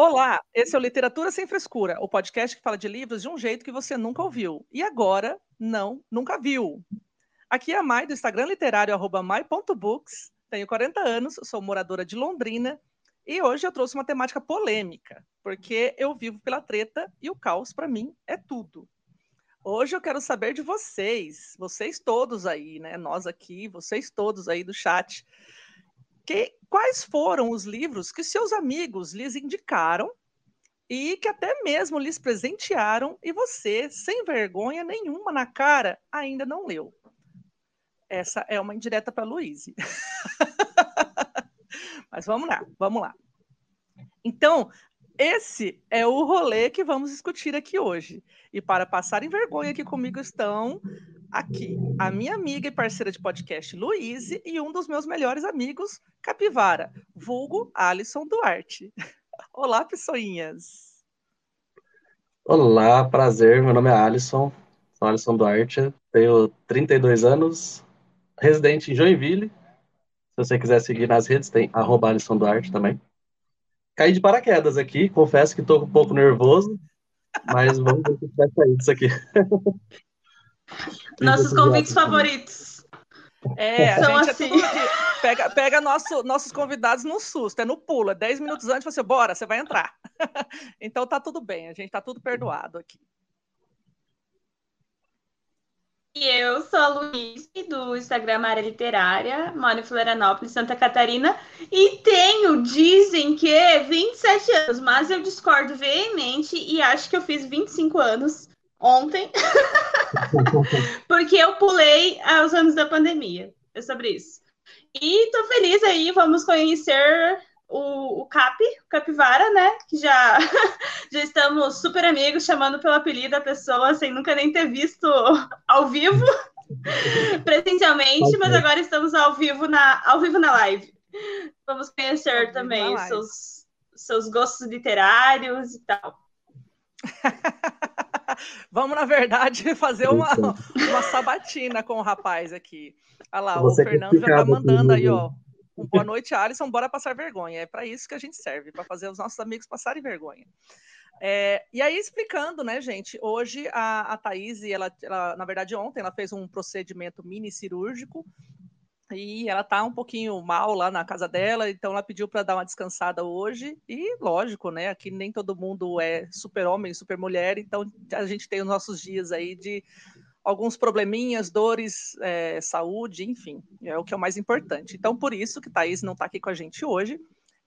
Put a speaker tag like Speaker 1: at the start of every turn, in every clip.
Speaker 1: Olá, esse é o Literatura Sem Frescura, o podcast que fala de livros de um jeito que você nunca ouviu. E agora, não, nunca viu. Aqui é a Mai, do Instagram literário, arroba mai.books. Tenho 40 anos, sou moradora de Londrina. E hoje eu trouxe uma temática polêmica, porque eu vivo pela treta e o caos, para mim, é tudo. Hoje eu quero saber de vocês, vocês todos aí, né? Nós aqui, vocês todos aí do chat. Que, quais foram os livros que seus amigos lhes indicaram e que até mesmo lhes presentearam e você, sem vergonha nenhuma na cara, ainda não leu? Essa é uma indireta para Luíse. Mas vamos lá, vamos lá. Então, esse é o rolê que vamos discutir aqui hoje. E para passarem vergonha aqui comigo estão aqui a minha amiga e parceira de podcast, Luíse, e um dos meus melhores amigos, Capivara, vulgo Alisson Duarte. Olá, pessoinhas.
Speaker 2: Olá, prazer. Meu nome é Alisson, sou Alisson Duarte, tenho 32 anos, residente em Joinville. Se você quiser seguir nas redes, tem arroba Alisson Duarte também. Caí de paraquedas aqui, confesso que estou um pouco nervoso, mas vamos ver o que vai sair disso aqui.
Speaker 3: Nossos convites favoritos.
Speaker 1: É, a
Speaker 3: São
Speaker 1: gente
Speaker 3: assim.
Speaker 1: é. Pega, pega nosso- nossos convidados no susto, é no pulo, é 10 minutos antes, você, bora, você vai entrar. então tá tudo bem, a gente tá tudo perdoado aqui.
Speaker 3: E eu sou a Luiz, do Instagram Área Literária, moro em Florianópolis, Santa Catarina, e tenho, dizem que 27 anos, mas eu discordo veemente e acho que eu fiz 25 anos ontem, porque eu pulei aos anos da pandemia. É sobre isso. E tô feliz aí, vamos conhecer o, o Cap, o Capivara, né? Que já, já estamos super amigos, chamando pelo apelido a pessoa sem nunca nem ter visto ao vivo, presencialmente, mas agora estamos ao vivo na, ao vivo na live. Vamos conhecer também seus, seus gostos literários e tal.
Speaker 1: Vamos, na verdade, fazer uma, uma sabatina com o rapaz aqui. Olha lá, o
Speaker 2: Você que
Speaker 1: Fernando já tá mandando aí, ó. Boa noite, Alisson. Bora passar vergonha. É para isso que a gente serve, para fazer os nossos amigos passarem vergonha. É, e aí, explicando, né, gente? Hoje a, a Thaís, ela, ela, na verdade, ontem ela fez um procedimento mini cirúrgico e ela tá um pouquinho mal lá na casa dela, então ela pediu para dar uma descansada hoje. E lógico, né? Aqui nem todo mundo é super-homem, super-mulher, então a gente tem os nossos dias aí de alguns probleminhas, dores, é, saúde, enfim, é o que é o mais importante. Então, por isso que Thaís não está aqui com a gente hoje.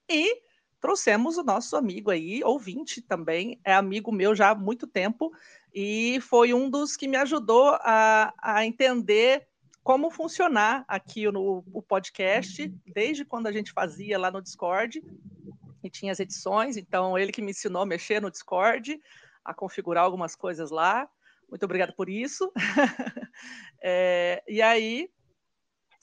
Speaker 1: E trouxemos o nosso amigo aí, ouvinte também, é amigo meu já há muito tempo, e foi um dos que me ajudou a, a entender como funcionar aqui no o podcast, desde quando a gente fazia lá no Discord, e tinha as edições, então ele que me ensinou a mexer no Discord, a configurar algumas coisas lá. Muito obrigada por isso. É, e aí,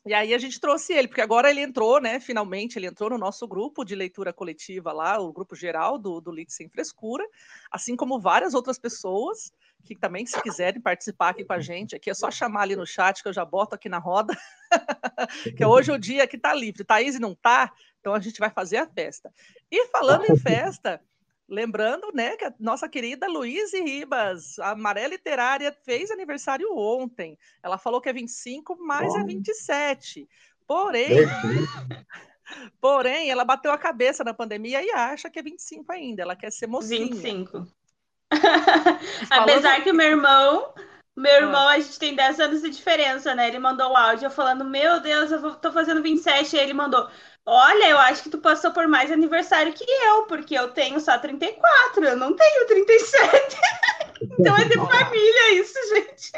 Speaker 1: e aí a gente trouxe ele, porque agora ele entrou, né? Finalmente ele entrou no nosso grupo de leitura coletiva lá, o grupo geral do, do Lit Sem Frescura, assim como várias outras pessoas que também, se quiserem participar aqui com a gente, aqui é só chamar ali no chat que eu já boto aqui na roda, que hoje é o dia que tá livre. Thaís não tá, então a gente vai fazer a festa. E falando em festa, lembrando, né, que a nossa querida Luíse Ribas, a Maré Literária, fez aniversário ontem. Ela falou que é 25, mas é
Speaker 2: Olha.
Speaker 1: 27. Porém, porém, ela bateu a cabeça na pandemia e acha que é 25 ainda. Ela quer ser mocinha.
Speaker 3: 25.
Speaker 1: Falando-
Speaker 3: Apesar que o meu irmão, meu
Speaker 1: Ah.
Speaker 3: irmão, a gente tem 10 anos de diferença, né? Ele mandou o áudio falando: Meu Deus, eu vou- tô fazendo 27. E ele mandou: Olha, eu acho que tu passou por mais aniversário que eu, porque eu tenho só 34, eu não tenho 37. então é de família isso, gente.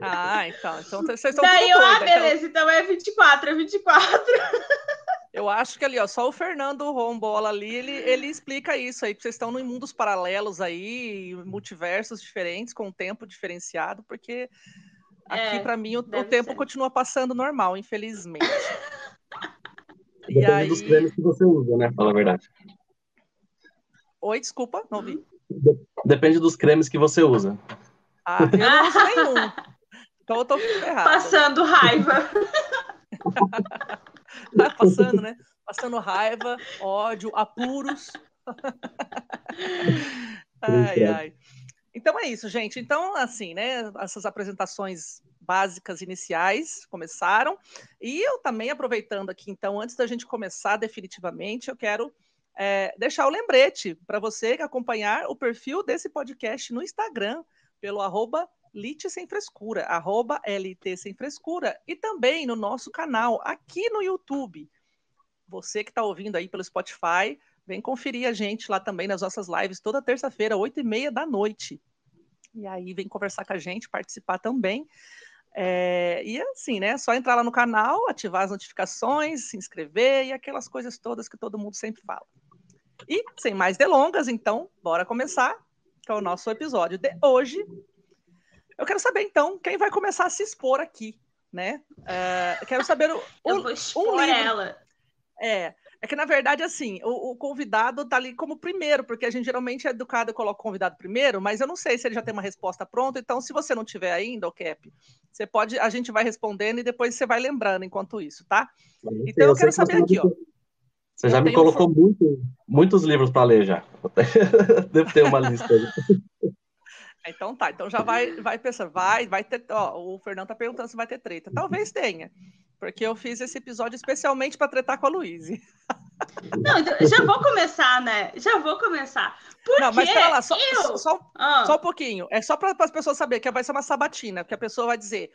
Speaker 1: Ah, então, então vocês estão
Speaker 3: Daí
Speaker 1: tudo
Speaker 3: ah,
Speaker 1: então-
Speaker 3: beleza, então é 24, é 24.
Speaker 1: Eu acho que ali, ó, só o Fernando Rombola ali, ele, ele explica isso aí, que vocês estão em mundos paralelos aí, multiversos diferentes, com tempo diferenciado, porque aqui,
Speaker 3: É,
Speaker 1: para mim, o, o tempo
Speaker 3: ser.
Speaker 1: continua passando normal, infelizmente.
Speaker 2: Depende
Speaker 1: aí...
Speaker 2: dos cremes que você usa, né? Fala a verdade.
Speaker 1: Oi, desculpa, não vi.
Speaker 2: Depende dos cremes que você usa.
Speaker 1: Ah, eu não uso nenhum. Então eu tô ferrado.
Speaker 3: Passando raiva.
Speaker 1: Tá passando, né? Passando raiva, ódio, apuros. ai, ai. Então é isso, gente. Então, assim, né? Essas apresentações básicas iniciais começaram. E eu também, aproveitando aqui, então, antes da gente começar definitivamente, eu quero é, deixar o lembrete para você acompanhar o perfil desse podcast no Instagram, pelo arroba Lite Sem Frescura, arroba LT Sem Frescura, e também no nosso canal aqui no YouTube. Você que está ouvindo aí pelo Spotify, vem conferir a gente lá também nas nossas lives toda terça-feira, oito e meia da noite. E aí vem conversar com a gente, participar também. É, e assim, né? Só entrar lá no canal, ativar as notificações, se inscrever e aquelas coisas todas que todo mundo sempre fala. E sem mais delongas, então, bora começar com o nosso episódio de hoje. Eu quero saber, então, quem vai começar a se expor aqui, né? É, eu quero saber o,
Speaker 3: Eu vou expor
Speaker 1: livro.
Speaker 3: ela.
Speaker 1: é, é que na verdade, assim, o, o convidado tá ali como primeiro, porque a gente geralmente é educado e coloca o convidado primeiro, mas eu não sei se ele já tem uma resposta pronta, então se você não tiver ainda, o Cap, você pode, a gente vai respondendo e depois você vai lembrando enquanto isso, tá? Então eu
Speaker 2: sei
Speaker 1: quero
Speaker 2: que
Speaker 1: saber aqui, ó.
Speaker 2: Você
Speaker 1: Eu
Speaker 2: já me
Speaker 1: tenho
Speaker 2: colocou muito, muitos livros para ler já. Devo ter uma lista.
Speaker 1: Então tá, então já vai, vai pensando, vai, vai ter, ó, o Fernando tá perguntando se vai ter treta. Talvez tenha, porque eu fiz esse episódio especialmente para tretar com a Luíse.
Speaker 3: Não, então, já vou começar, né? Já vou começar. Por
Speaker 1: Não, mas pera lá, só,
Speaker 3: Eu?
Speaker 1: só,
Speaker 3: Ah,
Speaker 1: Só um pouquinho. É só para as pessoas saberem que vai ser uma sabatina, que a pessoa vai dizer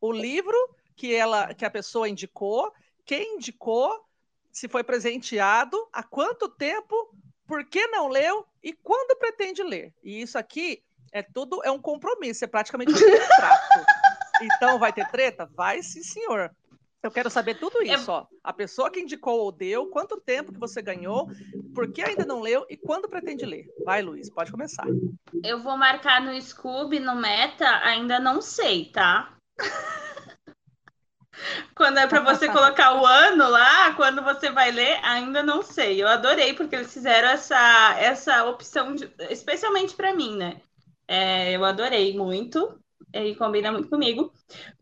Speaker 1: o livro que ela que a pessoa indicou, quem indicou, se foi presenteado, há quanto tempo, por que não leu e quando pretende ler. E isso aqui é tudo é um compromisso, é praticamente um contrato. Então vai ter treta? Vai sim, senhor. Eu quero saber tudo isso, ó. A pessoa que indicou ou deu, quanto tempo que você ganhou, por que ainda não leu e quando pretende ler. Vai, Luiz, pode começar.
Speaker 3: eu vou marcar no Scooby, no Meta, ainda não sei, tá? Quando é para você colocar o ano lá, quando você vai ler, ainda não sei. Eu adorei porque eles fizeram essa, essa opção, de- especialmente para mim, né? É, eu adorei muito, ele combina muito comigo.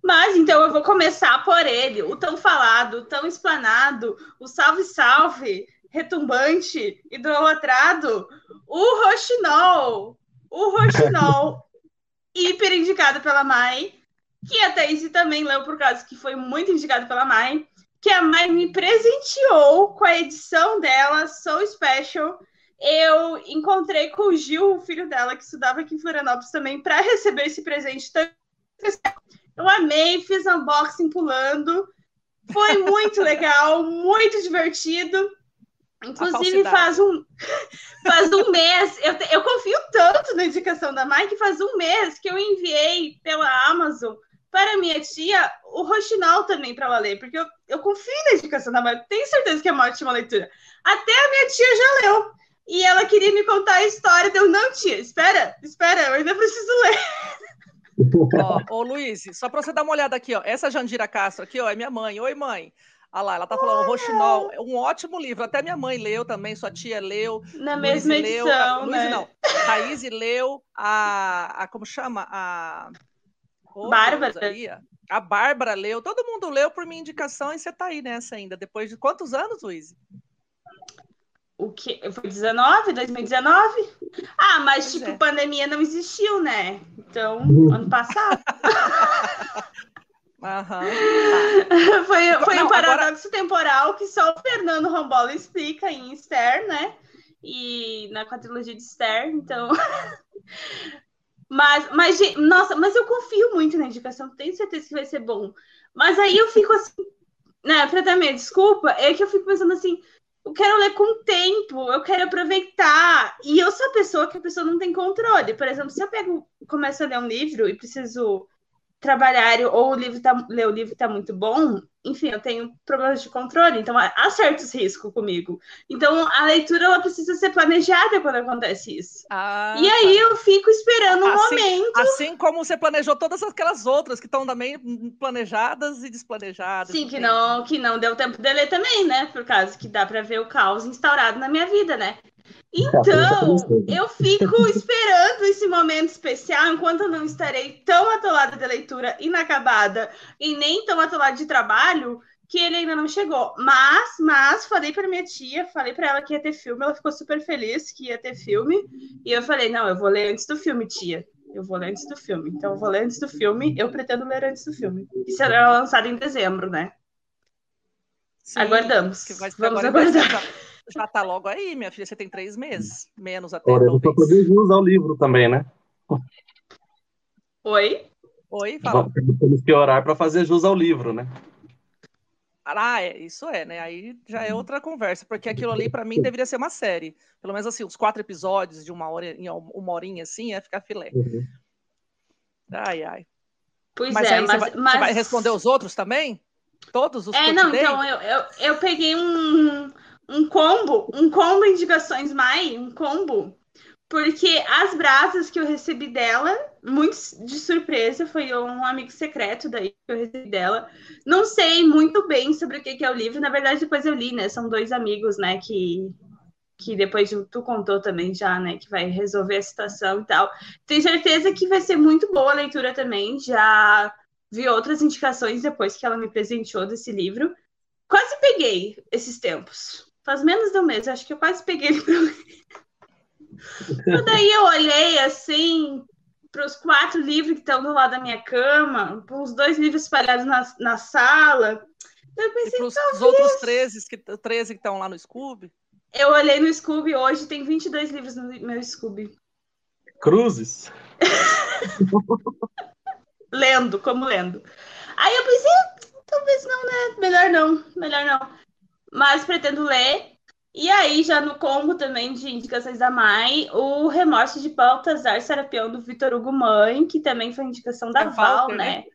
Speaker 3: Mas então eu vou começar por ele, o tão falado, o tão explanado, o salve-salve, retumbante, idolatrado, o Rochinol. O Rochinol, hiper indicado pela Mai, que a Thaís também leu por causa que foi muito indicado pela Mai, que a Mai me presenteou com a edição dela, So Special. Eu encontrei com o Gil, o filho dela, que estudava aqui em Florianópolis também, para receber esse presente. Eu amei, fiz unboxing pulando. Foi muito legal, muito divertido. Inclusive, faz um, faz um mês, eu, eu confio tanto na indicação da Mai que faz um mês que eu enviei pela Amazon para minha tia o Rochinol também para ela ler, porque eu, eu confio na indicação da Mai, tenho certeza que é uma ótima leitura. Até a minha tia já leu. E ela queria me contar a história, deu, não, tia, espera, espera, eu ainda preciso ler.
Speaker 1: Ó, ô Luiz, só para você dar uma olhada aqui, ó. Essa Jandira Castro aqui, ó, é minha mãe. Oi, mãe. Olha lá, ela tá falando Rochinol, é um ótimo livro. Até minha mãe leu também, sua tia leu.
Speaker 3: Na
Speaker 1: Luiz
Speaker 3: mesma
Speaker 1: leu,
Speaker 3: edição,
Speaker 1: a, Luiz
Speaker 3: né?
Speaker 1: não. Thaís leu, a, a. Como chama? A. Ô,
Speaker 3: Bárbara.
Speaker 1: A Bárbara leu, todo mundo leu por minha indicação e você tá aí nessa ainda. Depois de quantos anos, Luiz?
Speaker 3: O que? Foi 19? 2019? Ah, mas
Speaker 1: Pois
Speaker 3: tipo,
Speaker 1: é.
Speaker 3: pandemia não existiu, né? Então, ano passado.
Speaker 1: Aham.
Speaker 3: foi foi
Speaker 1: Não,
Speaker 3: um paradoxo temporal que só o Fernando Rombola explica em Esther, né? E na quadrilogia de Esther, então. mas, mas, nossa, mas eu confio muito na indicação, tenho certeza que vai ser bom. Mas aí eu fico assim, né, pra dar minha desculpa, é que eu fico pensando assim, eu quero ler com tempo, eu quero aproveitar. E eu sou a pessoa que a pessoa não tem controle. Por exemplo, se eu pego, começo a ler um livro e preciso trabalhar ou o livro tá, ler o livro tá muito bom, enfim, eu tenho problemas de controle, então há certos riscos comigo. Então a leitura ela precisa ser planejada quando acontece isso. Ah, e aí tá. eu fico esperando um assim, momento.
Speaker 1: Assim como você planejou todas aquelas outras que estão também planejadas e desplanejadas.
Speaker 3: Sim, que não, que não deu tempo de ler também, né? Por causa que dá para ver o caos instaurado na minha vida, né? Então, eu fico esperando esse momento especial enquanto eu não estarei tão atolada de leitura inacabada e nem tão atolada de trabalho que ele ainda não chegou. Mas, mas falei para minha tia, falei para ela que ia ter filme, ela ficou super feliz que ia ter filme, e eu falei: "Não, eu vou ler antes do filme, tia. Eu vou ler antes do filme. Então eu vou ler antes do filme, eu pretendo ler antes do filme. E será lançado em dezembro, né? Sim, Aguardamos. Vamos aguardar
Speaker 1: já tá logo aí, minha filha. Você tem três meses, menos até.
Speaker 2: Oremos para poder usar o livro também, né?
Speaker 3: Oi?
Speaker 1: Oi, fala.
Speaker 2: Temos que orar para fazer jus ao livro, né?
Speaker 1: Ah, é, isso é, né? Aí já é outra conversa, porque aquilo ali para mim deveria ser uma série. Pelo menos assim, os quatro episódios de uma hora, uma horinha assim, ia ficar filé. Uhum. Ai, ai.
Speaker 3: Pois mas é,
Speaker 1: mas,
Speaker 3: você
Speaker 1: vai, mas... você vai responder os outros também? Todos os
Speaker 3: É, não, então eu, eu, eu peguei um, um combo, um combo indicações Mai, um combo, porque as brasas que eu recebi dela, muito de surpresa, foi um amigo secreto daí que eu recebi dela. Não sei muito bem sobre o que, que é o livro, na verdade depois eu li, né? São dois amigos, né, que que depois tu contou também já, né, que vai resolver a situação e tal. Tenho certeza que vai ser muito boa a leitura também. Já vi outras indicações depois que ela me presenteou desse livro. Quase peguei esses tempos. Faz menos de um mês, acho que eu quase peguei ele pra ler. daí eu olhei assim para os quatro livros que estão do lado da minha cama, para os dois livros espalhados na, na sala. Eu pensei, e
Speaker 1: para os outros 13 que, 13 que estão lá no Scooby?
Speaker 3: Eu olhei no Scooby hoje, tem 22 livros no meu Scooby.
Speaker 2: Cruzes?
Speaker 3: lendo, como lendo. Aí eu pensei, talvez não, né? Melhor não, melhor não mas pretendo ler. E aí, já no combo também de indicações da Mai, o Remorso de Baltazar Serapião do Vitor Hugo Mãe, que também foi indicação da é Val, Walter, né? né?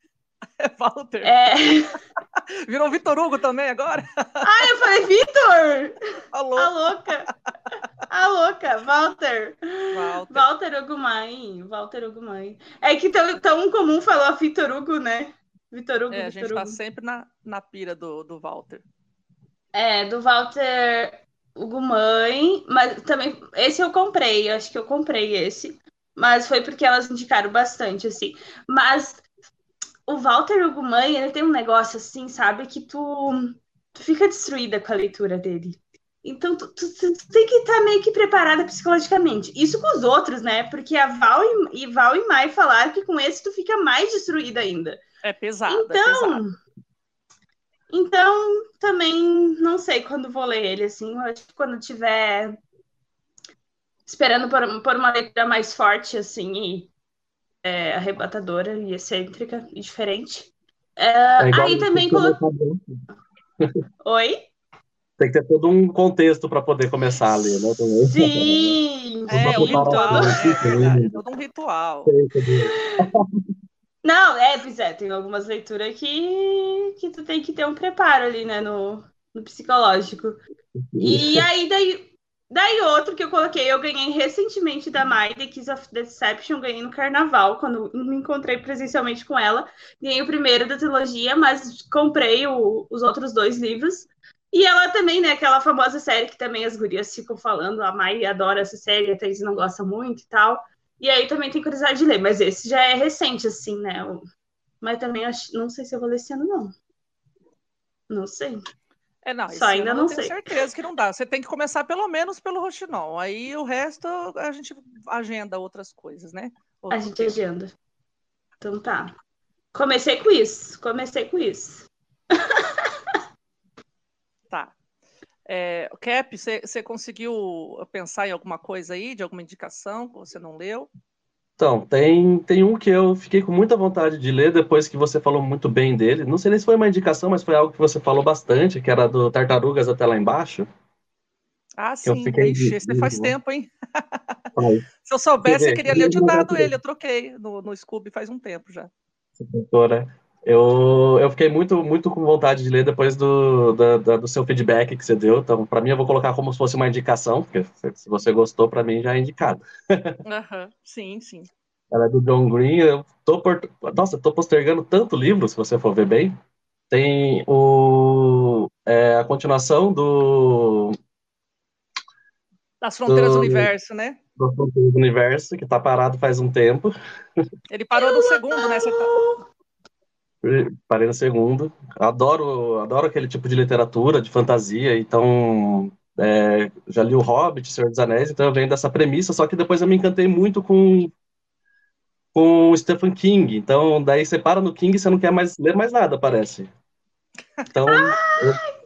Speaker 1: É Walter.
Speaker 3: É...
Speaker 1: Virou Vitor Hugo também agora?
Speaker 3: Ah, eu falei Vitor! A louca! A louca, Walter. Walter. Walter Hugo Mãe. Walter Hugo Mãe. É que tão, tão comum falar Vitor Hugo, né? Vitor Hugo,
Speaker 1: é,
Speaker 3: a
Speaker 1: gente
Speaker 3: Hugo.
Speaker 1: tá sempre na, na pira do, do Walter.
Speaker 3: É, do Walter Ugumãe, mas também esse eu comprei, acho que eu comprei esse, mas foi porque elas indicaram bastante, assim. Mas o Walter Ugumãe, ele tem um negócio assim, sabe, que tu, tu fica destruída com a leitura dele. Então, tu, tu, tu tem que estar tá meio que preparada psicologicamente. Isso com os outros, né? Porque a Val e, e Val e Mai falaram que com esse tu fica mais destruída ainda.
Speaker 1: É pesado.
Speaker 3: Então,
Speaker 1: é pesado.
Speaker 3: Então, também não sei quando vou ler ele, assim. Eu acho que quando tiver esperando por, por uma leitura mais forte, assim, e é, arrebatadora e excêntrica e diferente. É, é aí também coloquei. Oi?
Speaker 2: Tem que ter todo um contexto para poder começar a ler, né?
Speaker 3: Sim!
Speaker 1: é, um ritual, é, é todo um ritual.
Speaker 3: Não, é, pois é, tem algumas leituras que, que tu tem que ter um preparo ali, né, no, no psicológico. E aí, daí, daí outro que eu coloquei, eu ganhei recentemente da Mai, The Kiss of Deception, ganhei no carnaval, quando me encontrei presencialmente com ela. Ganhei o primeiro da trilogia, mas comprei o, os outros dois livros. E ela também, né, aquela famosa série que também as gurias ficam falando, a Mai adora essa série, a Thaís não gosta muito e tal. E aí também tem curiosidade de ler, mas esse já é recente, assim, né? Mas também acho, não sei se eu vou ler esse ano, não. Não sei.
Speaker 1: É, não, Só ainda não, sei. certeza que não dá. Você tem que começar pelo menos pelo Roxinol. Aí o resto a gente agenda outras coisas, né?
Speaker 3: a gente agenda. Então tá. Comecei com isso. Comecei com isso.
Speaker 1: tá. É, Cap, você conseguiu pensar em alguma coisa aí, de alguma indicação que você não leu?
Speaker 2: Então, tem, tem um que eu fiquei com muita vontade de ler depois que você falou muito bem dele. Não sei nem se foi uma indicação, mas foi algo que você falou bastante, que era do Tartarugas até lá embaixo.
Speaker 1: Ah, sim. Ixi, esse faz tempo, hein? se eu soubesse, eu queria ler. Tinha dado ele, eu troquei no, no Scooby faz um tempo já.
Speaker 2: Doutora. Eu, eu fiquei muito, muito com vontade de ler depois do, da, da, do seu feedback que você deu. Então, para mim, eu vou colocar como se fosse uma indicação, porque se você gostou, para mim já é indicado.
Speaker 1: Uhum. Sim, sim.
Speaker 2: Ela é do John Green. Eu tô por... Nossa, eu tô postergando tanto livro, se você for ver bem. Tem o, é, a continuação do.
Speaker 1: Das Fronteiras do, do Universo, né?
Speaker 2: Das Fronteiras do Universo, que tá parado faz um tempo.
Speaker 1: Ele parou no segundo, né? Você tá...
Speaker 2: Parei no segundo. Adoro, adoro aquele tipo de literatura, de fantasia, então é, já li o Hobbit, Senhor dos Anéis, então eu venho dessa premissa, só que depois eu me encantei muito com com o Stephen King. Então, daí você para no King e você não quer mais ler mais nada, parece. Então,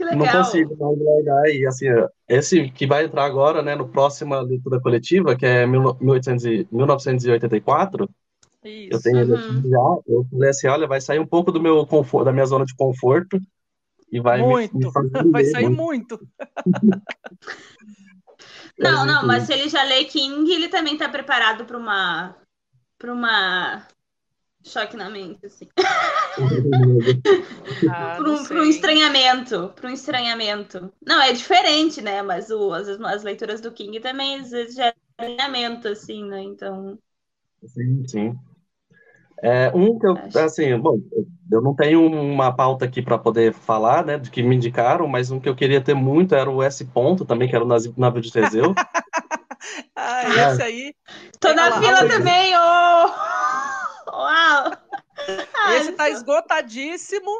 Speaker 2: eu não consigo mais largar. E assim, esse que vai entrar agora, né, no próxima leitura coletiva, que é 1800, 1984, isso. Eu tenho ele uhum. já. Eu falei assim: olha, vai sair um pouco do meu conforto, da minha zona de conforto e vai
Speaker 1: muito.
Speaker 2: Me,
Speaker 1: me vai sair muito.
Speaker 3: não, não, mas se ele já lê King, ele também tá preparado para uma para uma choque na mente, assim. ah, para um, um, estranhamento, para um estranhamento. Não, é diferente, né? Mas o, as, as leituras do King também às vezes já é estranhamento, assim, né? Então.
Speaker 2: Sim, sim. É, um que eu, assim, bom, eu não tenho uma pauta aqui para poder falar, né, de que me indicaram, mas um que eu queria ter muito era o S ponto também, que era o navio de Teseu.
Speaker 1: ah, esse aí.
Speaker 3: Tô na fila também, ô! Oh! Uau!
Speaker 1: Esse tá esgotadíssimo.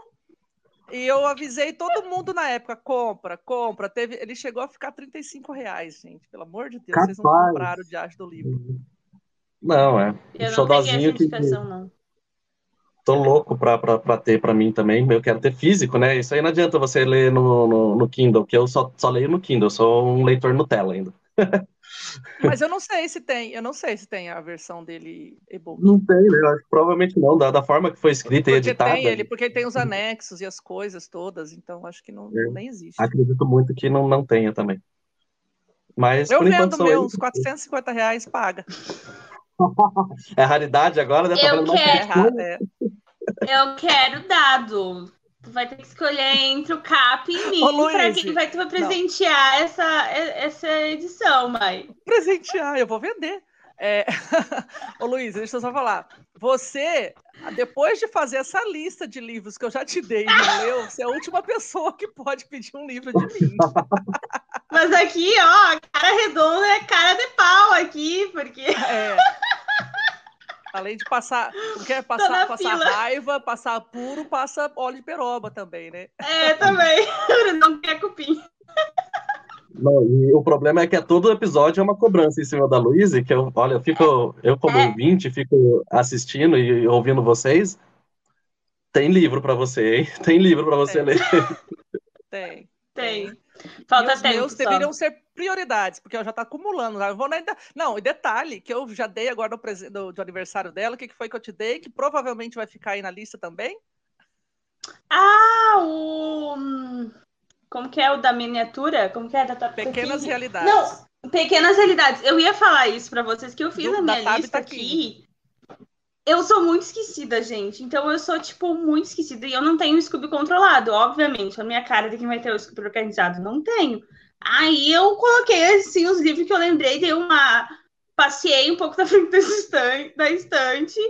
Speaker 1: E eu avisei todo mundo na época, compra, compra. Teve, ele chegou a ficar 35 reais, gente. Pelo amor de Deus, Capaz. vocês não compraram o diacho do livro.
Speaker 2: Não, é.
Speaker 3: Eu não peguei essa indicação, que... não.
Speaker 2: Tô louco pra, pra, pra ter pra mim também. Eu quero ter físico, né? Isso aí não adianta você ler no, no, no Kindle, que eu só, só leio no Kindle, eu sou um leitor Nutella ainda.
Speaker 1: Mas eu não sei se tem, eu não sei se tem a versão dele e-book.
Speaker 2: Não tem, né? Eu acho que provavelmente não, da, da forma que foi escrita
Speaker 1: porque
Speaker 2: e editada.
Speaker 1: Tem ele, porque ele tem os anexos e as coisas todas, então acho que não, é. nem existe.
Speaker 2: Acredito muito que não, não tenha também. Mas,
Speaker 1: eu vendo meu, uns 450 reais, paga.
Speaker 2: é raridade agora, né?
Speaker 3: Tá eu quero, é. eu quero dado. Tu vai ter que escolher entre o Cap e mim para quem vai te presentear essa, essa edição, mãe.
Speaker 1: Presentear, eu vou vender. É... Ô Luiz, deixa eu só falar. Você, depois de fazer essa lista de livros que eu já te dei leu, você é a última pessoa que pode pedir um livro de mim.
Speaker 3: Mas aqui, ó, cara redonda é cara de pau aqui, porque. É.
Speaker 1: Além de passar, quer passar, passar raiva, passar puro, passa óleo de peroba também, né?
Speaker 3: É, também. Não quer cupim.
Speaker 2: Não, e o problema é que é todo episódio é uma cobrança em cima da Luísa, que eu, olha, eu fico, eu como é. ouvinte, fico assistindo e ouvindo vocês. Tem livro para você, hein? Tem livro para você
Speaker 1: tem.
Speaker 2: ler.
Speaker 1: Tem.
Speaker 3: Tem. Falta
Speaker 1: e os
Speaker 3: tempo.
Speaker 1: meus só. deveriam ser prioridades, porque eu já tá acumulando. Já. Eu vou ainda... Não, e detalhe, que eu já dei agora no pres... do, do aniversário dela, o que, que foi que eu te dei, que provavelmente vai ficar aí na lista também?
Speaker 3: Ah, o. Como que é o da miniatura? Como que é da
Speaker 1: Pequenas realidades.
Speaker 3: Não, pequenas realidades. Eu ia falar isso para vocês, que eu fiz do, a minha lista aqui. Eu sou muito esquecida, gente. Então eu sou, tipo, muito esquecida. E eu não tenho o Scooby controlado, obviamente. A minha cara de quem vai ter o Scooby organizado. Não tenho. Aí eu coloquei, assim, os livros que eu lembrei. Dei uma... Passei um pouco da frente da estante. Da estante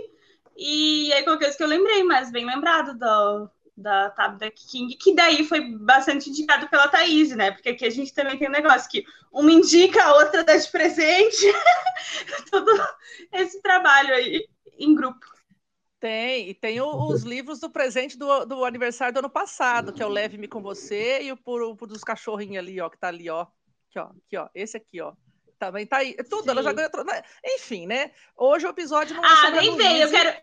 Speaker 3: e aí coloquei os que eu lembrei, mas bem lembrado do, da Tabitha King, que daí foi bastante indicado pela Thaís, né? Porque aqui a gente também tem um negócio que uma indica, a outra dá de presente. Todo esse trabalho aí em grupo.
Speaker 1: Tem, e tem o, os livros do presente do, do, aniversário do ano passado, que é o Leve-me com você e o por, por dos cachorrinhos ali, ó, que tá ali, ó. Aqui, ó, aqui, ó. Esse aqui, ó. Também tá aí. Tudo, Sim. ela já ganhou. Enfim, né? Hoje o episódio não
Speaker 3: é Ah, nem veio. Eu quero,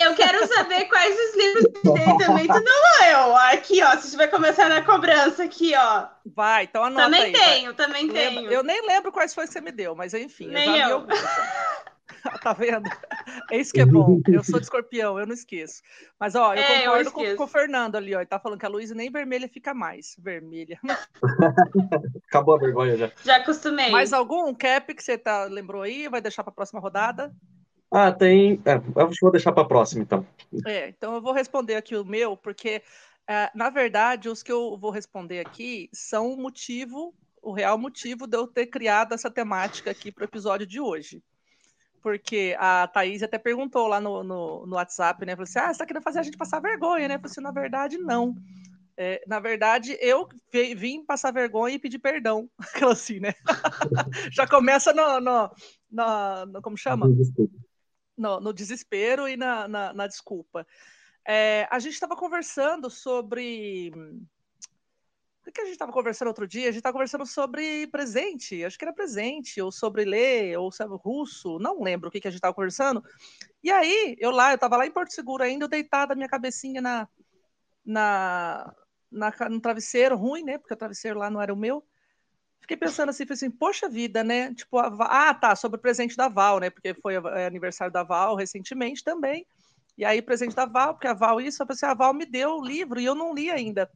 Speaker 3: eu quero saber quais os livros que tem também. Tu não leu. Aqui, ó. Se você vai começar na cobrança aqui, ó.
Speaker 1: Vai, então anota
Speaker 3: Também
Speaker 1: aí,
Speaker 3: tenho,
Speaker 1: vai.
Speaker 3: também
Speaker 1: Lembra,
Speaker 3: tenho.
Speaker 1: Eu nem lembro quais foi que você me deu, mas enfim.
Speaker 3: Nem
Speaker 1: eu.
Speaker 3: eu.
Speaker 1: tá vendo? É isso que é bom. Eu sou de escorpião, eu não esqueço. Mas, ó, eu é, concordo eu com, com, o Fernando ali, ó. Ele tá falando que a Luísa nem vermelha fica mais. Vermelha.
Speaker 2: Acabou a vergonha já.
Speaker 3: Já acostumei.
Speaker 1: Mais algum cap que você tá, lembrou aí? Vai deixar pra próxima rodada?
Speaker 2: Ah, tem. É, eu vou deixar para a próxima, então.
Speaker 1: É, então eu vou responder aqui o meu, porque, é, na verdade, os que eu vou responder aqui são o motivo, o real motivo de eu ter criado essa temática aqui para o episódio de hoje. Porque a Thaís até perguntou lá no, no, no WhatsApp, né? Falou assim: ah, você tá querendo fazer a gente passar vergonha, né? Eu falei assim, na verdade, não. É, na verdade, eu vim passar vergonha e pedir perdão. Aquela assim, né? Já começa no, no, no, no como chama? No, no desespero e na, na, na desculpa. É, a gente estava conversando sobre. O que a gente estava conversando outro dia? A gente estava conversando sobre presente, acho que era presente, ou sobre ler, ou sobre russo, não lembro o que, que a gente estava conversando. E aí, eu lá, eu estava lá em Porto Seguro ainda, eu deitada, minha cabecinha na, na, na, no travesseiro, ruim, né? Porque o travesseiro lá não era o meu. Fiquei pensando assim, assim, poxa vida, né? Tipo, a, ah, tá, sobre o presente da Val, né? Porque foi é, aniversário da Val recentemente também. E aí, presente da Val, porque a Val isso, eu pensei, a Val me deu o livro e eu não li ainda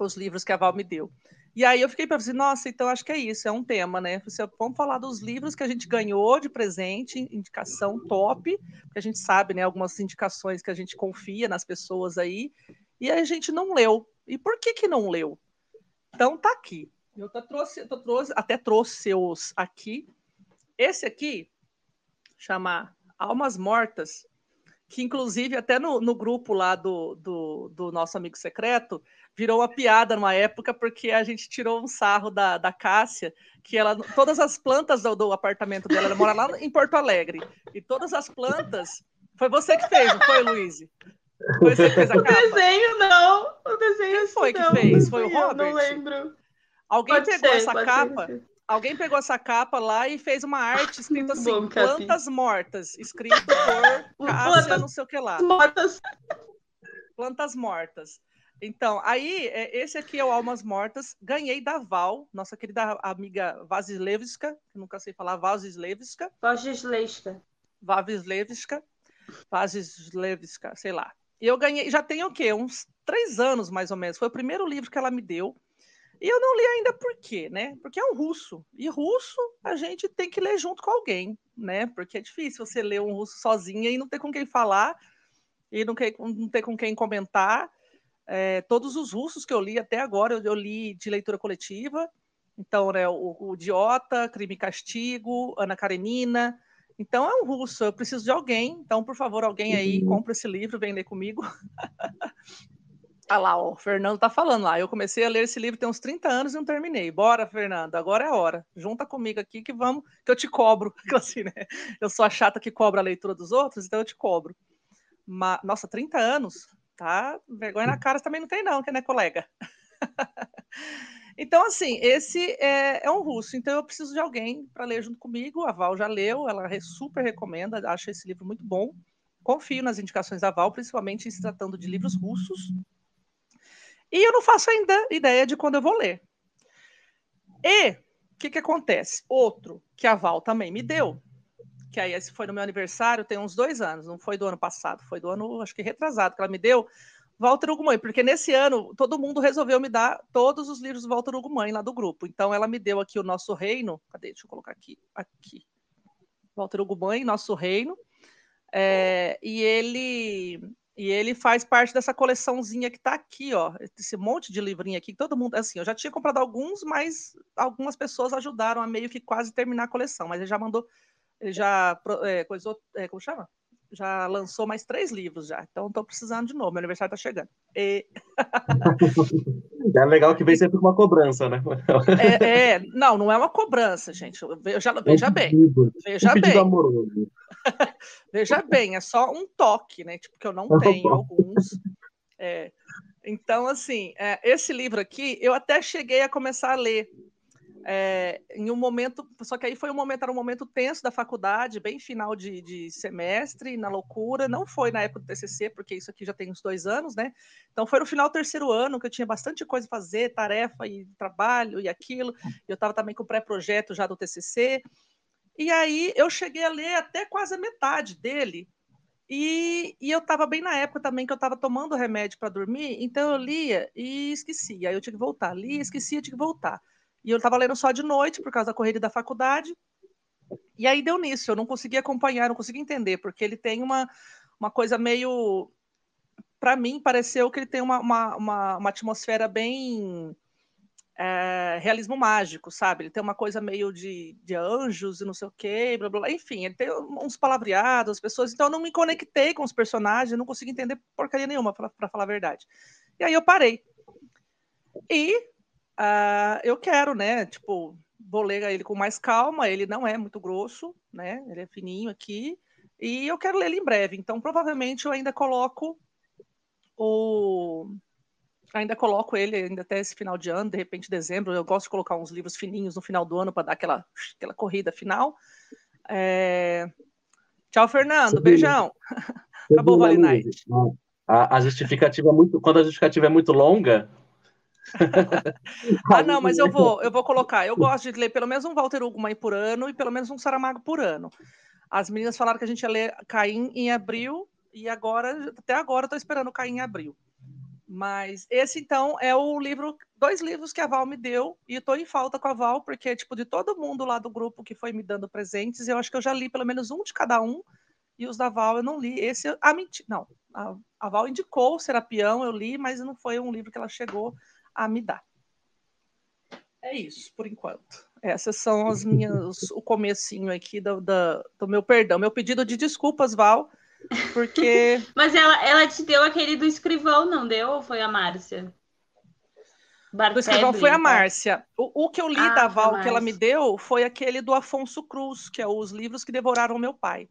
Speaker 1: os livros que a Val me deu. E aí eu fiquei para assim, nossa, então acho que é isso, é um tema, né? Você, vamos falar dos livros que a gente ganhou de presente, indicação top, porque a gente sabe, né, algumas indicações que a gente confia nas pessoas aí, e a gente não leu. E por que que não leu? Então tá aqui. Eu até trouxe, eu trouxe, até trouxe os aqui. Esse aqui chama Almas Mortas, que inclusive até no, no grupo lá do, do, do, nosso amigo secreto virou uma piada numa época porque a gente tirou um sarro da, da Cássia, que ela todas as plantas do, do apartamento dela, ela mora lá em Porto Alegre, e todas as plantas foi você que fez, não foi, Luiz?
Speaker 3: Foi você que fez a capa? O desenho não. O desenho
Speaker 1: Quem foi que fez? Foi o
Speaker 3: Robert? Não lembro.
Speaker 1: Alguém pode pegou ser, essa capa? Ser. Alguém pegou essa capa lá e fez uma arte escrita assim, Bom, plantas mortas, escrito por Cássia, não sei o que lá.
Speaker 3: Mortas.
Speaker 1: Plantas mortas. Então, aí, é, esse aqui é o Almas Mortas. Ganhei da Val, nossa querida amiga Vasilevska, que nunca sei falar, Vasilevska.
Speaker 3: Vasilevska.
Speaker 1: Vasilevska. Vasilevska, sei lá. E eu ganhei, já tem o quê? Uns três anos, mais ou menos. Foi o primeiro livro que ela me deu. E eu não li ainda por quê, né? Porque é um russo. E russo a gente tem que ler junto com alguém, né? Porque é difícil você ler um russo sozinha e não ter com quem falar, e não, ter, não ter com quem comentar. É, todos os russos que eu li até agora, eu, eu li de leitura coletiva. Então, né, o, o Idiota, Crime e Castigo, Ana Karenina, então é um russo, eu preciso de alguém. Então, por favor, alguém aí, uhum. compra esse livro, vem ler comigo. ah lá, o Fernando tá falando lá. Eu comecei a ler esse livro tem uns 30 anos e não terminei. Bora, Fernando, agora é a hora. Junta comigo aqui que vamos, que eu te cobro. assim, né? Eu sou a chata que cobra a leitura dos outros, então eu te cobro. Mas, nossa, 30 anos, tá? Vergonha na cara também não tem, não, que né, colega? Então, assim, esse é, é, um russo, então eu preciso de alguém para ler junto comigo. A Val já leu, ela super recomenda, acha esse livro muito bom. Confio nas indicações da Val, principalmente se tratando de livros russos. E eu não faço ainda ideia de quando eu vou ler. E o que, que acontece? Outro que a Val também me deu, que aí esse foi no meu aniversário, tem uns dois anos, não foi do ano passado, foi do ano, acho que retrasado, que ela me deu, Walter Hugo Mãe, porque nesse ano todo mundo resolveu me dar todos os livros do Walter Hugo Mãe lá do grupo. Então ela me deu aqui o Nosso Reino. Cadê? Deixa eu colocar aqui. Aqui. Walter Hugo Mãe, Nosso Reino. É, e ele e ele faz parte dessa coleçãozinha que está aqui, ó. Esse monte de livrinho aqui, todo mundo, assim, eu já tinha comprado alguns, mas algumas pessoas ajudaram a meio que quase terminar a coleção, mas ele já mandou, ele já é, coisou, é, como chama? Já lançou mais três livros já. Então estou precisando de novo. Meu aniversário está chegando. E...
Speaker 2: é legal que vem sempre com uma cobrança, né?
Speaker 1: é, é, não, não é uma cobrança, gente. Veja, veja bem. Veja um bem. Amoroso. veja bem, é só um toque, né? Tipo, que eu não tenho alguns. É. Então, assim, é, esse livro aqui, eu até cheguei a começar a ler é, em um momento, só que aí foi um momento, era um momento tenso da faculdade, bem final de, de, semestre, na loucura, não foi na época do TCC, porque isso aqui já tem uns dois anos, né? Então foi no final do terceiro ano, que eu tinha bastante coisa a fazer, tarefa e trabalho e aquilo, eu estava também com o pré-projeto já do TCC, e aí eu cheguei a ler até quase a metade dele, e, e, eu estava bem na época também que eu estava tomando remédio para dormir, então eu lia e esquecia. Aí eu tinha que voltar, lia, esquecia, tinha que voltar. E eu estava lendo só de noite, por causa da corrida da faculdade. E aí deu nisso, eu não consegui acompanhar, não consegui entender, porque ele tem uma, uma coisa meio. Para mim, pareceu que ele tem uma, uma, uma, uma atmosfera bem. É, realismo mágico, sabe? Ele tem uma coisa meio de, de anjos e não sei o quê, blá, blá, blá. enfim, ele tem uns palavreados, as pessoas, então eu não me conectei com os personagens, não consegui entender porcaria nenhuma, para falar a verdade. E aí eu parei. E uh, eu quero, né, tipo, vou ler ele com mais calma, ele não é muito grosso, né? Ele é fininho aqui. E eu quero ler ele em breve. Então, provavelmente eu ainda coloco o ainda coloco ele ainda até esse final de ano, de repente dezembro. Eu gosto de colocar uns livros fininhos no final do ano para dar aquela, aquela corrida final. É... Tchau, Fernando. Beijão. Acabou o Vale Night.
Speaker 2: A, a justificativa é muito. Quando a justificativa é muito longa,
Speaker 1: ah, não, mas eu vou, eu vou colocar. Eu gosto de ler pelo menos um Walter Ugumai por ano e pelo menos um Saramago por ano. As meninas falaram que a gente ia ler Caim em abril e agora, até agora, tô esperando Caim em abril. Mas esse, então, é o livro, dois livros que a Val me deu, e tô em falta com a Val, porque, tipo, de todo mundo lá do grupo que foi me dando presentes, eu acho que eu já li pelo menos um de cada um, e os da Val eu não li. Esse, a mentira, não, a, a Val indicou o Serapião, eu li, mas não foi um livro que ela chegou a me dar. É isso, por enquanto. Essas são as minhas, o comecinho aqui do, do, do meu perdão, meu pedido de desculpas, Val, porque...
Speaker 3: Mas ela, ela te deu aquele do escrivão, não deu? Ou foi a Márcia?
Speaker 1: do escrivão foi a tá? Márcia. O, o que eu li ah, da Val, que ela me deu, foi aquele do Afonso Cruz, que é os livros que devoraram meu pai.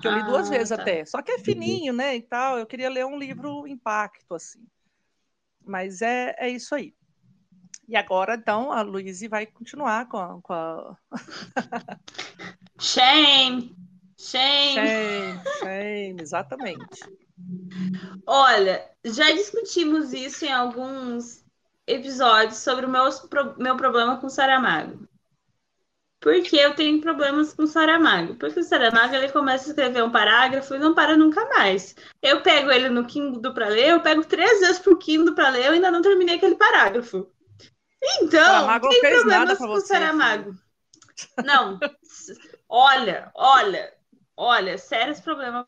Speaker 1: Que eu li ah, duas vezes tá. até. Só que é fininho, né, e tal. Eu queria ler um livro impacto, assim. Mas é, é isso aí. E agora, então, a Luíse vai continuar com a. Com a...
Speaker 3: shame! Shame!
Speaker 1: Shame, shame, exatamente.
Speaker 3: Olha, já discutimos isso em alguns episódios sobre o meu, meu problema com Saramago. Porque eu tenho problemas com o Saramago. Porque o Saramago ele começa a escrever um parágrafo e não para nunca mais. Eu pego ele no Kindle para ler, eu pego três vezes pro Kindle para ler, eu ainda não terminei aquele parágrafo. Então, Saramago tem problemas com o Saramago. Não. olha, olha, olha, sérios problemas.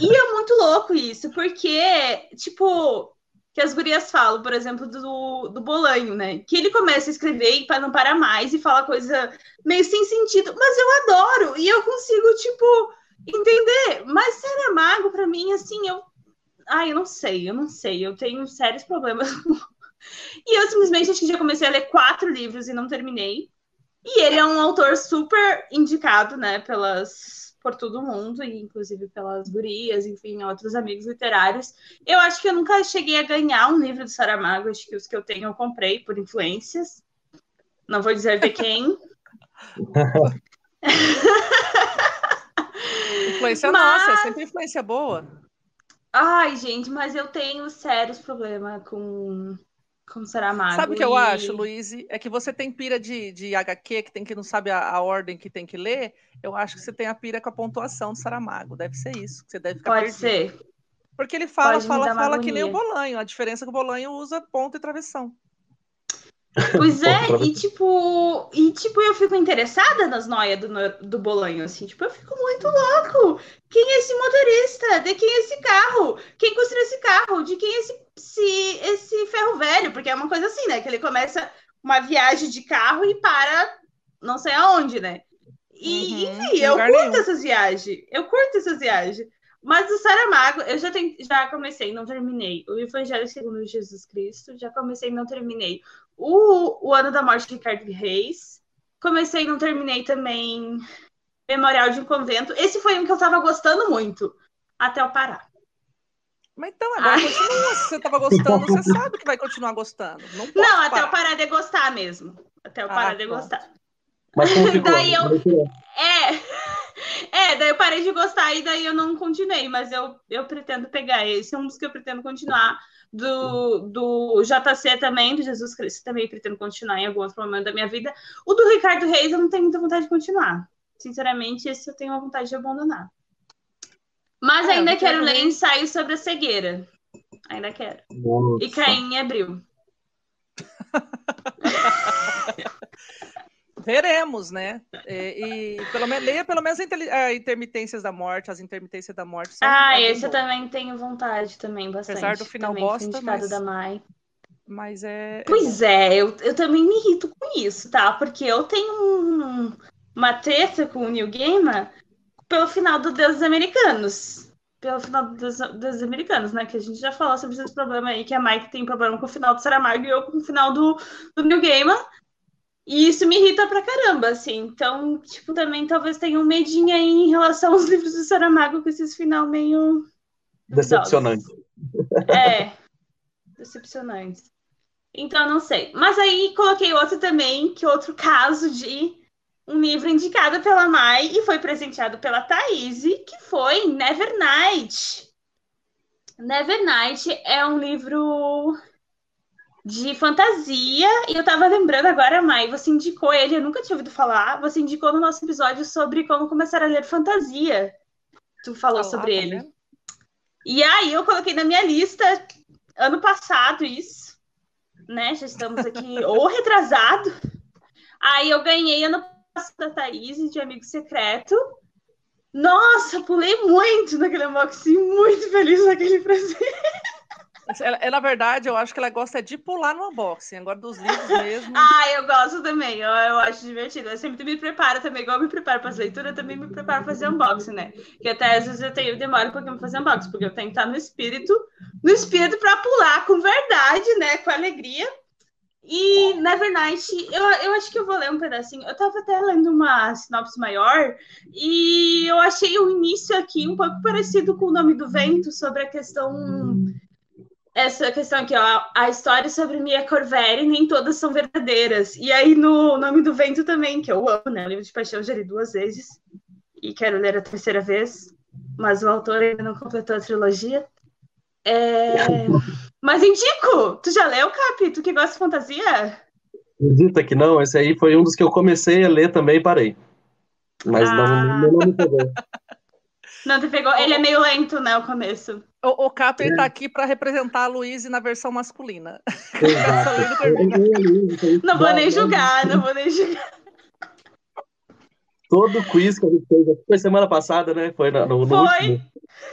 Speaker 3: E é muito louco isso, porque, tipo, que as gurias falam, por exemplo, do, do Bolanho, né? Que ele começa a escrever para não parar mais e fala coisa meio sem sentido, mas eu adoro e eu consigo, tipo, entender. Mas Saramago, para mim, assim, eu. Ai, eu não sei, eu não sei, eu tenho sérios problemas. e eu simplesmente acho que já comecei a ler quatro livros e não terminei. E ele é um autor super indicado, né, pelas por todo mundo, e inclusive pelas gurias, enfim, outros amigos literários. Eu acho que eu nunca cheguei a ganhar um livro de Saramago, acho que os que eu tenho eu comprei por influências. Não vou dizer de quem.
Speaker 1: influência mas... nossa, é sempre influência boa.
Speaker 3: Ai, gente, mas eu tenho sérios problemas com como Saramago.
Speaker 1: Sabe o que e... eu acho, Luiz? É que você tem pira de, de HQ, que tem que não sabe a, a, ordem que tem que ler. Eu acho que você tem a pira com a pontuação do Saramago. Deve ser isso. Que você deve ficar
Speaker 3: Pode perdido. ser.
Speaker 1: Porque ele fala, Pode fala, fala que nem o Bolanho. A diferença é que o Bolanho usa ponto e travessão.
Speaker 3: Pois é, e tipo, e tipo, eu fico interessada nas noias do, do Bolanho, assim, tipo, eu fico muito louco. Quem é esse motorista? De quem é esse carro? Quem construiu esse carro? De quem é esse se esse ferro velho, porque é uma coisa assim, né? Que ele começa uma viagem de carro e para não sei aonde, né? E, uhum, enfim, eu curto nenhum. essas viagens. Eu curto essas viagens. Mas o Saramago, eu já, tem, já comecei, não terminei. O Evangelho segundo Jesus Cristo, já comecei, não terminei. O, o Ano da Morte de Ricardo Reis, comecei, não terminei também. Memorial de um Convento. Esse foi um que eu tava gostando muito, até eu parar.
Speaker 1: Mas então, agora ah. continua. Se você estava gostando, você sabe que vai continuar gostando. Não,
Speaker 3: não até eu parar de gostar mesmo. Até eu ah, parar ah, de pronto. gostar.
Speaker 2: Mas como ficou?
Speaker 3: daí eu... É, é, daí eu parei de gostar e daí eu não continuei, mas eu, eu pretendo pegar esse, é um dos que eu pretendo continuar. Do, do JC também, do Jesus Cristo, também pretendo continuar em algum outro momento da minha vida. O do Ricardo Reis eu não tenho muita vontade de continuar. Sinceramente, esse eu tenho uma vontade de abandonar. Mas é, ainda quero ler ensaio sobre a cegueira. Ainda quero. Nossa. E Caim em abril.
Speaker 1: Veremos, né? E, e pelo menos, leia pelo menos a Intermitências da Morte, as Intermitências da Morte.
Speaker 3: ah, esse eu também tenho vontade também, bastante.
Speaker 1: Apesar do final
Speaker 3: também
Speaker 1: bosta, mas...
Speaker 3: da Mai.
Speaker 1: Mas é.
Speaker 3: Pois é, eu, eu também me irrito com isso, tá? Porque eu tenho um, uma treta com o New Gamer pelo final do Deus dos Americanos. Pelo final do Deus, dos Americanos, né? Que a gente já falou sobre esse problema aí, que a Mike tem problema com o final do Saramago e eu com o final do, do New Gamer. E isso me irrita pra caramba, assim. Então, tipo, também talvez tenha um medinho aí em relação aos livros do Saramago com esses final meio.
Speaker 2: Decepcionante.
Speaker 3: É. Decepcionantes. Então, não sei. Mas aí coloquei outro também, que outro caso de um livro indicado pela Mai e foi presenteado pela Thaís, que foi Nevernight. Nevernight é um livro de fantasia, e eu tava lembrando agora, Mai, você indicou ele, eu nunca tinha ouvido falar, você indicou no nosso episódio sobre como começar a ler fantasia. Tu falou sobre tá ele. E aí eu coloquei na minha lista ano passado isso né? Já estamos aqui, ou retrasado. Aí eu ganhei ano passado da Thaís de Amigo Secreto. Nossa, pulei muito naquele unboxing, muito feliz naquele presente.
Speaker 1: Ela, ela, na verdade, eu acho que ela gosta de pular no unboxing, agora dos livros mesmo.
Speaker 3: ah, eu gosto também, eu, eu acho divertido. Eu sempre me preparo também, igual eu me preparo para as leituras, eu também me preparo para fazer unboxing, né? Que até às vezes eu tenho demora um pouquinho para fazer unboxing, porque eu tenho que estar no espírito, no espírito para pular com verdade, né? Com alegria. E Nevernight, eu, eu acho que eu vou ler um pedacinho. Eu tava até lendo uma sinopse maior e eu achei o início aqui um pouco parecido com o nome do vento sobre a questão essa questão aqui, ó, a história sobre Mia Corveri, nem todas são verdadeiras. E aí no Nome do Vento também, que eu amo, né? O livro de paixão já li duas vezes e quero ler a terceira vez, mas o autor ainda não completou a trilogia. É... Mas indico! Tu já leu, Cap? Tu que gosta de fantasia?
Speaker 2: Acredita que não? Esse aí foi um dos que eu comecei a ler também e parei. Mas ah. não, não, não me pegou.
Speaker 3: Não te pegou. Ele é meio lento, né, o começo.
Speaker 1: O, o Cap é. tá aqui para representar a Luíse na versão masculina.
Speaker 3: não vou nem julgar, não vou nem julgar.
Speaker 2: Todo quiz que a gente fez, foi semana passada, né? Foi no, no
Speaker 3: Foi. Último.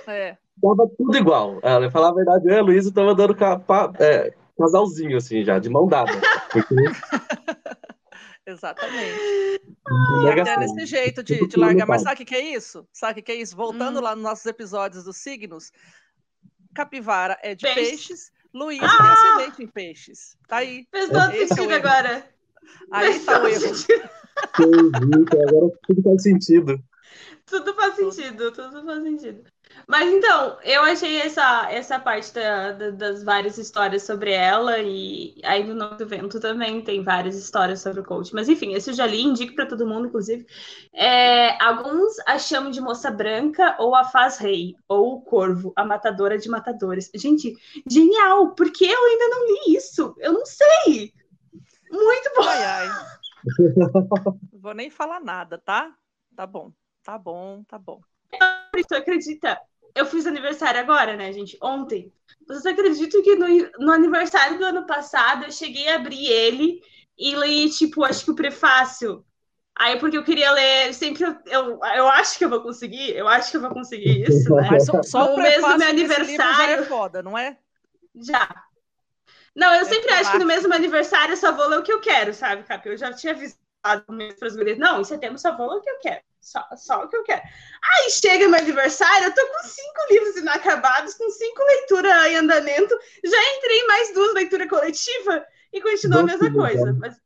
Speaker 1: É.
Speaker 2: Tava tudo igual. Ela falar a verdade, eu e a Luísa tava dando capa, é, casalzinho, assim, já, de mão dada. Porque...
Speaker 1: Exatamente. E até nesse jeito de, de largar. Mas sabe o que é isso? Sabe o que é isso? Voltando hum. lá nos nossos episódios dos signos, Capivara é de Peixe. peixes, Luiz ah! tem acidente em peixes. Tá aí.
Speaker 3: Fez todo Esse sentido é agora.
Speaker 1: Aí Fez tá o erro.
Speaker 2: agora tudo faz sentido.
Speaker 3: Tudo faz sentido, tudo faz sentido. Mas então, eu achei essa, essa parte da, da, das várias histórias sobre ela, e aí no Nome do Vento também tem várias histórias sobre o coach. Mas enfim, esse eu já li, indico para todo mundo, inclusive. É, alguns a chamam de Moça Branca, ou a Faz Rei, ou o Corvo, a Matadora de Matadores. Gente, genial! Porque eu ainda não li isso? Eu não sei! Muito bom!
Speaker 1: Ai, ai. Vou nem falar nada, tá? Tá bom, tá bom, tá bom.
Speaker 3: Tu acredita? Eu fiz aniversário agora, né, gente? Ontem. Vocês acreditam que no, no aniversário do ano passado eu cheguei a abrir ele e li, tipo, acho que o prefácio. Aí, porque eu queria ler, sempre eu, eu, eu acho que eu vou conseguir, eu acho que eu vou conseguir isso, né?
Speaker 1: Mas só, só o mesmo meu aniversário. Já é foda, não é?
Speaker 3: Já. Não, eu é sempre acho que no mesmo aniversário eu só vou ler o que eu quero, sabe, Cap? Eu já tinha visto para as gurias. Não, em setembro só vou o que eu quero. Só, só o que eu quero. Aí chega meu aniversário, eu tô com cinco livros inacabados, com cinco leituras em andamento. Já entrei em mais duas leituras coletivas e continua doce a mesma ilusão. coisa. Mas...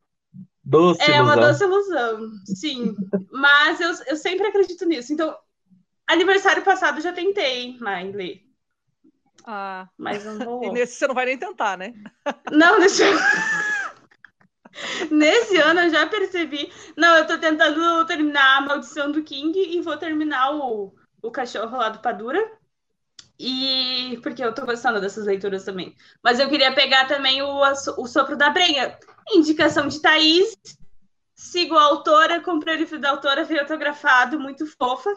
Speaker 2: Doce
Speaker 3: é
Speaker 2: ilusão.
Speaker 3: uma doce ilusão, sim. Mas eu, eu sempre acredito nisso. Então, aniversário passado eu já tentei, Mai, ler.
Speaker 1: Ah.
Speaker 3: Mas não vou.
Speaker 1: E nesse você não vai nem tentar, né?
Speaker 3: Não, nesse. Nesse ano eu já percebi. Não, eu tô tentando terminar a maldição do King e vou terminar o, o cachorro lá do Padura. E porque eu tô gostando dessas leituras também. Mas eu queria pegar também o, o Sopro da Brenha. Indicação de Thaís. Sigo a autora, comprei o livro da autora, veio autografado, muito fofa.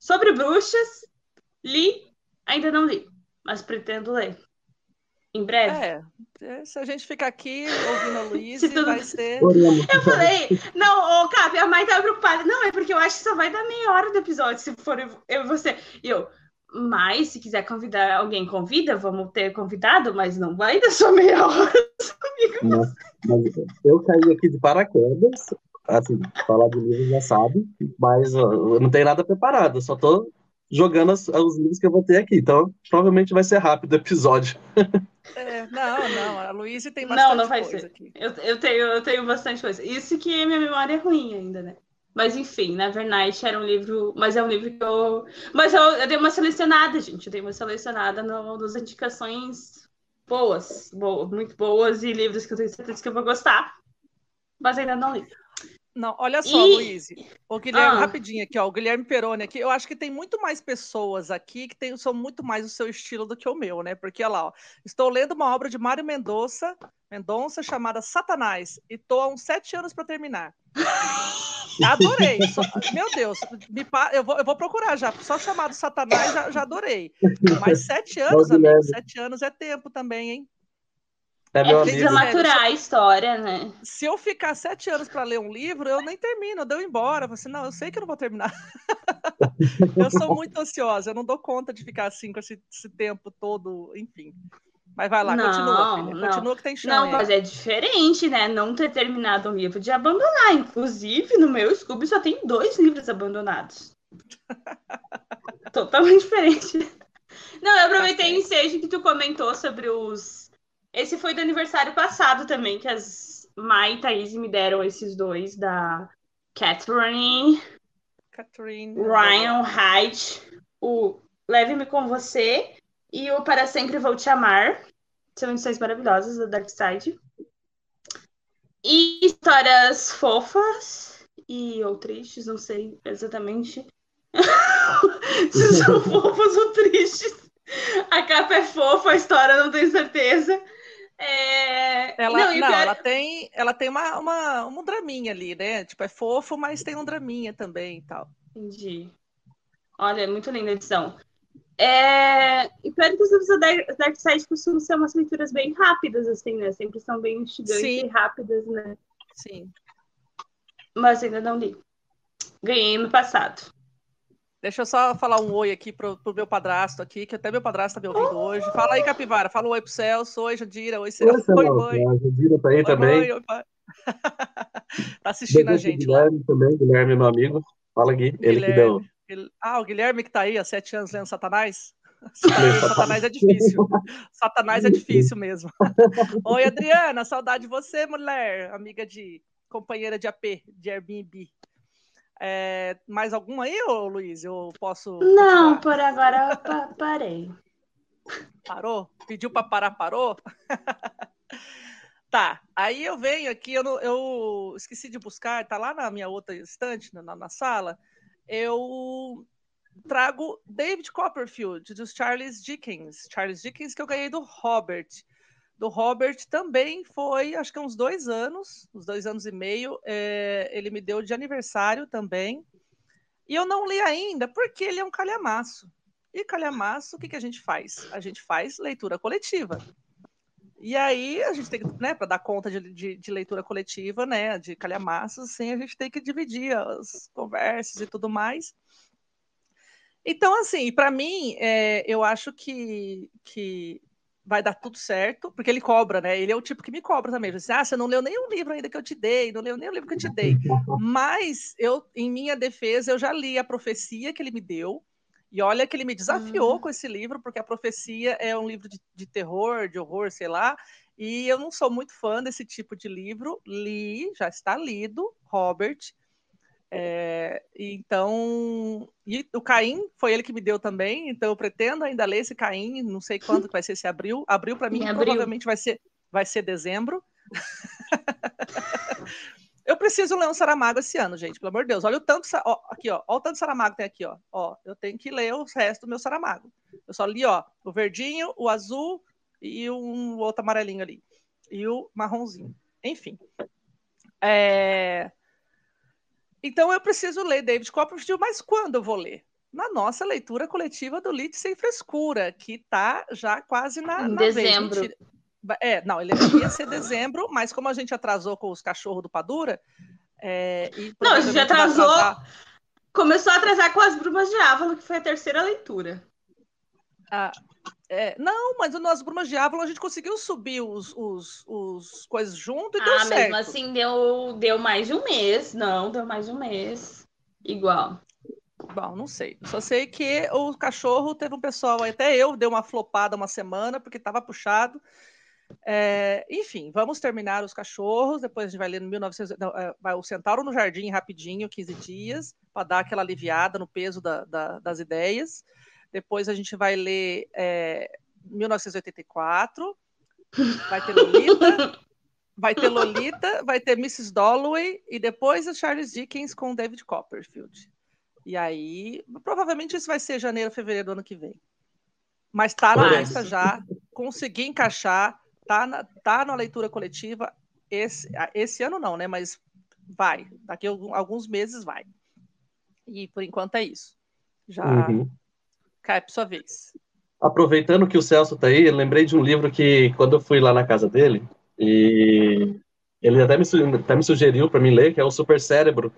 Speaker 3: Sobre bruxas. Li, ainda não li, mas pretendo ler. em breve.
Speaker 1: É, se a gente ficar aqui ouvindo a Luísa, tudo... vai ser.
Speaker 3: Eu falei, não, ô, Cabe, a mãe tava preocupada. Não, é porque eu acho que só vai dar meia hora do episódio, se for eu e você. E eu, mas se quiser convidar alguém, convida, vamos ter convidado, mas não vai dar só meia hora
Speaker 2: mas eu caí aqui de paraquedas, assim, falar de livro já sabe, mas eu não tenho nada preparado, só tô jogando os, os livros que eu vou ter aqui. Então, provavelmente vai ser rápido o episódio.
Speaker 1: É, não, não, a Luísa tem bastante
Speaker 3: Não, não vai
Speaker 1: ser.
Speaker 3: Aqui. Eu, eu, tenho, eu tenho bastante coisa. Isso que minha memória é ruim ainda, né? Mas enfim, Nevernight era um livro, mas é um livro que eu. Mas eu, eu dei uma selecionada, gente. Eu dei uma selecionada no, nas indicações boas, boas, muito boas, e livros que eu tenho certeza que eu vou gostar. Mas ainda não li.
Speaker 1: Não, olha só, e... Luiz. O Guilherme, ah. rapidinho aqui, ó. O Guilherme Peroni aqui. Eu acho que tem muito mais pessoas aqui que tem, são muito mais o seu estilo do que o meu, né? Porque, olha lá, ó, estou lendo uma obra de Mário Mendonça, Mendonça chamada Satanás, e estou há uns sete anos para terminar. Adorei. Só, meu Deus, me, eu, vou, eu vou procurar já. Só chamado Satanás já, já adorei. Mas sete anos, amigo, sete anos é tempo também, hein?
Speaker 3: É, é precisa maturar a história, né?
Speaker 1: Se eu ficar sete anos para ler um livro, eu nem termino, eu dou embora. Eu assim, não, eu sei que eu não vou terminar. eu sou muito ansiosa, eu não dou conta de ficar assim com esse, esse tempo todo, enfim. Mas vai lá, não, continua, filha. Não. Continua que tem chão.
Speaker 3: Não, mas é diferente, né? Não ter terminado um livro de abandonar. Inclusive, no meu Scooby só tem dois livros abandonados. Totalmente diferente. Não, eu aproveitei o ensejo que tu comentou sobre os esse foi do aniversário passado também, que as Mai e Thaís me deram esses dois, da Catherine,
Speaker 1: Catherine
Speaker 3: Ryan Hyde, o Leve-me com Você e o Para Sempre Vou Te Amar. São edições maravilhosas da Dark Side. E histórias fofas e ou tristes, não sei exatamente se são fofas ou tristes. A capa é fofa, a história não tenho certeza. É...
Speaker 1: Ela, não, não pior... ela tem, ela tem uma, uma, um draminha ali, né? Tipo, é fofo, mas tem um draminha também e tal.
Speaker 3: Entendi. Olha, é muito linda a edição. É... E pior que os livros da Dark Side costumam ser umas leituras bem rápidas, assim, né? Sempre são bem instigantes Sim. e rápidas, né?
Speaker 1: Sim.
Speaker 3: Mas ainda não li. Ganhei no passado.
Speaker 1: Deixa eu só falar um oi aqui pro, pro meu padrasto aqui, que até meu padrasto tá me ouvindo oh! hoje. Fala aí, Capivara. Fala um oi pro Celso. Oi, Jandira. Oi, Celso. Oi, mãe.
Speaker 2: A Jandira tá aí oi, também. Mãe, oi, pai.
Speaker 1: tá assistindo a gente
Speaker 2: Guilherme lá. também. Guilherme, meu amigo. Fala, Gui. Ele que deu.
Speaker 1: Ah, o Guilherme que tá aí há sete anos lendo Satanás? Satanás é difícil. Satanás é difícil mesmo. Oi, Adriana. Saudade de você, mulher. Amiga de... Companheira de AP, de Airbnb. É, mais algum aí, ô, Luiz? Eu posso.
Speaker 3: Não, por agora eu pa parei.
Speaker 1: Parou? Pediu para parar, parou? tá, aí eu venho aqui, eu, eu esqueci de buscar, tá lá na minha outra estante, na, na sala. Eu trago David Copperfield, dos Charles Dickens. Charles Dickens, que eu ganhei do Robert do Robert também foi, acho que uns dois anos, uns dois anos e meio. É, ele me deu de aniversário também. E eu não li ainda, porque ele é um calhamaço. E calhamaço, o que, que a gente faz? A gente faz leitura coletiva. E aí a gente tem que, né, para dar conta de, de, de, leitura coletiva, né, de calhamaços, assim, a gente tem que dividir as conversas e tudo mais. Então, assim, para mim, é, eu acho que, que vai dar tudo certo, porque ele cobra, né? Ele é o tipo que me cobra também. Assim, ah, você não leu nenhum livro ainda que eu te dei, não leu nem o livro que eu te dei. Mas eu, em minha defesa, eu já li a profecia que ele me deu. E olha que ele me desafiou uhum. com esse livro, porque a profecia é um livro de, de terror, de horror, sei lá. E eu não sou muito fã desse tipo de livro. Li, já está lido, Robert. É, então, e o Caim foi ele que me deu também, então eu pretendo ainda ler esse Caim, não sei quando vai ser esse abril. Abril para mim provavelmente vai ser vai ser dezembro. eu preciso ler um Saramago esse ano, gente, pelo amor de Deus. Olha o tanto ó, aqui, ó, olha o tanto Saramago tem aqui, ó. Ó, eu tenho que ler o resto do meu Saramago. Eu só li, ó, o verdinho, o azul e um outro amarelinho ali. E o marronzinho. Enfim. É... Então eu preciso ler David Copperfield, mas quando eu vou ler? na nossa leitura coletiva do Lit Sem Frescura, que está já quase na,
Speaker 3: em
Speaker 1: na
Speaker 3: dezembro.
Speaker 1: Vez. É, não, ele ia ser dezembro, mas como a gente atrasou com os cachorros do Padura. É,
Speaker 3: não, a gente atrasou. Atrasar... Começou a atrasar com as Brumas de Ávalo, que foi a terceira leitura.
Speaker 1: Ah, é, não, mas nas Brumas de Ávalo a gente conseguiu subir os, os, os coisas junto e ah, deu certo. Ah, mesmo
Speaker 3: assim deu, deu mais de um mês. Não, deu mais de um mês. Igual.
Speaker 1: Bom, não sei. Só sei que o cachorro teve um pessoal, até eu dei uma flopada uma semana, porque estava puxado. É, enfim, vamos terminar os cachorros. Depois a gente vai ler no 1900. Não, é, vai o Centauro no Jardim rapidinho, 15 dias, para dar aquela aliviada no peso da, da, das ideias. Depois a gente vai ler é, 1984. Vai ter Lolita. vai ter Lolita, vai ter Mrs. Dalloway e depois o Charles Dickens com David Copperfield. E aí, provavelmente isso vai ser janeiro, fevereiro do ano que vem. Mas tá na lista já, consegui encaixar, tá na, tá na leitura coletiva. Esse, esse ano não, né? Mas vai. Daqui a alguns meses vai. E por enquanto é isso. Já uhum. Cai para sua vez.
Speaker 2: Aproveitando que o Celso tá aí, eu lembrei de um livro que, quando eu fui lá na casa dele, e ele até me, até me sugeriu para mim ler, que é o Super Cérebro,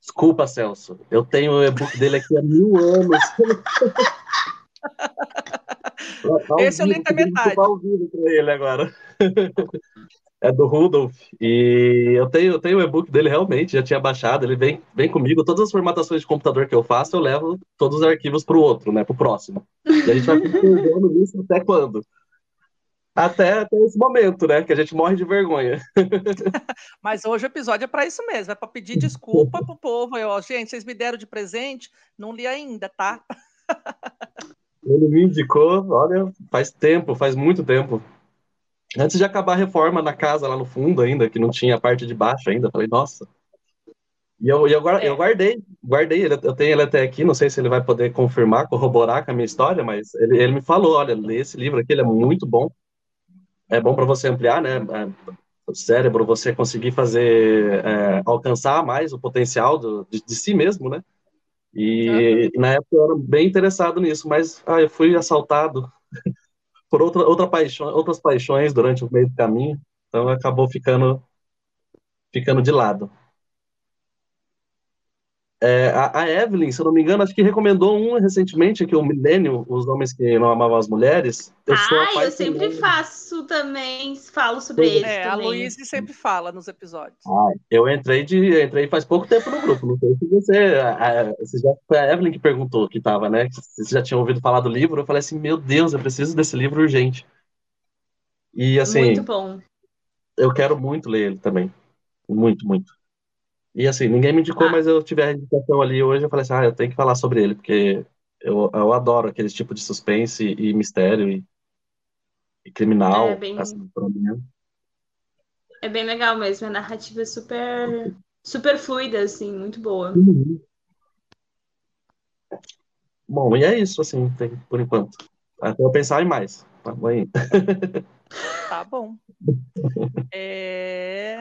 Speaker 2: Desculpa, Celso. Eu tenho o e-book dele aqui há mil anos.
Speaker 1: Esse eu li até metade.
Speaker 2: para ele agora. É do Rudolf. E eu tenho, eu tenho o e-book dele realmente, já tinha baixado, ele vem, vem comigo. Todas as formatações de computador que eu faço, eu levo todos os arquivos para o outro, né? Para o próximo. E a gente vai ficando nisso até quando? até, até esse momento, né? Que a gente morre de vergonha.
Speaker 1: Mas hoje o episódio é para isso mesmo, é para pedir desculpa pro povo. Eu, gente, vocês me deram de presente, não li ainda, tá?
Speaker 2: Ele me indicou, olha, faz tempo, faz muito tempo. Antes de acabar a reforma na casa lá no fundo ainda, que não tinha a parte de baixo ainda, falei, nossa. E eu, eu, eu guardei, guardei, eu tenho ele até aqui, não sei se ele vai poder confirmar, corroborar com a minha história, mas ele, ele me falou, olha, lê esse livro aqui, ele é muito bom é bom para você ampliar, né? É, o cérebro, você conseguir fazer, é, alcançar mais o potencial do, de, de, si mesmo, né? E uhum. na época eu era bem interessado nisso, mas ah, eu fui assaltado por outra, outra paixão, outras paixões durante o meio do caminho, então acabou ficando, ficando de lado. É, a, a, Evelyn, se eu não me engano, acho que recomendou um recentemente, que é o Milênio, Os Homens que Não Amavam as Mulheres.
Speaker 3: Eu ah, eu sempre faço também, falo sobre ele. É,
Speaker 1: a Luísa sempre fala nos episódios.
Speaker 2: Ah, eu entrei de entrei faz pouco tempo no grupo, não sei se você. A, você já, foi a Evelyn que perguntou que estava, né? Se você já tinha ouvido falar do livro, eu falei assim, meu Deus, eu preciso desse livro urgente. E assim.
Speaker 3: Muito bom.
Speaker 2: Eu quero muito ler ele também. Muito, muito. E assim, ninguém me indicou, ah. mas eu tive a indicação ali hoje, eu falei assim, ah, eu tenho que falar sobre ele, porque eu, eu adoro aquele tipo de suspense e, mistério e, e criminal,
Speaker 3: é bem...
Speaker 2: assim, pra mim.
Speaker 3: É bem legal mesmo, a narrativa é super, super fluida, assim, muito boa. Uhum.
Speaker 2: Bom, e é isso, assim, tem, por enquanto. Até eu pensar em mais. Tá bom.
Speaker 1: Tá bom. É...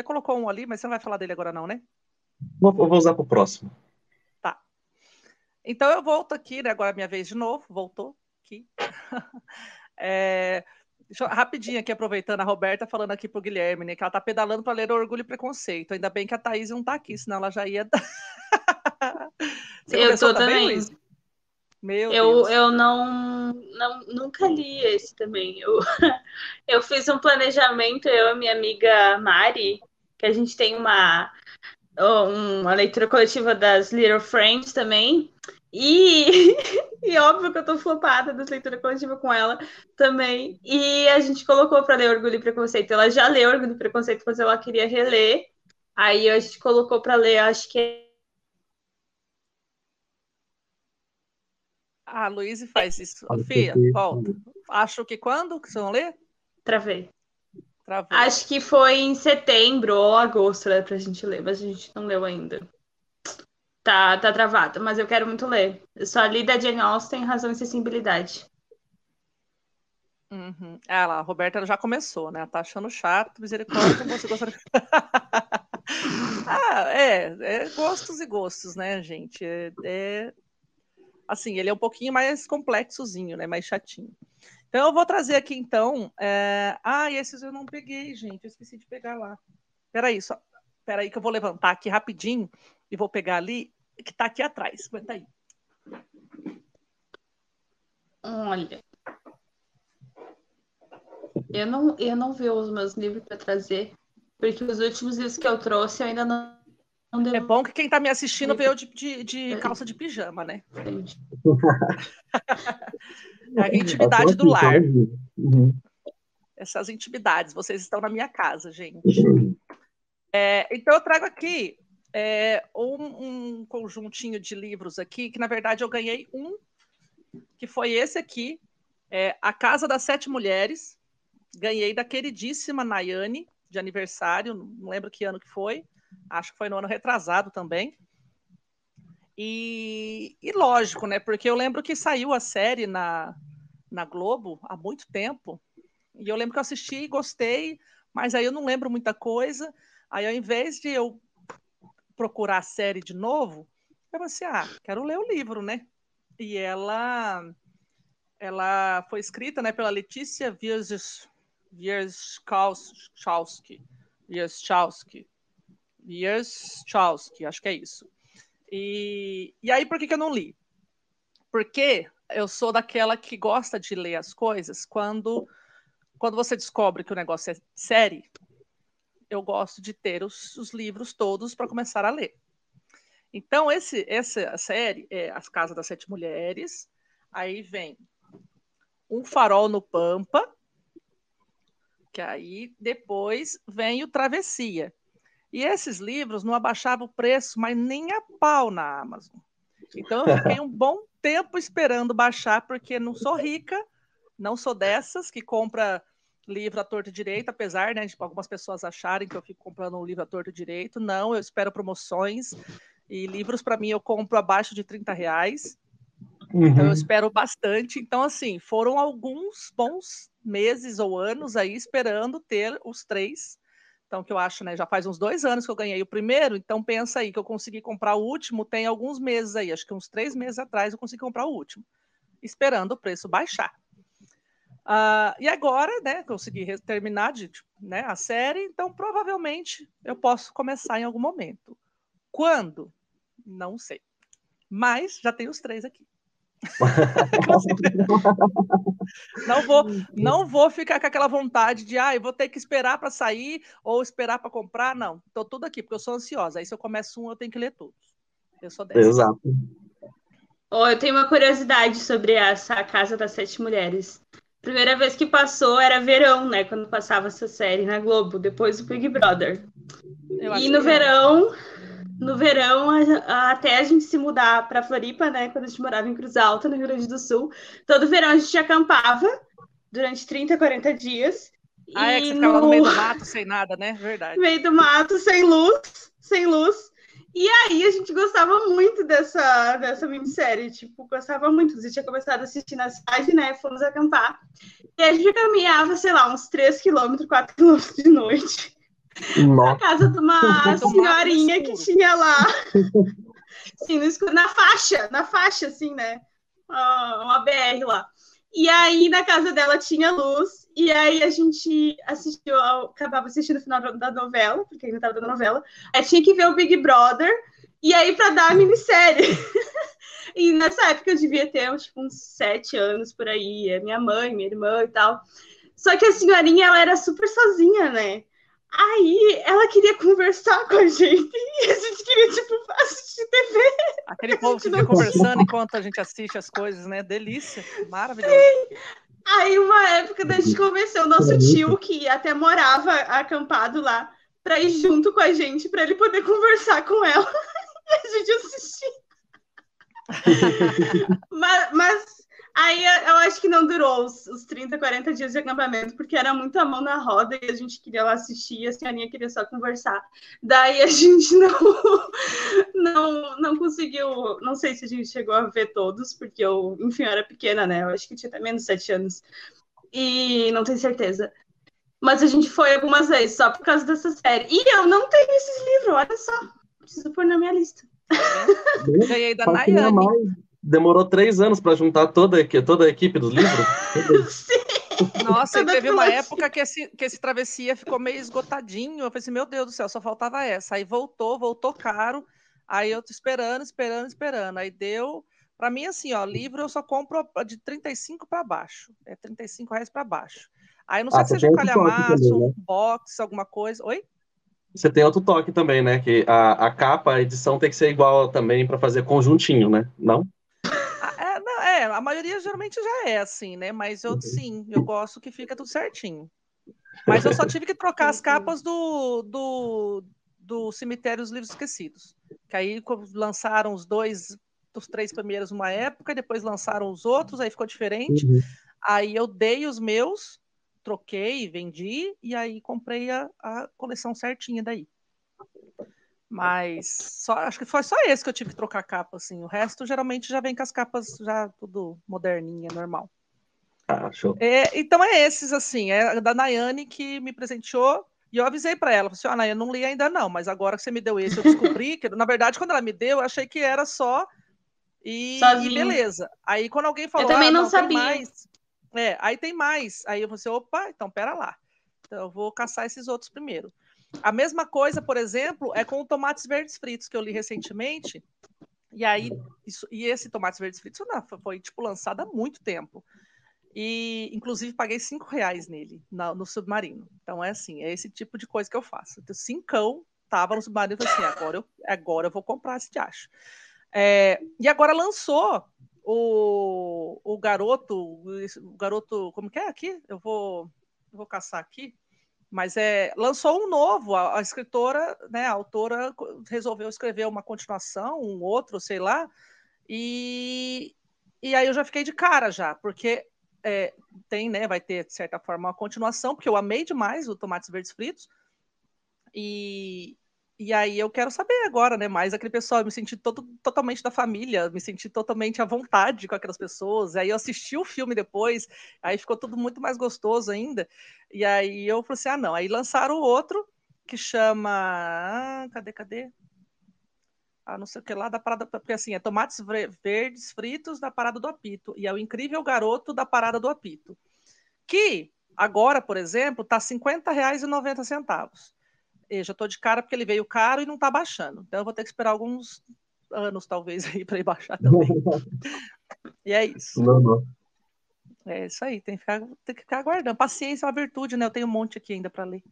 Speaker 1: Você colocou um ali, mas você não vai falar dele agora, não, né?
Speaker 2: Vou, vou usar para o próximo.
Speaker 1: Tá. Então eu volto aqui, né? Agora é minha vez de novo. Voltou aqui. é, eu, rapidinho aqui, aproveitando a Roberta falando aqui pro Guilherme, né? Que ela tá pedalando para ler Orgulho e Preconceito. Ainda bem que a Thaís não tá aqui, senão ela já ia.
Speaker 3: eu tô também. também meu eu, Deus. eu não, não nunca li esse também. Eu, eu fiz um planejamento, eu e minha amiga Mari, que a gente tem uma, uma leitura coletiva das Little Friends também. E, e óbvio que eu tô flopada da leitura coletiva com ela também. E a gente colocou para ler Orgulho e Preconceito. Ela já leu Orgulho e Preconceito, mas ela queria reler. Aí a gente colocou para ler, acho que
Speaker 1: A Luísa faz isso. Fia, volta. Acho que quando que você vão ler?
Speaker 3: Travei. Travou. Acho que foi em setembro ou agosto né, pra gente ler, mas a gente não leu ainda. Tá, tá travado, mas eu quero muito ler. Eu só li da Jane Austen, Razão e Sensibilidade.
Speaker 1: Uhum. Ah lá, a Roberta já começou, né? Tá achando chato, misericórdia, você gostaria... Ah, é, é gostos e gostos, né, gente? É, é, assim, ele é um pouquinho mais complexozinho, né? Mais chatinho. Então eu vou trazer aqui então. É... Ah, esses eu não peguei, gente. Eu esqueci de pegar lá. Peraí, só. Peraí, que eu vou levantar aqui rapidinho e vou pegar ali, que tá aqui atrás. Aguenta aí.
Speaker 3: Olha. Eu não, eu não vi os meus livros para trazer, porque os últimos livros que eu trouxe eu ainda não. não deu...
Speaker 1: É bom que quem está me assistindo veio de, de, de, calça de pijama, né? é a intimidade do lar. Uhum. Essas intimidades, vocês estão na minha casa, gente. É, então eu trago aqui é, um, um conjuntinho de livros aqui, que na verdade eu ganhei um, que foi esse aqui, é, A Casa das Sete Mulheres, ganhei da queridíssima Nayane, de aniversário, não lembro que ano que foi, acho que foi no ano retrasado também. E, e lógico, né? Porque eu lembro que saiu a série na, na Globo há muito tempo, e eu lembro que eu assisti e gostei, mas aí eu não lembro muita coisa. Aí ao invés de eu procurar a série de novo, eu pensei, ah, quero ler o livro, né? E ela ela foi escrita né, pela Letícia Wierzchowski. Wierzchowski. Wierzchowski, acho que é isso. E, e aí, por que, que eu não li? Porque eu sou daquela que gosta de ler as coisas quando, quando você descobre que o negócio é série. Eu gosto de ter os, os livros todos para começar a ler. Então, esse, essa série é As Casas das Sete Mulheres. Aí vem Um Farol no Pampa, que aí depois vem o Travessia. E esses livros não abaixavam o preço, mas nem a pau na Amazon. Então eu fiquei um bom tempo esperando baixar, porque não sou rica, não sou dessas que compra livro à torta direito, apesar né, de algumas pessoas acharem que eu fico comprando um livro à torta direito. Não, eu espero promoções. E livros, para mim, eu compro abaixo de 30 reais. Uhum. Então eu espero bastante. Então, assim, foram alguns bons meses ou anos aí esperando ter os três. Então, que eu acho, né? Já faz uns dois anos que eu ganhei o primeiro, então pensa aí que eu consegui comprar o último, tem alguns meses aí, acho que uns três meses atrás eu consegui comprar o último, esperando o preço baixar. Uh, e agora, né, consegui terminar de, né, a série, então provavelmente eu posso começar em algum momento. Quando? Não sei. Mas já tenho os três aqui. Não vou, não vou ficar com aquela vontade de, ah, eu vou ter que esperar para sair ou esperar para comprar. Não, estou tudo aqui porque eu sou ansiosa. Aí se eu começo um, eu tenho que ler todos. Eu sou dessa.
Speaker 2: Exato.
Speaker 3: Oh, eu tenho uma curiosidade sobre essa Casa das Sete Mulheres. Primeira vez que passou era verão, né? Quando passava essa série na Globo, depois do Big Brother. e no verão, no verão, até a gente se mudar para Floripa, né? Quando a gente morava em Cruz Alta, no Rio Grande do Sul, todo verão a gente acampava durante 30, 40 dias.
Speaker 1: Ah, é que você ficava no... no meio do mato sem nada, né? Verdade.
Speaker 3: No meio do mato, sem luz, sem luz. E aí a gente gostava muito dessa, dessa minissérie, tipo, gostava muito. A gente tinha começado a assistir na cidade, né? Fomos acampar. E a gente caminhava, sei lá, uns 3 quilômetros, 4 quilômetros de noite na casa de uma senhorinha que tinha lá, no na faixa, na faixa, assim, né? Uma BR lá. E aí na casa dela tinha luz, e aí a gente assistiu, acabava assistindo o final da novela, porque ainda estava dando novela, aí tinha que ver o Big Brother, e aí para dar a minissérie. e nessa época eu devia ter tipo, uns sete anos por aí, é minha mãe, minha irmã e tal. Só que a senhorinha, ela era super sozinha, né? Aí ela queria conversar com a gente e a gente queria, tipo, assistir TV.
Speaker 1: Aquele povo que fica conversando enquanto a gente assiste as coisas, né? Delícia, maravilhoso.
Speaker 3: Sim. Aí, uma época, a gente convenceu o nosso tio, que até morava acampado lá, para ir junto com a gente, para ele poder conversar com ela. E a gente assistia. mas, mas Aí eu acho que não durou os, os 30, 40 dias de acampamento, porque era muita mão na roda e a gente queria lá assistir, e a senhorinha queria só conversar. Daí a gente não, não, não conseguiu, não sei se a gente chegou a ver todos, porque eu, enfim, eu era pequena, né? Eu acho que tinha até menos de 7 anos. E não tenho certeza. Mas a gente foi algumas vezes, só por causa dessa série. E eu não tenho esses livros, livro, olha só. Preciso pôr na minha lista.
Speaker 1: Ganhei da Nayane.
Speaker 2: Demorou três anos para juntar toda, toda a equipe dos livros.
Speaker 1: Nossa, teve uma época que esse, que esse travessia ficou meio esgotadinho. Eu falei assim, meu Deus do céu, só faltava essa. Aí voltou, voltou caro. Aí eu tô esperando, esperando, esperando. Aí deu. Para mim, assim, ó, livro eu só compro de 35 para baixo. É 35 reais para baixo. Aí não sei ah, se seja um calhamaço, né? um box, alguma coisa. Oi?
Speaker 2: Você tem outro toque também, né? Que a, a capa, a edição tem que ser igual também para fazer conjuntinho, né? Não?
Speaker 1: A maioria geralmente já é assim, né? Mas eu uhum. sim, eu gosto que fica tudo certinho. Mas eu só tive que trocar as capas do, do, do Cemitério dos Livros Esquecidos. Que aí lançaram os dois, os três primeiros uma época, depois lançaram os outros, aí ficou diferente. Uhum. Aí eu dei os meus, troquei, vendi, e aí comprei a, a coleção certinha daí. Mas só, acho que foi só esse que eu tive que trocar capa, assim. O resto geralmente já vem com as capas já tudo moderninha, normal.
Speaker 2: Ah, show.
Speaker 1: É, então é esses, assim, é da Nayane que me presenteou. E eu avisei para ela, assim, ah, Nayane, eu não li ainda não, mas agora que você me deu esse, eu descobri que, na verdade, quando ela me deu, eu achei que era só e, e beleza. Aí quando alguém falou,
Speaker 3: eu também ah, não, não sabia.
Speaker 1: mais. É, aí tem mais. Aí eu falei, assim, opa, então pera lá. Então eu vou caçar esses outros primeiro. A mesma coisa, por exemplo, é com tomates verdes fritos que eu li recentemente. E aí, isso, e esse tomates verdes fritos não, foi tipo lançado há muito tempo. E inclusive paguei cinco reais nele na, no submarino. Então é assim, é esse tipo de coisa que eu faço. Então, cincão tava no submarino e falei assim, agora eu, agora eu vou comprar esse diacho. É, e agora lançou o, o garoto, o garoto, como que é aqui? Eu vou, eu vou caçar aqui. Mas é, lançou um novo, a, a, escritora, né, a autora resolveu escrever uma continuação, um outro, sei lá, e, e aí eu já fiquei de cara já, porque é, tem, né, vai ter, de certa forma, uma continuação, porque eu amei demais o Tomates Verdes Fritos, e, e aí eu quero saber agora, né? Mais aquele pessoal, eu me senti todo, totalmente da família, me senti totalmente à vontade com aquelas pessoas. Aí eu assisti o filme depois, aí ficou tudo muito mais gostoso ainda. E aí eu falei assim: ah, não. Aí lançaram o outro que chama. Ah, cadê, cadê? Ah, não sei o que lá da parada, porque assim, é tomates verdes fritos da parada do apito. E é o incrível garoto da parada do apito. Que agora, por exemplo, tá R$ 50,90 eu já estou de cara porque ele veio caro e não está baixando. Então eu vou ter que esperar alguns anos, talvez, aí para ir baixar também. e é isso.
Speaker 2: Não, não.
Speaker 1: É isso aí, tem que, ficar, tem que ficar aguardando. Paciência é uma virtude, né? Eu tenho um monte aqui ainda para ler.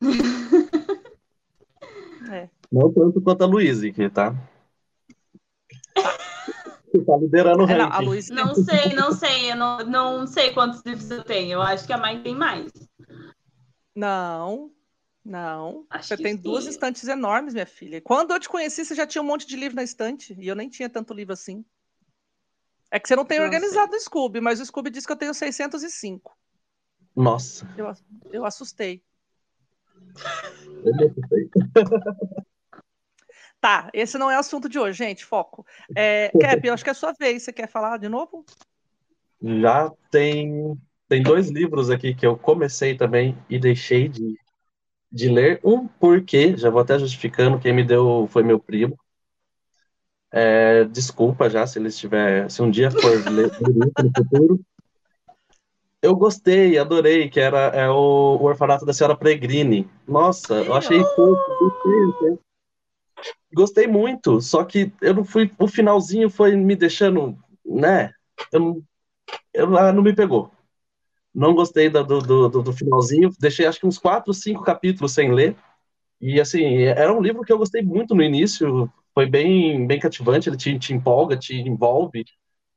Speaker 2: é. Não tanto quanto a Luísa, que tá. Você tá liderando o é,
Speaker 3: não, Luiz... não sei, não sei. Eu não, não sei quantos livros eu tenho. Eu acho que a mãe tem mais.
Speaker 1: Não, não, Acho você tem sim. duas estantes enormes, minha filha. Quando eu te conheci, você já tinha um monte de livro na estante, e eu nem tinha tanto livro assim. É que você não tem organizado o Scooby, mas o Scooby diz que eu tenho 605.
Speaker 2: Nossa.
Speaker 1: Eu, eu assustei.
Speaker 2: Eu me assustei.
Speaker 1: tá, esse não é o assunto de hoje, gente. Foco. É, Cap, eu acho que é a sua vez. Você quer falar de novo?
Speaker 2: Já tem, tem dois livros aqui que eu comecei também e deixei de de ler. Um porque, já vou até justificando, quem me deu foi meu primo. É, desculpa já se ele estiver, se um dia for ler no futuro. Eu gostei, adorei, que era é o, o Orfanato da Senhora Pregrini. Nossa, eu achei fofo, gostei, gostei muito, só que eu não fui, o finalzinho foi me deixando, né? Eu, eu, ah, não me pegou. Não gostei do, do, do, do finalzinho, deixei acho que uns quatro, cinco capítulos sem ler. E assim, era um livro que eu gostei muito no início, foi bem, bem cativante, ele te, te empolga, te envolve.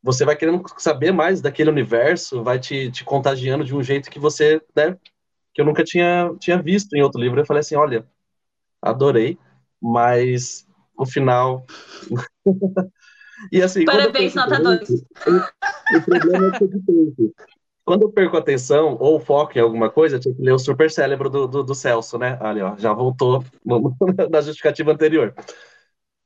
Speaker 2: Você vai querendo saber mais daquele universo, vai te, te contagiando de um jeito que você, né, que eu nunca tinha, tinha visto em outro livro. Eu falei assim, olha, adorei, mas o final.
Speaker 3: e assim. Parabéns, nota 2.
Speaker 2: O, problema é que eu quando eu perco a atenção ou foco em alguma coisa, eu tinha que ler o super cérebro do, do, do Celso, né? Ali, ó, já voltou na justificativa anterior.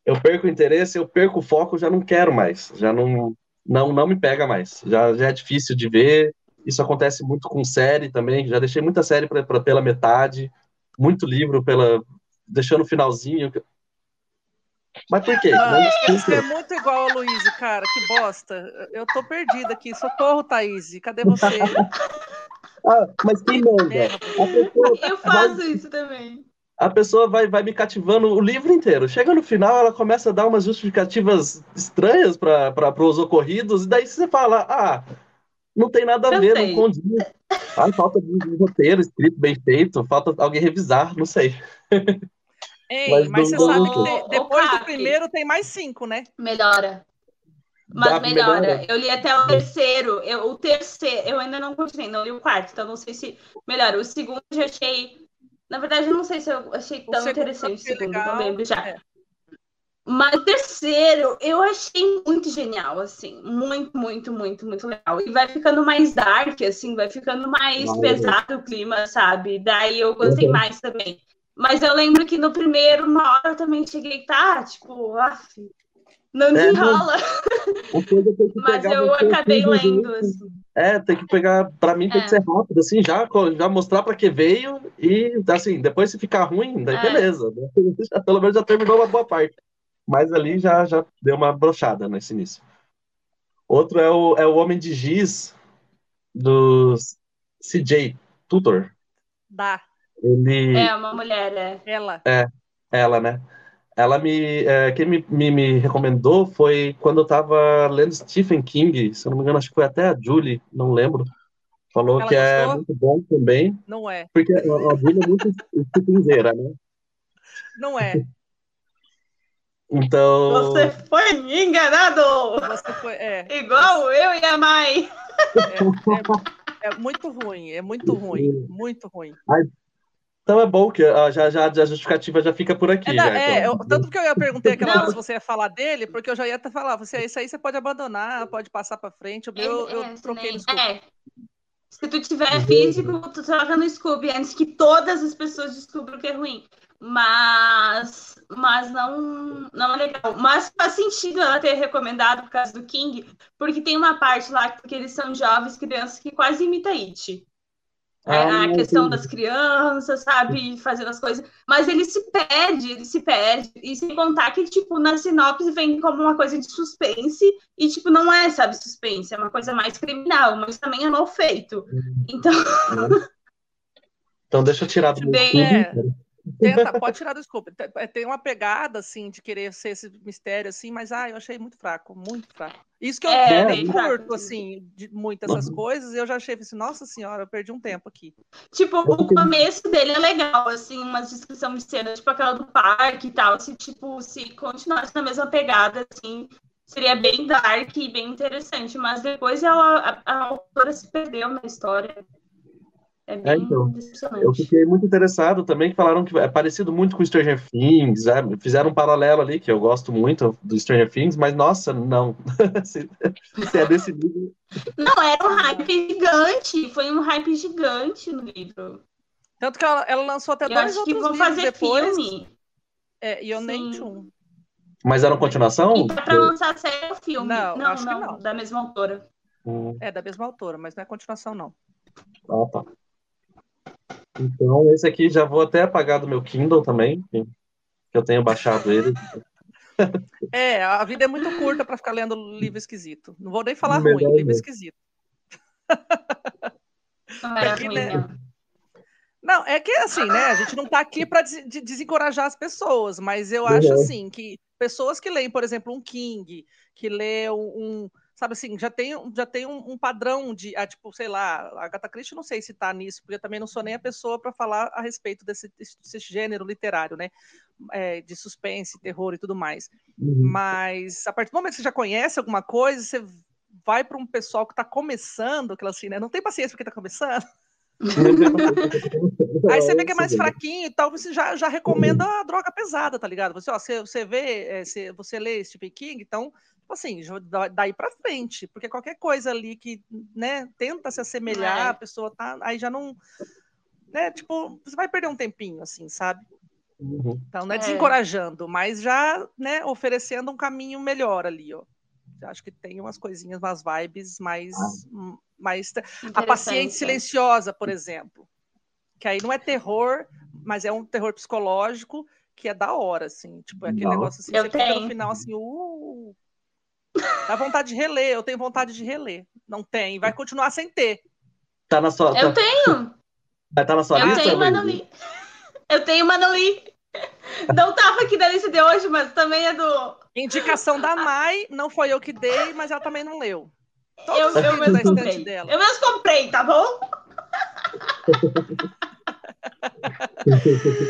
Speaker 2: Eu perco o interesse, eu perco o foco, já não quero mais, já não, não, não me pega mais, já, já é difícil de ver. Isso acontece muito com série também, já deixei muita série pra, pra pela metade, muito livro pela, deixando o finalzinho. Mas por quê?
Speaker 1: Mano,
Speaker 2: Não
Speaker 1: você é muito igual a Luiz, cara. Que bosta. Eu tô perdida aqui. Socorro, Thaís. Cadê você?
Speaker 2: Ah, mas quem manda? Pessoa,
Speaker 3: Eu faço isso também.
Speaker 2: a pessoa vai, vai me cativando o livro inteiro. Chega no final, ela começa a dar umas justificativas estranhas para os ocorridos, e daí você fala: ah, não tem nada a
Speaker 3: Eu
Speaker 2: ver,
Speaker 3: sei.
Speaker 2: não condiz. Ah, falta de roteiro escrito bem feito, falta alguém revisar, não sei.
Speaker 1: Ei,
Speaker 2: Mas
Speaker 1: mas, você sabe que tem- depois do primeiro tem mais cinco, né?
Speaker 3: Melhora. Mas melhora.
Speaker 2: melhora?
Speaker 3: Eu li até o terceiro. Eu, o terceiro, eu ainda não continuei, não li o quarto, então não sei se melhora. O segundo eu já achei. Na verdade, eu não sei se eu achei
Speaker 1: O
Speaker 3: tão
Speaker 1: segundo
Speaker 3: interessante o segundo,
Speaker 1: legal,
Speaker 3: não lembro já.
Speaker 1: é.
Speaker 3: Mas o terceiro, eu achei muito genial, assim. Muito, muito, muito, muito legal. E vai ficando mais dark, assim, vai ficando mais pesado o clima, sabe? Daí eu gostei
Speaker 2: Uhum.
Speaker 3: mais também. Mas eu lembro que no primeiro, uma hora eu também cheguei, tá, tipo, af, não
Speaker 2: É,
Speaker 3: desenrola.
Speaker 2: Que
Speaker 3: Mas eu
Speaker 2: você
Speaker 3: acabei lendo, assim.
Speaker 2: É, tem que pegar, pra mim tem
Speaker 3: É.
Speaker 2: que ser rápido, assim, já, já mostrar pra que veio e, assim, depois se ficar ruim, daí
Speaker 3: É.
Speaker 2: beleza. né? Já, pelo menos já terminou uma boa parte. Mas ali já, já deu uma brochada nesse início. Outro é o, é o Homem de Giz, do CJ Tutor.
Speaker 1: Dá.
Speaker 2: Ele,
Speaker 3: É, uma mulher, é.
Speaker 1: Ela.
Speaker 2: ela, né? Ela me, é, quem me, me, me recomendou foi quando eu tava lendo Stephen King, se eu não me engano, acho que foi até a Julie, não lembro. Falou
Speaker 1: Ela
Speaker 2: que é
Speaker 1: gostou?
Speaker 2: muito bom também,
Speaker 1: Não é.
Speaker 2: porque a, a Julie é muito estupinzeira, né?
Speaker 1: Não é.
Speaker 2: Então,
Speaker 3: Você foi enganado!
Speaker 1: Você foi. É.
Speaker 3: Igual eu e a mãe.
Speaker 1: É, é muito ruim. É muito ruim. Muito ruim.
Speaker 2: Então é bom que já, já, a justificativa já fica por aqui.
Speaker 1: É,
Speaker 2: já,
Speaker 1: é,
Speaker 2: então.
Speaker 1: eu- tanto que eu ia perguntar aquela hora se você ia falar dele, porque eu já ia até falar, você, isso aí você pode abandonar, pode passar pra frente. O meu eu,
Speaker 3: É,
Speaker 1: troquei no Scooby.
Speaker 3: é. Se tu tiver
Speaker 2: Uhum.
Speaker 3: físico, tu troca no Scooby antes que todas as pessoas descubram que é ruim. Mas, mas não, não é legal. Mas faz sentido ela ter recomendado por causa do King, porque tem uma parte lá que eles são jovens crianças que quase imita It. É,
Speaker 2: Ah,
Speaker 3: a questão das crianças, sabe, fazendo as coisas, mas ele se perde, ele se perde, e sem contar que, tipo, na sinopse vem como uma coisa de suspense, e, tipo, não é, sabe, suspense, é uma coisa mais criminal, mas também é mal feito. Então,
Speaker 2: Então deixa eu tirar do
Speaker 3: Bem,
Speaker 1: é. Tenta, pode tirar do. Tem- é, Tem uma pegada, assim, de querer ser esse mistério, assim, mas, ah, eu achei muito fraco, muito fraco. Isso que eu
Speaker 3: É,
Speaker 1: nem curto, assim, de muitas essas coisas, eu já achei, assim, nossa senhora, eu perdi um tempo aqui.
Speaker 3: tipo, o começo dele é legal, assim, uma descrição de cena, tipo aquela do parque e tal, se, tipo, se continuasse na mesma pegada, assim, seria bem dark e bem interessante, mas depois ela, a, a autora se perdeu na história. É bem
Speaker 2: então,
Speaker 3: decepcionante.
Speaker 2: Eu fiquei muito interessado também, que falaram que é parecido muito com Stranger Things, é, fizeram um paralelo ali, que eu gosto muito do Stranger Things, mas nossa, não. se, se é desse nível.
Speaker 3: Não, era um hype gigante, foi um hype gigante no livro.
Speaker 1: Tanto que ela, ela lançou até
Speaker 3: Eu
Speaker 1: dois
Speaker 3: acho que
Speaker 1: outros
Speaker 3: vão
Speaker 1: livros
Speaker 3: fazer
Speaker 1: depois.
Speaker 3: filme.
Speaker 1: É, e eu nem
Speaker 3: Sim.
Speaker 1: tchum.
Speaker 2: Mas era uma continuação?
Speaker 3: E tá pra lançar série ou filme?
Speaker 1: Não,
Speaker 3: não,
Speaker 1: acho que
Speaker 3: não,
Speaker 1: não.
Speaker 3: da mesma autora.
Speaker 2: Hum,
Speaker 1: É da mesma autora, mas não é continuação, não.
Speaker 2: ah, tá. Então, esse aqui já vou até apagar do meu Kindle também, que que eu tenho baixado ele.
Speaker 1: É, a vida é muito curta para ficar lendo livro esquisito. Não vou nem falar
Speaker 2: Melhor
Speaker 1: ruim, livro esquisito.
Speaker 3: Não era
Speaker 1: Aqui,
Speaker 3: ruim,
Speaker 1: né?
Speaker 3: não.
Speaker 1: É que assim, né? A gente não tá aqui para desencorajar as pessoas, mas eu acho
Speaker 2: Uhum.
Speaker 1: assim que pessoas que leem, por exemplo, um King, que lê um- sabe assim, já tem, um- já tem um, um padrão de, ah, tipo, sei lá, a Agatha Christie não sei se tá nisso, porque eu também não sou nem a pessoa para falar a respeito desse, desse, gênero literário, né? É, de suspense, terror e tudo mais.
Speaker 2: Uhum.
Speaker 1: Mas a partir do momento que você já conhece alguma coisa, você vai para um pessoal que está começando, aquela assim, né? Não tem paciência porque está começando. Aí você vê que é mais fraquinho e tal, você já, já recomenda a droga pesada, tá ligado? Você, ó, você, você vê, é, você, você lê Stephen King, então, assim, daí pra frente, porque qualquer coisa ali que, né, tenta se assemelhar,
Speaker 3: É.
Speaker 1: a pessoa tá, aí já não, né, tipo, você vai perder um tempinho, assim, sabe?
Speaker 2: Uhum.
Speaker 1: Então, não é
Speaker 3: É.
Speaker 1: desencorajando, mas já, né, oferecendo um caminho melhor ali, ó. Eu acho que tem umas coisinhas, umas vibes mais, hum, mais a paciente silenciosa, por exemplo. Que aí não é terror, mas é um terror psicológico que é da hora, assim. Tipo, é aquele
Speaker 2: Não.
Speaker 1: negócio assim,
Speaker 3: Eu
Speaker 1: você fica no
Speaker 3: tenho.
Speaker 1: final assim, uh. Dá vontade de reler, eu tenho vontade de reler. Não tem, vai continuar sem ter.
Speaker 2: Tá na sua,
Speaker 3: Eu
Speaker 2: tá,
Speaker 3: tenho,
Speaker 2: vai tá na sua
Speaker 3: eu
Speaker 2: lista,
Speaker 3: tenho
Speaker 2: Luiz?
Speaker 3: Manoli. Eu tenho Manoli. Não tava aqui na lista de hoje, mas também é do.
Speaker 1: Indicação da Mai, não foi eu que dei, mas ela também não leu. Todos
Speaker 3: Eu,
Speaker 1: os
Speaker 3: eu
Speaker 1: da
Speaker 3: mesmo
Speaker 1: estante
Speaker 3: comprei.
Speaker 1: dela.
Speaker 3: Eu mesmo comprei, tá bom?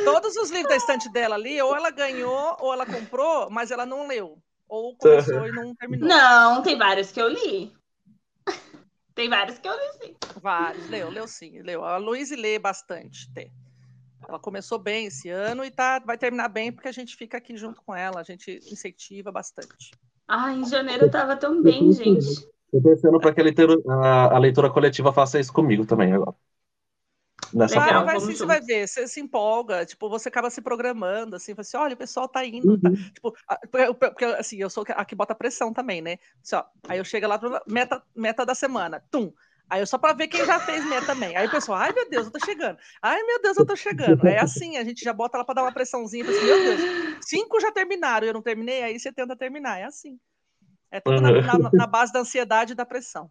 Speaker 1: Todos os livros da estante dela ali, ou ela ganhou, ou ela comprou, mas ela não leu. Ou começou e não terminou.
Speaker 3: Não, tem vários que eu li. Tem vários que eu li, sim.
Speaker 1: Vários, leu, leu sim, leu. A Luísa lê bastante, tem. Ela começou bem esse ano e tá, vai terminar bem porque a gente fica aqui junto com ela, a gente incentiva bastante.
Speaker 3: Ai, em janeiro eu tava tão bem, gente.
Speaker 2: Tô pensando para que a leitura, a, a leitura coletiva faça isso comigo também agora. Nessa
Speaker 3: Legal.
Speaker 1: Vai sim, você vai ver, você se empolga, tipo, você acaba se programando, assim, assim, olha, o pessoal tá indo, tá?
Speaker 2: Uhum.
Speaker 1: Tipo, a- porque, porque, assim, eu sou a que bota pressão também, né? Assim, ó, aí eu chego lá, meta, meta da semana, tum. Aí eu só pra ver quem já fez meta também. Aí o pessoal, ai meu Deus, eu tô chegando. Ai meu Deus, eu tô chegando. É assim, a gente já bota lá pra dar uma pressãozinha, assim, meu Deus, cinco já terminaram e eu não terminei, aí você tenta terminar, é assim. É tudo na, na- na base da ansiedade e da pressão.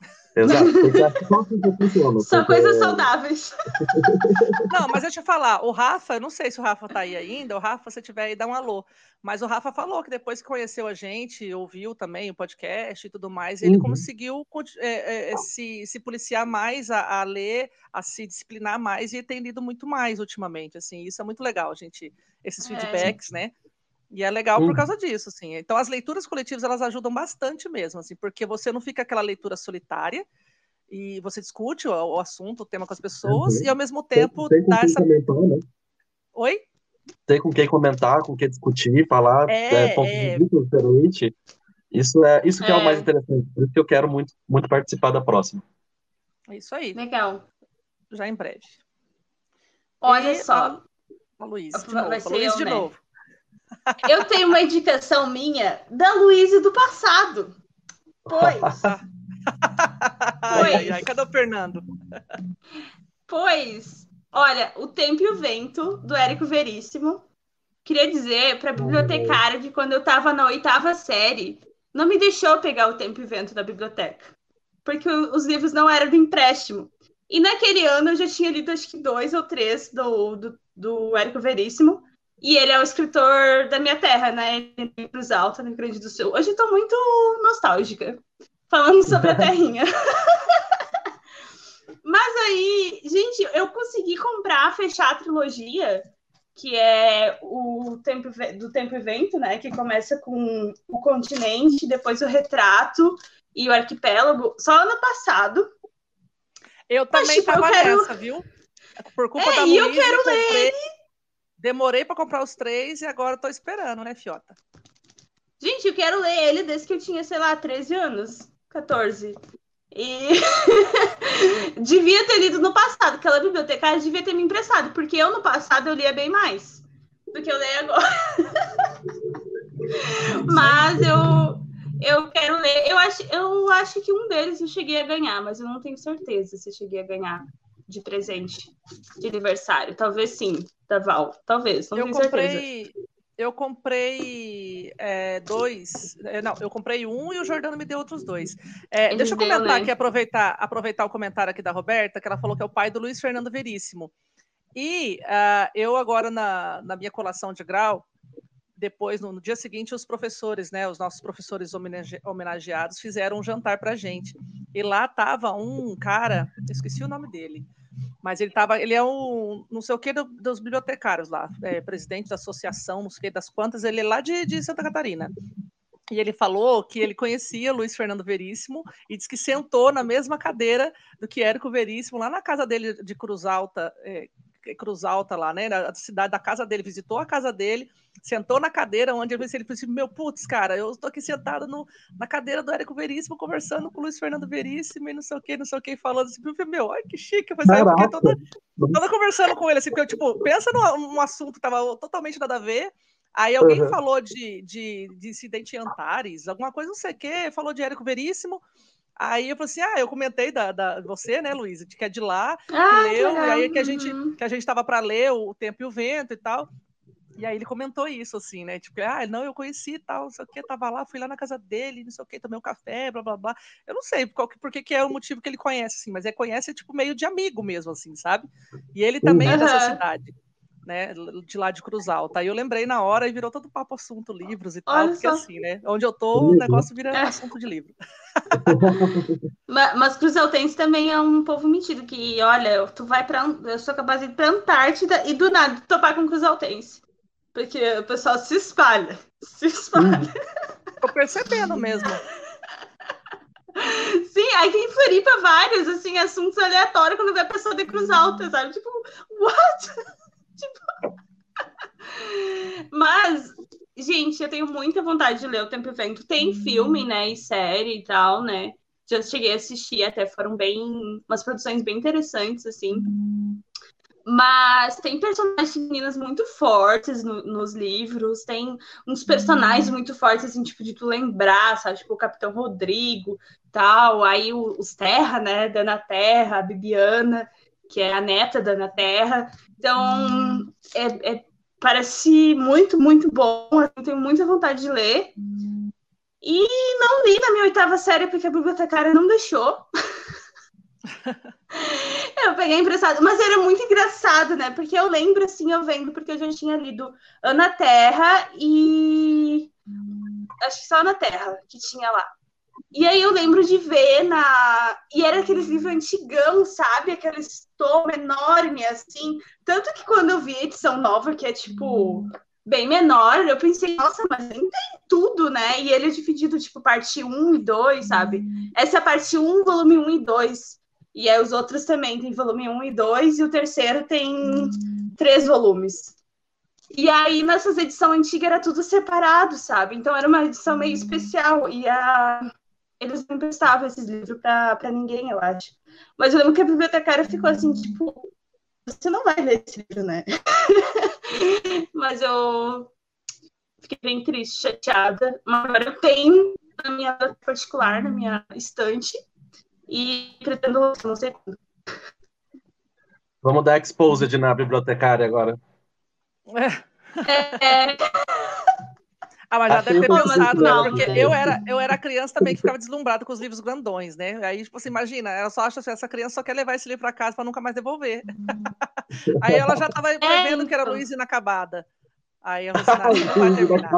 Speaker 2: Exato. Só
Speaker 3: coisas saudáveis.
Speaker 1: Não, mas deixa eu falar, o Rafa, eu não sei se o Rafa tá aí ainda, o Rafa, se tiver aí, dá um alô. Mas o Rafa falou que depois que conheceu a gente, ouviu também o podcast e tudo mais, ele
Speaker 2: Uhum.
Speaker 1: conseguiu é, é, é, se, se policiar mais, a, a ler, a se disciplinar mais e tem lido muito mais ultimamente, assim, isso é muito legal, gente, esses
Speaker 3: É.
Speaker 1: feedbacks, né? E é legal por
Speaker 2: Uhum.
Speaker 1: causa disso, assim. Então, as leituras coletivas, elas ajudam bastante mesmo, assim, porque você não fica aquela leitura solitária, e você discute o, o assunto, o tema com as pessoas,
Speaker 2: Uhum.
Speaker 1: e ao mesmo
Speaker 2: Tem,
Speaker 1: tempo
Speaker 2: tem com
Speaker 1: dá
Speaker 2: quem
Speaker 1: essa.
Speaker 2: comentar, né?
Speaker 1: Oi?
Speaker 2: Tem com quem comentar, com quem discutir, falar
Speaker 1: É,
Speaker 2: é, pontos
Speaker 1: é.
Speaker 2: de vista diferentes. Isso é isso que é.
Speaker 3: É.
Speaker 2: o mais interessante. Por isso que eu quero muito, muito participar da próxima.
Speaker 1: É isso aí,
Speaker 3: Legal.
Speaker 1: já em breve.
Speaker 3: Olha
Speaker 1: E
Speaker 3: só,
Speaker 1: A Luísa, de
Speaker 3: Vai
Speaker 1: novo. A
Speaker 3: eu,
Speaker 1: de
Speaker 3: né?
Speaker 1: novo.
Speaker 3: Eu tenho uma indicação minha da Luísa do passado. Pois,
Speaker 1: ai, ai, ai, cadê o Fernando?
Speaker 3: pois, olha, O Tempo e o Vento, do Érico Veríssimo. Queria dizer para a bibliotecária que quando eu estava na oitava série, não me deixou pegar O Tempo e o Vento da biblioteca. Porque os livros não eram do empréstimo. E naquele ano eu já tinha lido acho que dois ou três do, do, do Érico Veríssimo. E ele é o escritor da minha terra, né? Ele é Cruz Alta, no Rio Grande do Sul. Hoje estou muito nostálgica, falando sobre a terrinha. Mas aí, gente, eu consegui comprar, fechar a trilogia, que é o tempo, do Tempo e Vento, né? Que começa com o continente, depois o retrato e o arquipélago, só ano passado.
Speaker 1: Eu também
Speaker 3: tipo, eu
Speaker 1: tava
Speaker 3: quero-
Speaker 1: nessa, viu? Por culpa
Speaker 3: É,
Speaker 1: da
Speaker 3: e eu
Speaker 1: Luísa,
Speaker 3: quero
Speaker 1: comprei. Demorei pra comprar os três e agora tô esperando, né, Fiota?
Speaker 3: Gente, eu quero ler ele desde que eu tinha, sei lá, 13 anos, 14. E devia ter lido no passado, aquela bibliotecária devia ter me emprestado, porque eu no passado eu lia bem mais do que eu leio agora. Mas eu eu quero ler, eu acho, eu acho que um deles eu cheguei a ganhar, mas eu não tenho certeza se eu cheguei a ganhar de presente de aniversário. Talvez sim, da Val, talvez, não
Speaker 1: eu
Speaker 3: tenho certeza.
Speaker 1: comprei. Eu comprei é, dois. é, Não, eu comprei um e o Jordano me deu outros dois. É, deixa eu comentar
Speaker 3: ler.
Speaker 1: aqui, aproveitar, aproveitar o comentário aqui da Roberta, que ela falou que é o pai do Luiz Fernando Veríssimo. E ah, eu agora, na, na minha colação de grau, depois, no, dia seguinte, os professores, né, os nossos professores homenage- homenageados, fizeram um jantar pra gente. E lá tava um cara, esqueci o nome dele, mas ele tava, ele é um, não sei o que, do- dos bibliotecários lá, é, presidente da associação, não sei o que, das quantas, ele é lá de, de Santa Catarina. E ele falou que ele conhecia Luiz Fernando Veríssimo e disse que sentou na mesma cadeira do que Érico Veríssimo, lá na casa dele de Cruz Alta, é, Cruz Alta lá, né, na cidade da casa dele, visitou a casa dele, sentou na cadeira onde ele disse, ele disse, meu, putz, cara, eu estou aqui sentado no, na cadeira do Érico Veríssimo, conversando com o Luiz Fernando Veríssimo e não sei o que, não sei o que, falando assim, meu, ai, que chique, eu falei, "Ah, eu fiquei toda, toda conversando com ele, assim, porque eu, tipo, pensa num, num assunto que tava totalmente nada a ver, aí alguém
Speaker 2: Uhum.
Speaker 1: falou de, de, de Incidente em Antares, alguma coisa, não sei o que, falou de Érico Veríssimo, aí eu falei assim, ah, eu comentei da, da você, né, Luísa, de que é de lá, que
Speaker 3: Ah,
Speaker 1: leu, e
Speaker 3: legal.
Speaker 1: aí que a gente,
Speaker 3: Uhum.
Speaker 1: que a gente tava para ler o Tempo e o Vento e tal. E aí ele comentou isso, assim, né? Tipo, ah, não, eu conheci e tal, não sei o que, tava lá, fui lá na casa dele, não sei o que, tomei um café, blá, blá, blá. Eu não sei qual, por que, que é o motivo que ele conhece, assim, mas é conhece, tipo, meio de amigo mesmo, assim, sabe? E ele também uhum. é dessa cidade né, de lá de Cruz Alta. Aí eu lembrei na hora e virou todo papo assunto, livros e tal, Olha porque só. assim, né, onde eu tô, o negócio vira é. assunto de livro.
Speaker 3: mas, mas Cruz Altense também é um povo mentido, que, olha, tu vai pra, eu sou capaz de ir pra Antártida e do nada topar com Cruz Altense. Porque o pessoal se espalha, se espalha.
Speaker 1: Hum. Tô percebendo mesmo.
Speaker 3: Sim, aí tem Floripa vários, assim, assuntos aleatórios quando vê a pessoa de Cruz Alta, sabe? Tipo, what? Tipo... Mas, gente, eu tenho muita vontade de ler O Tempo e Vento. Tem filme, né, e série e tal, né? Já cheguei a assistir, até foram bem... umas produções bem interessantes, assim. Mas tem personagens femininas muito fortes no, nos livros, tem uns personagens muito fortes, assim, tipo, de tu lembrar, sabe? Tipo, o Capitão Rodrigo, tal. Aí os Terra, né? Dana Terra, a Bibiana, que é a neta da Ana Terra. Então, é, é, parece muito, muito bom. Eu tenho muita vontade de ler. E não li na minha oitava série porque a bibliotecária não deixou. eu peguei emprestado, mas era muito engraçado, né? Porque eu lembro, assim, eu vendo, porque eu já tinha lido Ana Terra e. Acho que só Ana Terra que tinha lá. E aí eu lembro de ver na. E era aqueles livros antigão, sabe? Aqueles tom enorme, assim. Tanto que quando eu vi a edição nova, que é tipo bem menor, eu pensei, nossa, mas tem tudo, né? E ele é dividido, tipo, parte 1 e 2, sabe? Essa é a parte 1, volume 1 e 2. E aí os outros também tem volume 1 e 2, e o terceiro tem três volumes. E aí, nessas edições antigas, era tudo separado, sabe? Então era uma edição meio especial. E a eles não emprestavam esses livros para ninguém, eu acho. Mas eu lembro que a bibliotecária ficou assim, tipo, você não vai ler esse livro, né? Mas eu fiquei bem triste, chateada. Mas agora eu tenho na minha particular, na minha estante, e pretendo não sei quando.
Speaker 2: Vamos dar exposed na bibliotecária agora.
Speaker 1: É. é... Ah, mas já deve ter pensado, né? Porque eu era, eu era criança também que ficava deslumbrada com os livros grandões, né? Aí, tipo assim, imagina, ela só acha que essa criança só quer levar esse livro para casa para nunca mais devolver. Aí ela já estava prevendo é, que era então. Luiz inacabada. Aí a Rosina não vai terminar.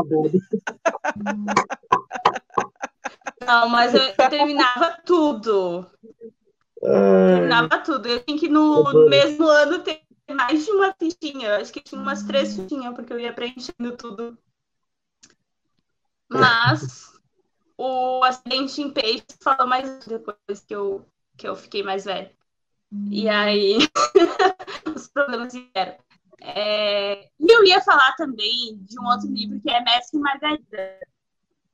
Speaker 3: Não, mas eu terminava tudo. Terminava tudo. Eu tinha que no, no mesmo ano ter mais de uma fichinha. Eu acho que tinha umas três fichinhas, porque eu ia preenchendo tudo. Mas o acidente em peixe falou mais depois que eu, que eu fiquei mais velha. E hum. aí os problemas vieram. É... E eu ia falar também de um outro livro que é Mestre Margarida.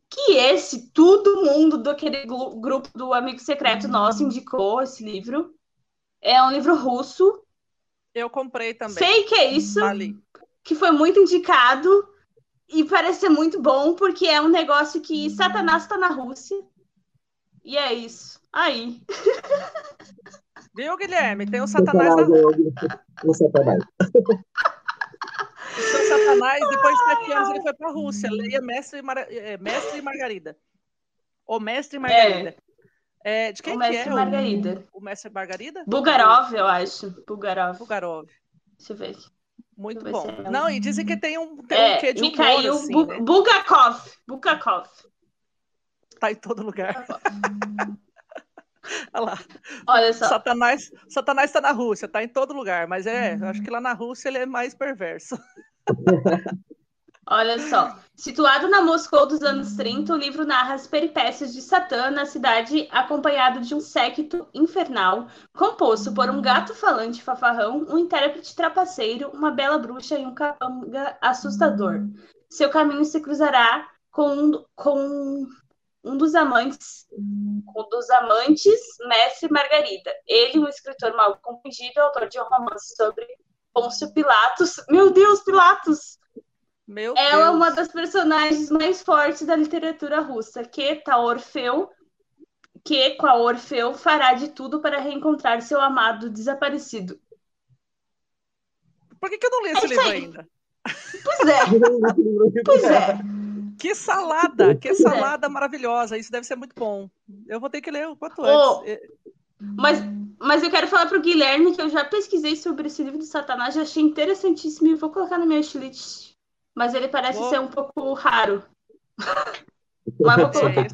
Speaker 3: Que esse, todo mundo daquele grupo do Amigo Secreto nosso indicou esse livro. É um livro russo.
Speaker 1: Eu comprei também.
Speaker 3: Sei que é isso. Ali. Que foi muito indicado. E parece ser muito bom, porque é um negócio que Satanás está na Rússia. E é isso. Aí.
Speaker 1: Viu, Guilherme? Tem o Satanás. Na...
Speaker 2: O Satanás.
Speaker 1: O seu Satanás, depois de sete anos, ele foi para a Rússia. Leia Mestre, Mar... É, Mestre e Margarida. O Mestre e Margarida. É. É, de quem
Speaker 3: o Mestre
Speaker 1: que é?
Speaker 3: Margarida.
Speaker 1: O, o Mestre Margarida?
Speaker 3: Bulgarov, eu acho. Bulgarov.
Speaker 1: Bulgarov.
Speaker 3: Deixa eu ver.
Speaker 1: Muito bom. É Não, e dizem que tem um, tem é, um quê de Mikhail
Speaker 3: assim, Bu né? Bulgakov. Bulgakov.
Speaker 1: Tá em todo lugar. Olha lá.
Speaker 3: Olha só.
Speaker 1: Satanás, Satanás tá na Rússia, tá em todo lugar, mas é, acho que lá na Rússia ele é mais perverso.
Speaker 3: Olha só. Situado na Moscou dos anos 30, o livro narra as peripécias de Satã na cidade, acompanhado de um séquito infernal, composto por um gato falante fafarrão, um intérprete trapaceiro, uma bela bruxa e um capanga assustador. Seu caminho se cruzará com um, com um dos amantes, um dos amantes, Mestre Margarida. Ele, um escritor mal compreendido, autor de um romance sobre Pôncio Pilatos. Meu Deus, Pilatos!
Speaker 1: Meu
Speaker 3: Ela
Speaker 1: Deus.
Speaker 3: é uma das personagens mais fortes da literatura russa, que tá Orfeu, que com a Orfeu fará de tudo para reencontrar seu amado desaparecido.
Speaker 1: Por que, que eu não li esse é livro ainda?
Speaker 3: Pois é. Pois é.
Speaker 1: Que salada, que salada maravilhosa. Isso deve ser muito bom. Eu vou ter que ler o quanto
Speaker 3: Ô,
Speaker 1: antes.
Speaker 3: Mas, mas eu quero falar pro Guilherme que eu já pesquisei sobre esse livro do Satanás, já achei interessantíssimo e vou colocar na minha wishlist. Mas ele parece ser um pouco raro. Mas vou colocar.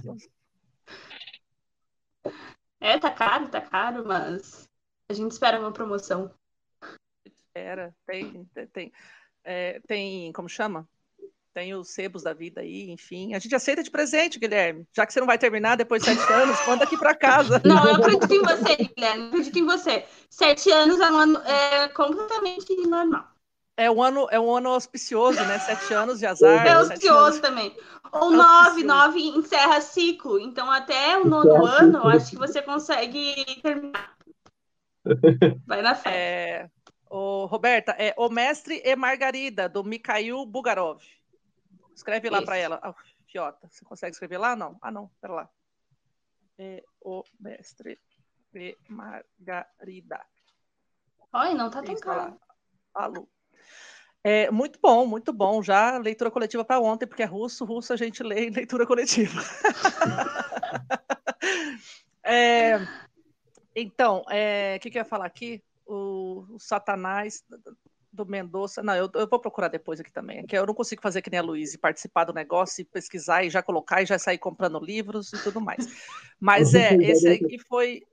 Speaker 3: É, tá caro, tá caro, mas a gente espera uma promoção.
Speaker 1: Era, tem, tem, tem, é, tem, como chama? Tem os sebos da vida aí, enfim. A gente aceita de presente, Guilherme. Já que você não vai terminar depois de sete anos, manda aqui para casa.
Speaker 3: Não, eu acredito em você, Guilherme. Eu acredito em você. Sete anos é, é completamente normal.
Speaker 1: É um ano, é um ano auspicioso, né? Sete anos de azar.
Speaker 3: É auspicioso também. Ou
Speaker 1: É
Speaker 3: nove, nove encerra ciclo. Então, até o nono ano, eu acho que você consegue terminar. Vai na fé.
Speaker 1: É, o, Roberta, é O Mestre e Margarida, do Mikhail Bugarov. Escreve lá para ela. Fiota, você consegue escrever lá? Não. Ah, não, pera lá. É O Mestre e Margarida.
Speaker 3: Olha, não tá tão caro.
Speaker 1: lá. É, muito bom, muito bom. Já leitura coletiva para ontem, porque é russo, russo a gente lê em leitura coletiva. É, então, é, o que, que eu ia falar aqui? O, o Satanás do Mendonça. Não, eu, eu vou procurar depois aqui também. É que eu não consigo fazer que nem a Luísa, participar do negócio e pesquisar e já colocar e já sair comprando livros e tudo mais. Mas é, esse aqui foi,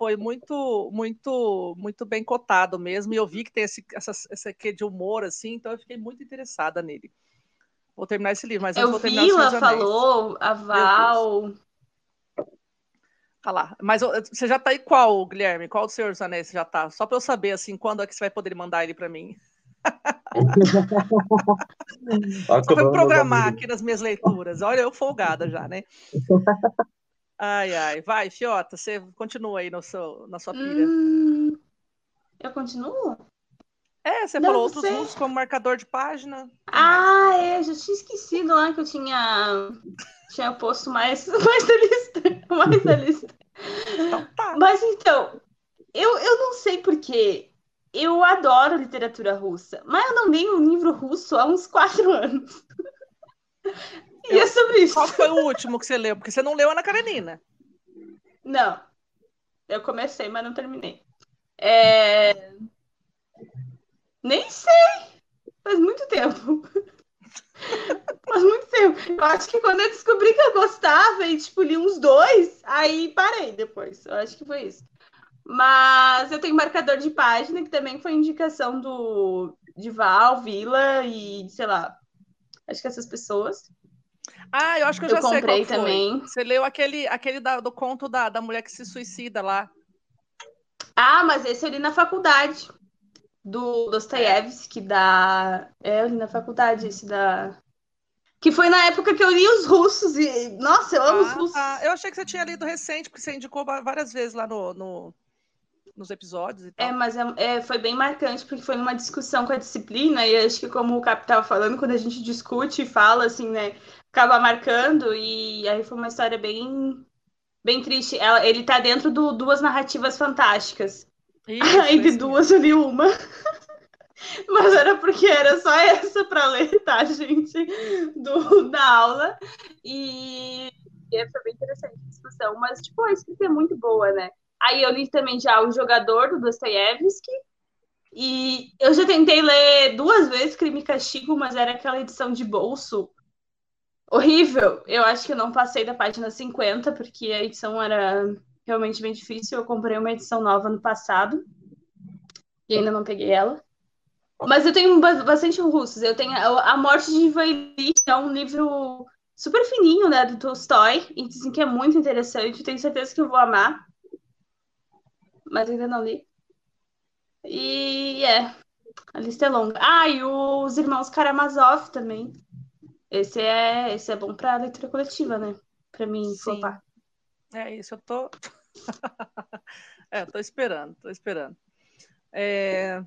Speaker 1: foi muito, muito, muito bem cotado mesmo. E eu vi que tem esse, essa, esse quê de humor, assim, então eu fiquei muito interessada nele. Vou terminar esse livro, mas antes
Speaker 3: Eu
Speaker 1: vou terminar
Speaker 3: vi,
Speaker 1: o
Speaker 3: ela falou, a Val.
Speaker 1: Tá lá. Mas você já tá aí qual, Guilherme? Qual do Senhor dos Anéis você já tá? Só para eu saber, assim, quando é que você vai poder mandar ele para mim. Só para programar aqui nas minhas leituras. Olha, eu folgada já, né? Ai, ai. Vai, Fiota, você continua aí no seu, na sua pilha.
Speaker 3: Hum, eu continuo?
Speaker 1: É, você
Speaker 3: não,
Speaker 1: falou outros russos como marcador de página.
Speaker 3: Ah, é, já tinha esquecido lá que eu tinha, tinha posto mais, mais da lista. Mais da lista.
Speaker 1: Então tá.
Speaker 3: Mas então, eu, eu não sei porquê. Eu adoro literatura russa, mas eu não leio um livro russo há uns quatro anos. E é sobre isso.
Speaker 1: Qual foi o último que você leu? Porque você não leu Ana Karenina.
Speaker 3: Não. Eu comecei, mas não terminei. É... Nem sei. Faz muito tempo. Faz muito tempo. Eu acho que quando eu descobri que eu gostava e, tipo, li uns dois, aí parei depois. Eu acho que foi isso. Mas eu tenho marcador de página, que também foi indicação do de Val, Vila e, sei lá, acho que essas pessoas.
Speaker 1: Ah, eu acho que eu
Speaker 3: Eu
Speaker 1: já sei qual
Speaker 3: comprei também.
Speaker 1: Você leu aquele, aquele da- do conto da, da mulher que se suicida lá.
Speaker 3: Ah, mas esse eu li na faculdade. Do Dostoiévski, da. É, eu li na faculdade esse da. Que foi na época que eu li os russos e. Nossa, eu amo os
Speaker 1: Ah,
Speaker 3: russos.
Speaker 1: tá. Eu achei que você tinha lido recente, porque você indicou várias vezes lá no, no- nos episódios e tal.
Speaker 3: É, mas é, é, foi bem marcante, porque foi numa discussão com a disciplina, e acho que, como o Cap tava falando, quando a gente discute e fala, assim, né, acaba marcando, e aí foi uma história bem, bem triste. Ela, ele tá dentro do Duas Narrativas Fantásticas.
Speaker 1: Isso,
Speaker 3: Aí de duas eu li uma. Mas era porque era só essa para ler, tá, gente? Do, da aula. E, e foi bem interessante a discussão. Mas, tipo, a escrita é muito boa, né? Aí eu li também já O Jogador, do Dostoiévski. E eu já tentei ler duas vezes Crime e Castigo, mas era aquela edição de bolso horrível. Eu acho que eu não passei da página 50, porque a edição era realmente bem difícil. Eu comprei uma edição nova no passado e ainda não peguei ela. Mas eu tenho ba- bastante russos. Eu tenho a Morte de Ivan Ilitch, é um livro super fininho, né, do Tolstói, e dizem que é muito interessante. Tenho certeza que eu vou amar. Mas ainda não li. E é, a lista é longa. Ah, e os Irmãos Karamazov também. Esse é, esse é bom para leitura coletiva, né? Para mim,
Speaker 1: Sim.
Speaker 3: flopar.
Speaker 1: É isso, eu tô. é, tô esperando, tô esperando. É...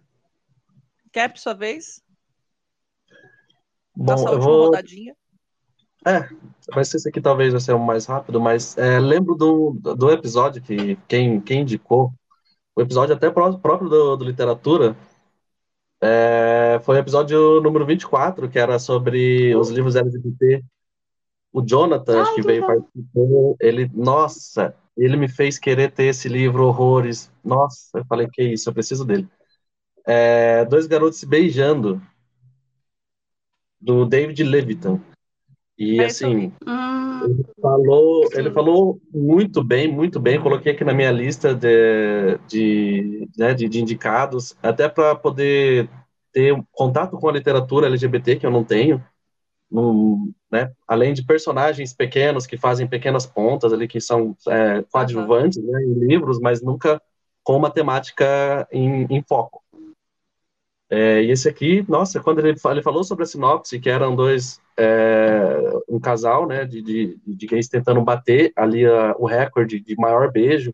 Speaker 1: Cap, sua vez? Dá
Speaker 2: Bom,
Speaker 1: sua
Speaker 2: eu vou.
Speaker 1: rodadinha.
Speaker 2: Vai ser esse aqui talvez vai ser o mais rápido, mas é, lembro do, do episódio que quem, quem indicou, o episódio até pró- próprio do, do literatura, É, foi o episódio número 24, que era sobre os livros LGBT. O Jonathan, acho que veio participar. Ele, nossa, ele me fez querer ter esse livro, Horrores. Nossa, eu falei, que isso, eu preciso dele. É, dois garotos se beijando, do David Levitan. E é assim, hum. Ele falou, ele falou muito bem, muito bem. Coloquei aqui na minha lista de, de, né, de, de indicados, até para poder ter contato com a literatura LGBT que eu não tenho. Num, né, além de personagens pequenos que fazem pequenas pontas ali, que são é, coadjuvantes né, em livros, mas nunca com uma temática em, em foco. É, e esse aqui, nossa, quando ele, ele falou sobre a sinopse, que eram dois, é, um casal, né, de, de, de gays tentando bater ali a, o recorde de maior beijo,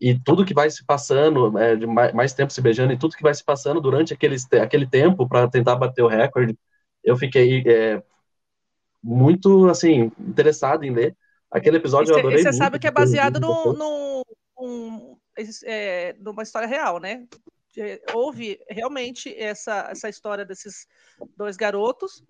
Speaker 2: e tudo que vai se passando, é, de mais, mais, tempo se beijando, e tudo que vai se passando durante aquele, aquele tempo para tentar bater o recorde, eu fiquei é, muito, assim, interessado em ler. Aquele episódio eu adorei
Speaker 1: Você sabe que é baseado no, no, um, é, numa história real, né? Houve realmente essa, essa história desses dois garotos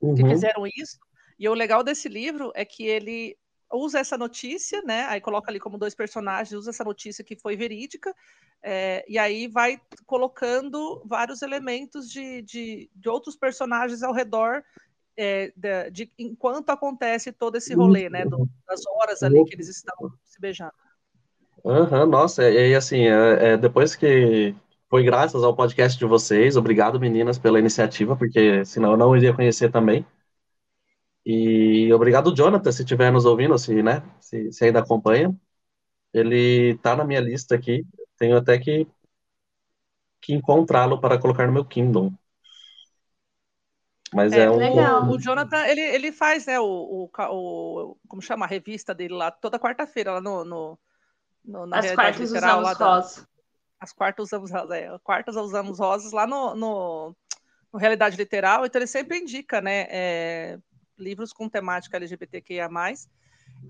Speaker 1: uhum. que fizeram isso. E o legal desse livro é que ele usa essa notícia, né? Aí coloca ali como dois personagens, usa essa notícia que foi verídica, é, e aí vai colocando vários elementos de, de, de outros personagens ao redor é, de, de, enquanto acontece todo esse rolê, né? Do, das horas ali que eles estão se beijando.
Speaker 2: Uhum, nossa, e, assim, é, é, depois que, foi graças ao podcast de vocês. Obrigado, meninas, pela iniciativa, porque senão eu não iria conhecer também. E obrigado, Jonathan, se estiver nos ouvindo, se, né, se, se ainda acompanha. Ele está na minha lista aqui. Tenho até que, que encontrá-lo para colocar no meu Kindle. Mas é, é um.
Speaker 1: Legal. O Jonathan, ele, ele faz, né, o, o, o como chama a revista dele lá, toda quarta-feira, lá no, no, no,
Speaker 3: na As quartas usamos lá da,
Speaker 1: as quartas usamos, é, quartas usamos rosas lá no, no, no, Realidade Literal, então ele sempre indica, né, é, livros com temática LGBTQIA+.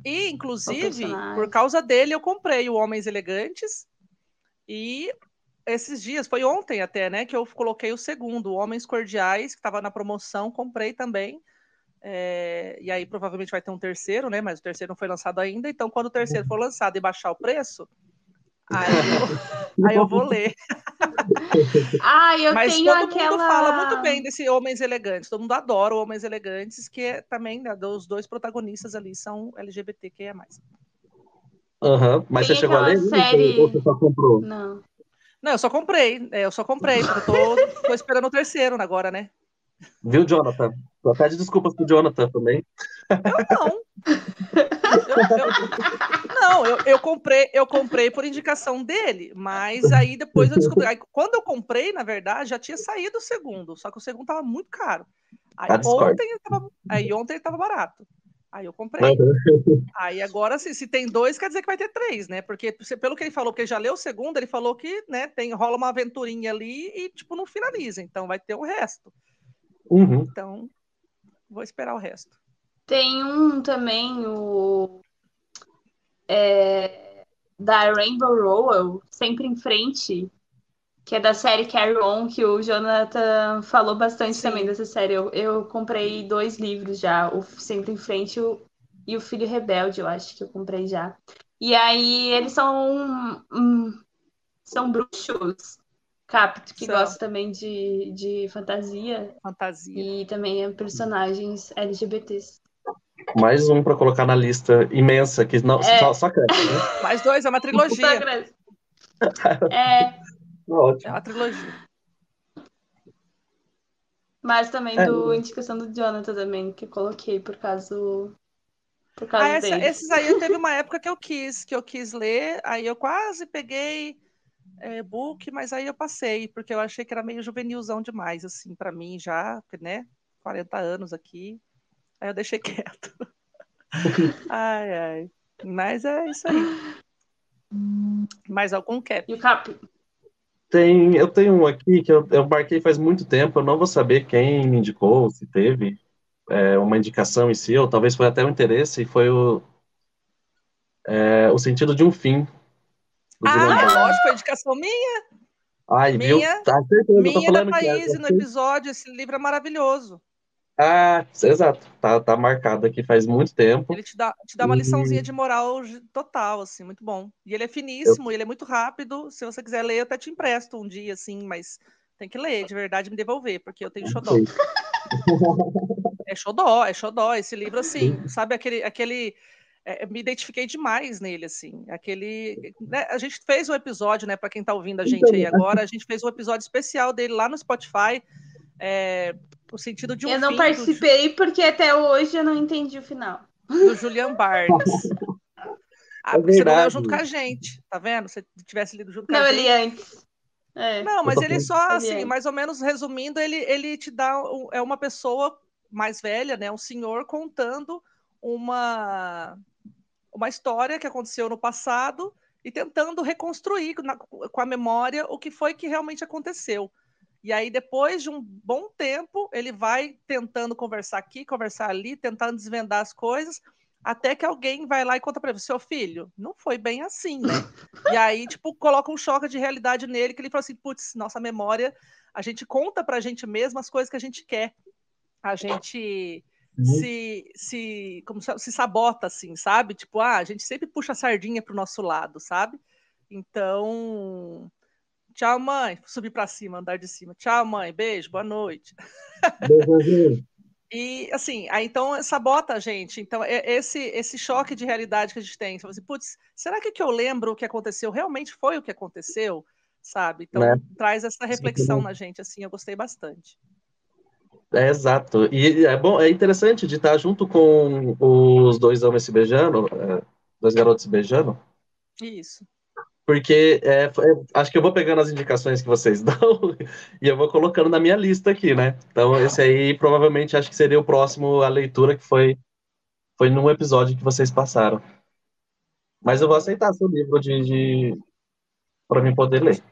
Speaker 1: E, inclusive, por causa dele, eu comprei o Homens Elegantes e esses dias, foi ontem até, né, que eu coloquei o segundo, Homens Cordiais, que estava na promoção, comprei também. É, e aí provavelmente vai ter um terceiro, né? Mas o terceiro não foi lançado ainda. Então, quando o terceiro for lançado e baixar o preço, Aí eu, aí eu vou ler.
Speaker 3: Ah, eu Mas tenho
Speaker 1: todo
Speaker 3: aquela...
Speaker 1: mundo fala muito bem desse Homens Elegantes. Todo mundo adora o Homens Elegantes, que é, também, né, os dois protagonistas ali são LGBTQIA+.
Speaker 2: Aham, uhum. mas Tem você chegou a ler série... ou você só comprou?
Speaker 3: Não.
Speaker 1: Não, eu só comprei. É, eu só comprei, eu tô, tô esperando o terceiro agora, né?
Speaker 2: Viu, Jonathan? Só pede desculpas pro Jonathan também.
Speaker 1: Eu não. Eu, eu, não, eu, eu, comprei, eu comprei por indicação dele, mas aí depois eu descobri. Aí, quando eu comprei, na verdade, já tinha saído o segundo, só que o segundo tava muito caro. Aí, ah, ontem, ele tava, aí ontem ele tava barato. Aí eu comprei. Aí agora, se, se tem dois, quer dizer que vai ter três, né? Porque pelo que ele falou, porque ele já leu o segundo, ele falou que né, tem, rola uma aventurinha ali e, tipo, não finaliza. Então vai ter o resto.
Speaker 2: Uhum.
Speaker 1: Então, vou esperar o resto.
Speaker 3: Tem um também, o. É, da Rainbow Rowell, Sempre em Frente, que é da série Carry On, que o Jonathan falou bastante Sim. também dessa série. Eu, eu comprei dois livros já, o Sempre em Frente o, e o Filho Rebelde, eu acho que eu comprei já. E aí eles são, um, são bruxos Capto, que São. gosta também de, de fantasia.
Speaker 1: Fantasia.
Speaker 3: E também é personagens LGBTs.
Speaker 2: Mais um para colocar na lista imensa, que não, é. só, só cresce, né?
Speaker 1: Mais dois, é uma trilogia.
Speaker 3: é.
Speaker 1: Ótimo. É uma trilogia.
Speaker 3: Mas também é. do indicação do Jonathan também, que eu coloquei por causa por causa
Speaker 1: ah, essa, esses aí teve uma época que eu quis, que eu quis ler, aí eu quase peguei é, book, mas aí eu passei, porque eu achei que era meio juvenilzão demais, assim, para mim já, né? 40 anos aqui. Aí eu deixei quieto. ai, ai. Mas é isso aí. Mais algum cap?
Speaker 3: E o cap?
Speaker 2: Tem, eu tenho um aqui que eu, eu marquei faz muito tempo, eu não vou saber quem me indicou, se teve é, uma indicação em si, ou talvez foi até um interesse, e foi o, é, o sentido de um fim,
Speaker 1: ah, é lógico, a indicação minha.
Speaker 2: Ai, viu?
Speaker 1: Minha-
Speaker 2: Tá certeza, eu tô
Speaker 1: Minha da
Speaker 2: que é-
Speaker 1: no episódio, esse livro é maravilhoso.
Speaker 2: Ah, exato. Tá, tá marcado aqui faz muito tempo.
Speaker 1: Ele te dá, te dá uma liçãozinha de moral total, assim, muito bom. E ele é finíssimo, ele é muito rápido. Se você quiser ler, eu até te empresto um dia, assim, mas tem que ler, de verdade, me devolver, porque eu tenho xodó. É xodó, é xodó. Esse livro, assim, sabe aquele. aquele é, me identifiquei demais nele, assim. Aquele. né, a gente fez um episódio, né, para quem tá ouvindo a gente
Speaker 2: Então,
Speaker 1: aí agora, a gente fez um episódio especial dele lá no Spotify. É, o sentido de um
Speaker 3: eu não
Speaker 1: fim do-
Speaker 3: participei porque até hoje eu não entendi o final.
Speaker 1: do Julian Barnes. Ah,
Speaker 2: É
Speaker 1: porque você não leu junto com a gente, tá vendo? Se tivesse lido junto com a
Speaker 3: Não, eu
Speaker 1: gente.
Speaker 3: li antes. É.
Speaker 1: Não, mas ele
Speaker 2: falando-
Speaker 1: só,
Speaker 3: Ele
Speaker 1: assim,
Speaker 3: é.
Speaker 1: mais ou menos resumindo, ele, ele te dá. é uma pessoa mais velha, né? Um senhor contando uma, uma história que aconteceu no passado e tentando reconstruir na- com a memória o que foi que realmente aconteceu. E aí, depois de um bom tempo, ele vai tentando conversar aqui, conversar ali, tentando desvendar as coisas, até que alguém vai lá e conta para ele: seu filho, não foi bem assim, né? E aí, tipo, coloca um choque de realidade nele, que ele fala assim: putz, nossa memória, a gente conta pra gente mesmo as coisas que a gente quer. A gente se, se, como se, se sabota, assim, sabe? Tipo, ah, a gente sempre puxa a sardinha pro nosso lado, sabe? Então, tchau, mãe. Subir para cima, andar de cima. Tchau, mãe. Beijo, boa noite.
Speaker 2: Beijinho.
Speaker 1: E assim, aí então sabota a gente. Então, é esse esse choque de realidade que a gente tem. Você fala assim, putz, será que que eu lembro o que aconteceu realmente foi o que aconteceu? Sabe? Então,
Speaker 2: Né?
Speaker 1: traz essa reflexão na gente, assim, eu gostei bastante.
Speaker 2: É exato. E é bom, é interessante de estar junto com os dois homens se beijando, é, dois garotos se beijando,
Speaker 1: Isso.
Speaker 2: Porque é, foi- acho que eu vou pegando as indicações que vocês dão e eu vou colocando na minha lista aqui, né? Então, esse aí provavelmente acho que seria o próximo a leitura que foi, foi num episódio que vocês passaram. Mas eu vou aceitar seu livro de, de para mim poder ler.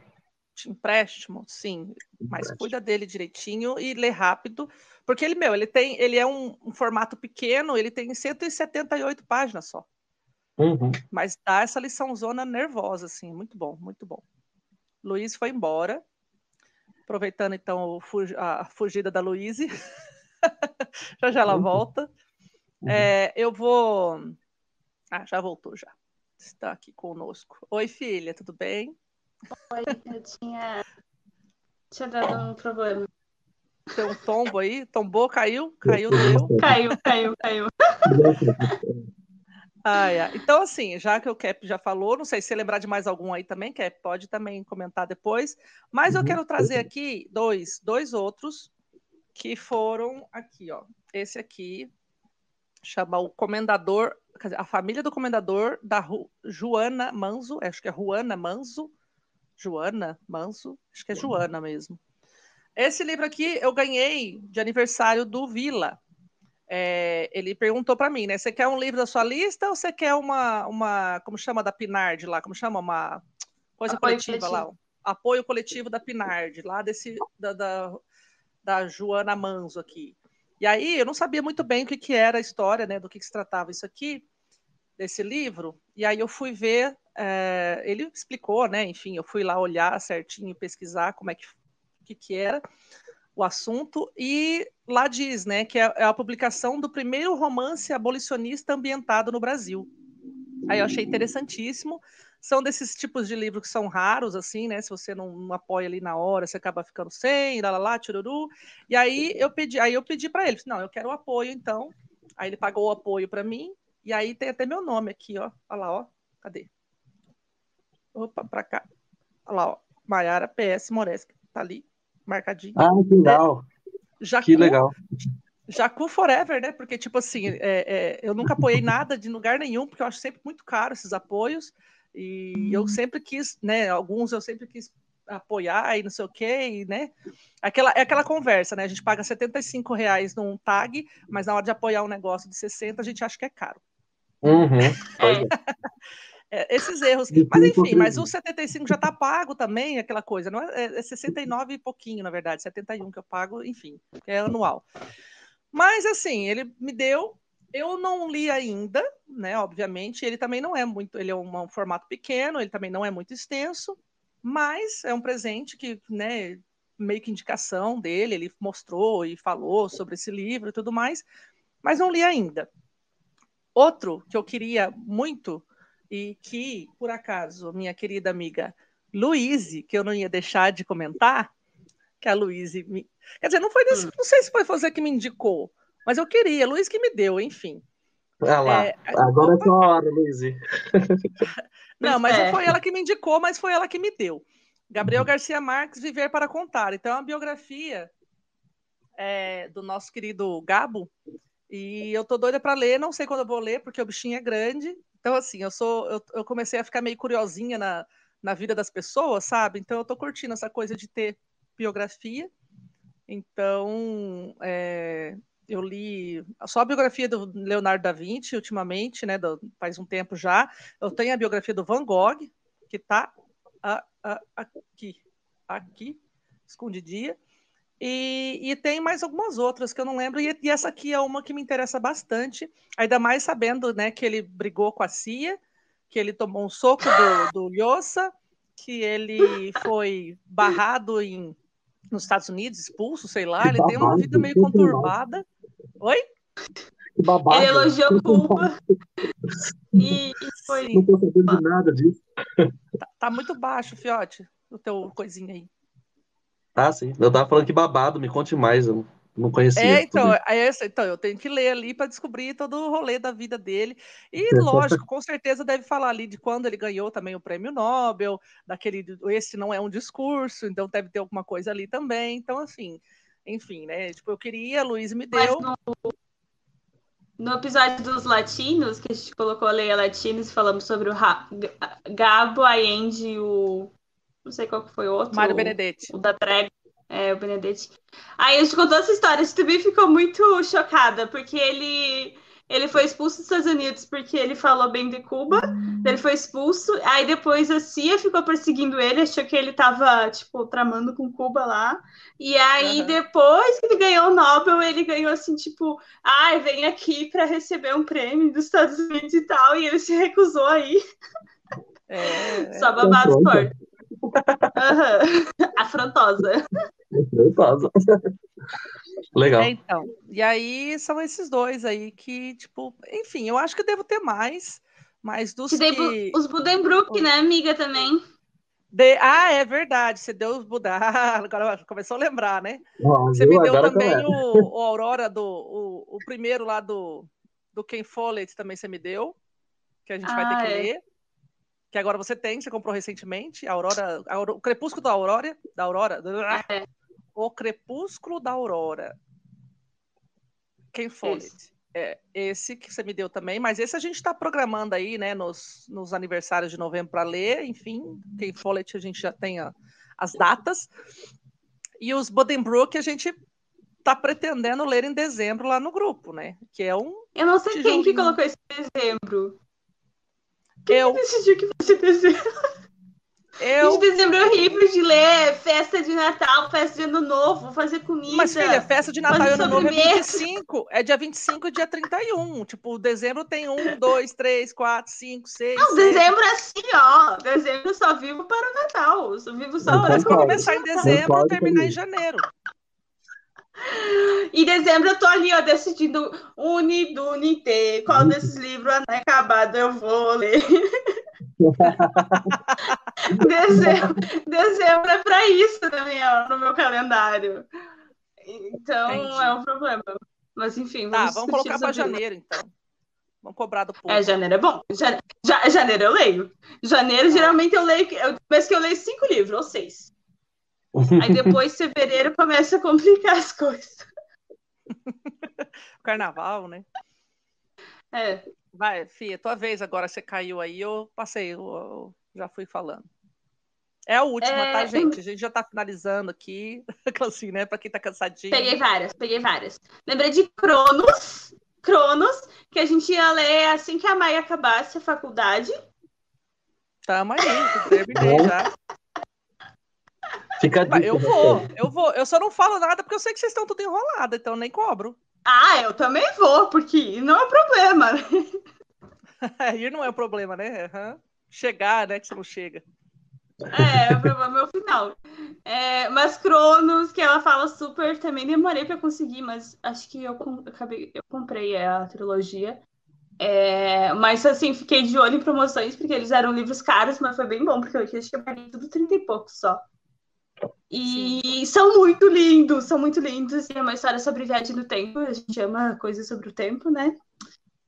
Speaker 1: De empréstimo, sim, mas cuida dele direitinho e lê rápido, porque ele, meu, ele tem, ele é um, um formato pequeno, ele tem 178 páginas só,
Speaker 2: Uhum.
Speaker 1: mas dá essa liçãozona nervosa, assim, muito bom, muito bom. Luiz foi embora, aproveitando então a fugida da Luiz, já já ela
Speaker 2: Uhum.
Speaker 1: volta.
Speaker 2: Uhum.
Speaker 1: É, eu vou, ah, já voltou já, está aqui conosco. Oi, filha, tudo bem?
Speaker 3: Oi, eu tinha, tinha dado um problema.
Speaker 1: Tem um tombo aí? Tombou, caiu? Caiu, deu.
Speaker 3: Caiu, caiu, caiu.
Speaker 1: Ah, é. Então, assim, já que o Cap já falou, não sei se você lembrar de mais algum aí também, Cap, pode também comentar depois. Mas eu
Speaker 2: Uhum.
Speaker 1: quero trazer aqui dois, dois outros que foram aqui, ó. Esse aqui chama o Comendador, quer dizer, a família do Comendador da Ru, Joana Manzo, acho que é Juana Manzo, Joana Manso, acho que é Joana mesmo. Esse livro aqui eu ganhei de aniversário do Vila. É, ele perguntou para mim, né? Você quer um livro da sua lista ou você quer uma, uma como chama da Pinard lá? Como chama? Uma coisa
Speaker 3: Apoio
Speaker 1: coletiva
Speaker 3: coletivo.
Speaker 1: lá? Apoio coletivo da Pinard, lá desse da, da, da Joana Manzo aqui. E aí eu não sabia muito bem o que, que era a história, né? Do que, que se tratava isso aqui, desse livro. E aí eu fui ver, é, ele explicou, né? Enfim, eu fui lá olhar certinho, pesquisar como é que, que, que era o assunto, e lá diz, né, que é é a publicação do primeiro romance abolicionista ambientado no Brasil. Aí eu achei interessantíssimo. São desses tipos de livros que são raros, assim, né? Se você não, não apoia ali na hora, você acaba ficando sem, lá, lá, lá, tiruru. E aí eu pedi, aí eu pedi para ele, não, eu quero o apoio, então. Aí ele pagou o apoio para mim, e aí tem até meu nome aqui, ó. Olha lá, ó. Cadê? Opa, para cá. Olha lá, ó. Maiara PS Moreski, tá ali, marcadinho.
Speaker 2: Ah, que legal.
Speaker 1: Jacu,
Speaker 2: Que legal.
Speaker 1: Jacu Forever, né? Porque, tipo assim, é, é, eu nunca apoiei nada de lugar nenhum, porque eu acho sempre muito caro esses apoios. E eu sempre quis, né? Alguns eu sempre quis apoiar e não sei o quê, e, né? Aquela, é aquela conversa, né? A gente paga 75 reais num tag, mas na hora de apoiar um negócio de 60, a gente acha que é caro.
Speaker 2: Uhum. É.
Speaker 1: É, esses erros. Mas enfim, mas o 75 já está pago também, aquela coisa. Não é, é 69 e pouquinho, na verdade, 71 que eu pago, enfim, é anual. Mas assim, ele me deu, eu não li ainda, né? Obviamente, ele também não é muito, ele é um, um formato pequeno, ele também não é muito extenso. mas é um presente que, né, meio que indicação dele, ele mostrou e falou sobre esse livro e tudo mais, mas não li ainda. Outro que eu queria muito e que, por acaso, minha querida amiga Luíse, que eu não ia deixar de comentar, que a Luíse me... Quer dizer, não foi desse, hum. não sei se foi você que me indicou, mas eu queria, Luiz que me deu, enfim.
Speaker 2: Olha lá, é, agora é sua hora, Luiz.
Speaker 1: Não, mas é. não foi ela que me indicou, mas foi ela que me deu. Gabriel uhum. Garcia Marques, Viver para Contar. Então, é uma biografia é, do nosso querido Gabo. E eu tô doida para ler, não sei quando eu vou ler, porque o bichinho é grande. Então, assim, eu sou. Eu, eu comecei a ficar meio curiosinha na, na vida das pessoas, sabe? Então eu tô curtindo essa coisa de ter biografia. Então, é, eu li só a biografia do Leonardo da Vinci ultimamente, né? Do, faz um tempo já. Eu tenho a biografia do Van Gogh, que está aqui, aqui, escondidinha. E, e, tem mais algumas outras que eu não lembro, e, e, essa aqui é uma que me interessa bastante, ainda mais sabendo né, que ele brigou com a CIA, que ele tomou um soco do, do Lhosa, que ele foi barrado em, nos Estados Unidos, expulso, sei lá, ele tem uma vida meio conturbada. Oi?
Speaker 3: Ele elogiou Cuba e, e foi.
Speaker 2: Não tô sabendo de nada disso.
Speaker 1: Tá, tá, muito baixo, Fiote, o teu coisinha aí.
Speaker 2: Ah, sim. Eu tava falando que babado, me conte mais. Eu não conhecia.
Speaker 1: É, então, é essa, então, eu tenho que ler ali para descobrir todo o rolê da vida dele. E, lógico, com certeza deve falar ali de quando ele ganhou também o prêmio Nobel, daquele. Esse não é um discurso, então deve ter alguma coisa ali também. Então, assim, enfim, né? Tipo, eu queria, Luiz me deu.
Speaker 3: No, no, episódio dos latinos, que a gente colocou a Leia Latinos, falamos sobre o Gabo, Allende e o. Não sei qual que foi o outro.
Speaker 1: Mário Benedetti.
Speaker 3: O, o da Trega. É, o Benedetti. Aí a gente contou essa história. A gente também ficou muito chocada, porque ele ele foi expulso dos Estados Unidos porque ele falou bem de Cuba. Ele foi expulso. Aí depois a CIA ficou perseguindo ele, achou que ele estava tipo, tramando com Cuba lá. E aí, uhum. depois que ele ganhou o Nobel, ele ganhou assim, tipo, ai, ah, vem aqui para receber um prêmio dos Estados Unidos e tal. E ele se recusou aí. É, Só babado forte. Uhum. Afrontosa.
Speaker 2: Afrontosa. Legal.
Speaker 1: É, então, e aí são esses dois aí que, tipo, enfim, eu acho que devo ter mais, mas dos que... que...
Speaker 3: Os Budenbrook, né, amiga, também.
Speaker 1: De... Ah, é verdade, você deu os Buda. agora começou a lembrar, né? você me deu também o, o, Aurora, do, o, o primeiro lá do, do Ken Follett, também você me deu, que a gente ah, vai ter que é. ler que agora você tem, você comprou recentemente, a Aurora, a Aurora o Crepúsculo da Aurora, da Aurora, é. o Crepúsculo da Aurora. Quem foi? É, esse que você me deu também, mas esse a gente está programando aí, né, nos, nos aniversários de novembro para ler, enfim, quem Follett a gente já tem a, as datas. E os Buddenbrook a gente está pretendendo ler em dezembro lá no grupo, né? Que é um.
Speaker 3: Eu não sei quem que colocou esse dezembro.
Speaker 1: Quem eu...
Speaker 3: decidiu que fosse dezembro? Eu... De dezembro é horrível de ler, festa de Natal, festa de Ano Novo, fazer comida.
Speaker 1: Mas, filha, festa de Natal e Ano Novo é 25. É dia 25 e dia 31. Tipo, dezembro tem 1, 2, 3, 4, 5, 6.
Speaker 3: Não, dezembro é assim, ó. Dezembro eu só vivo para o Natal. só vivo só
Speaker 1: Não,
Speaker 3: para
Speaker 1: mas começar em dezembro e terminar em janeiro.
Speaker 3: Em dezembro eu tô ali, ó, decidindo Uni, Duni, T, qual desses livros acabado eu vou ler. dezembro, dezembro é para isso também, ó, no meu calendário. Então Entendi. é um problema. Mas enfim,
Speaker 1: vamos, tá, vamos colocar para janeiro, então. Vamos cobrar do povo.
Speaker 3: É, janeiro é bom. Ja, ja, janeiro eu leio. Janeiro, ah. geralmente, eu leio. Eu, mas que eu leio cinco livros, ou seis. Aí depois, fevereiro, começa a complicar as coisas.
Speaker 1: Carnaval, né?
Speaker 3: É.
Speaker 1: Vai, Fia, tua vez agora, você caiu aí, eu passei, eu, eu já fui falando. É a última, tá, é... tá, gente? A gente já tá finalizando aqui, assim, né? Pra quem tá cansadinho.
Speaker 3: Peguei várias, peguei várias. Lembrei de Cronos, Cronos, que a gente ia ler assim que a Maia acabasse a faculdade.
Speaker 1: Tamo aí, terminei já.
Speaker 2: Fica dica,
Speaker 1: eu vou, eu vou. Eu só não falo nada porque eu sei que vocês estão tudo enrolado, então nem cobro.
Speaker 3: Ah, eu também vou, porque não é problema.
Speaker 1: Ir não é o problema, né? Uhum. Chegar, né? Que você não chega.
Speaker 3: É, foi o meu final. É, mas Cronos, que ela fala super, também demorei para conseguir, mas acho que eu, acabei, eu comprei a trilogia. É, mas assim, fiquei de olho em promoções, porque eles eram livros caros, mas foi bem bom, porque eu acho que eu paguei tudo 30 e pouco só. E Sim. são muito lindos, são muito lindos. E é uma história sobre viagem no tempo. A gente ama coisas sobre o tempo, né?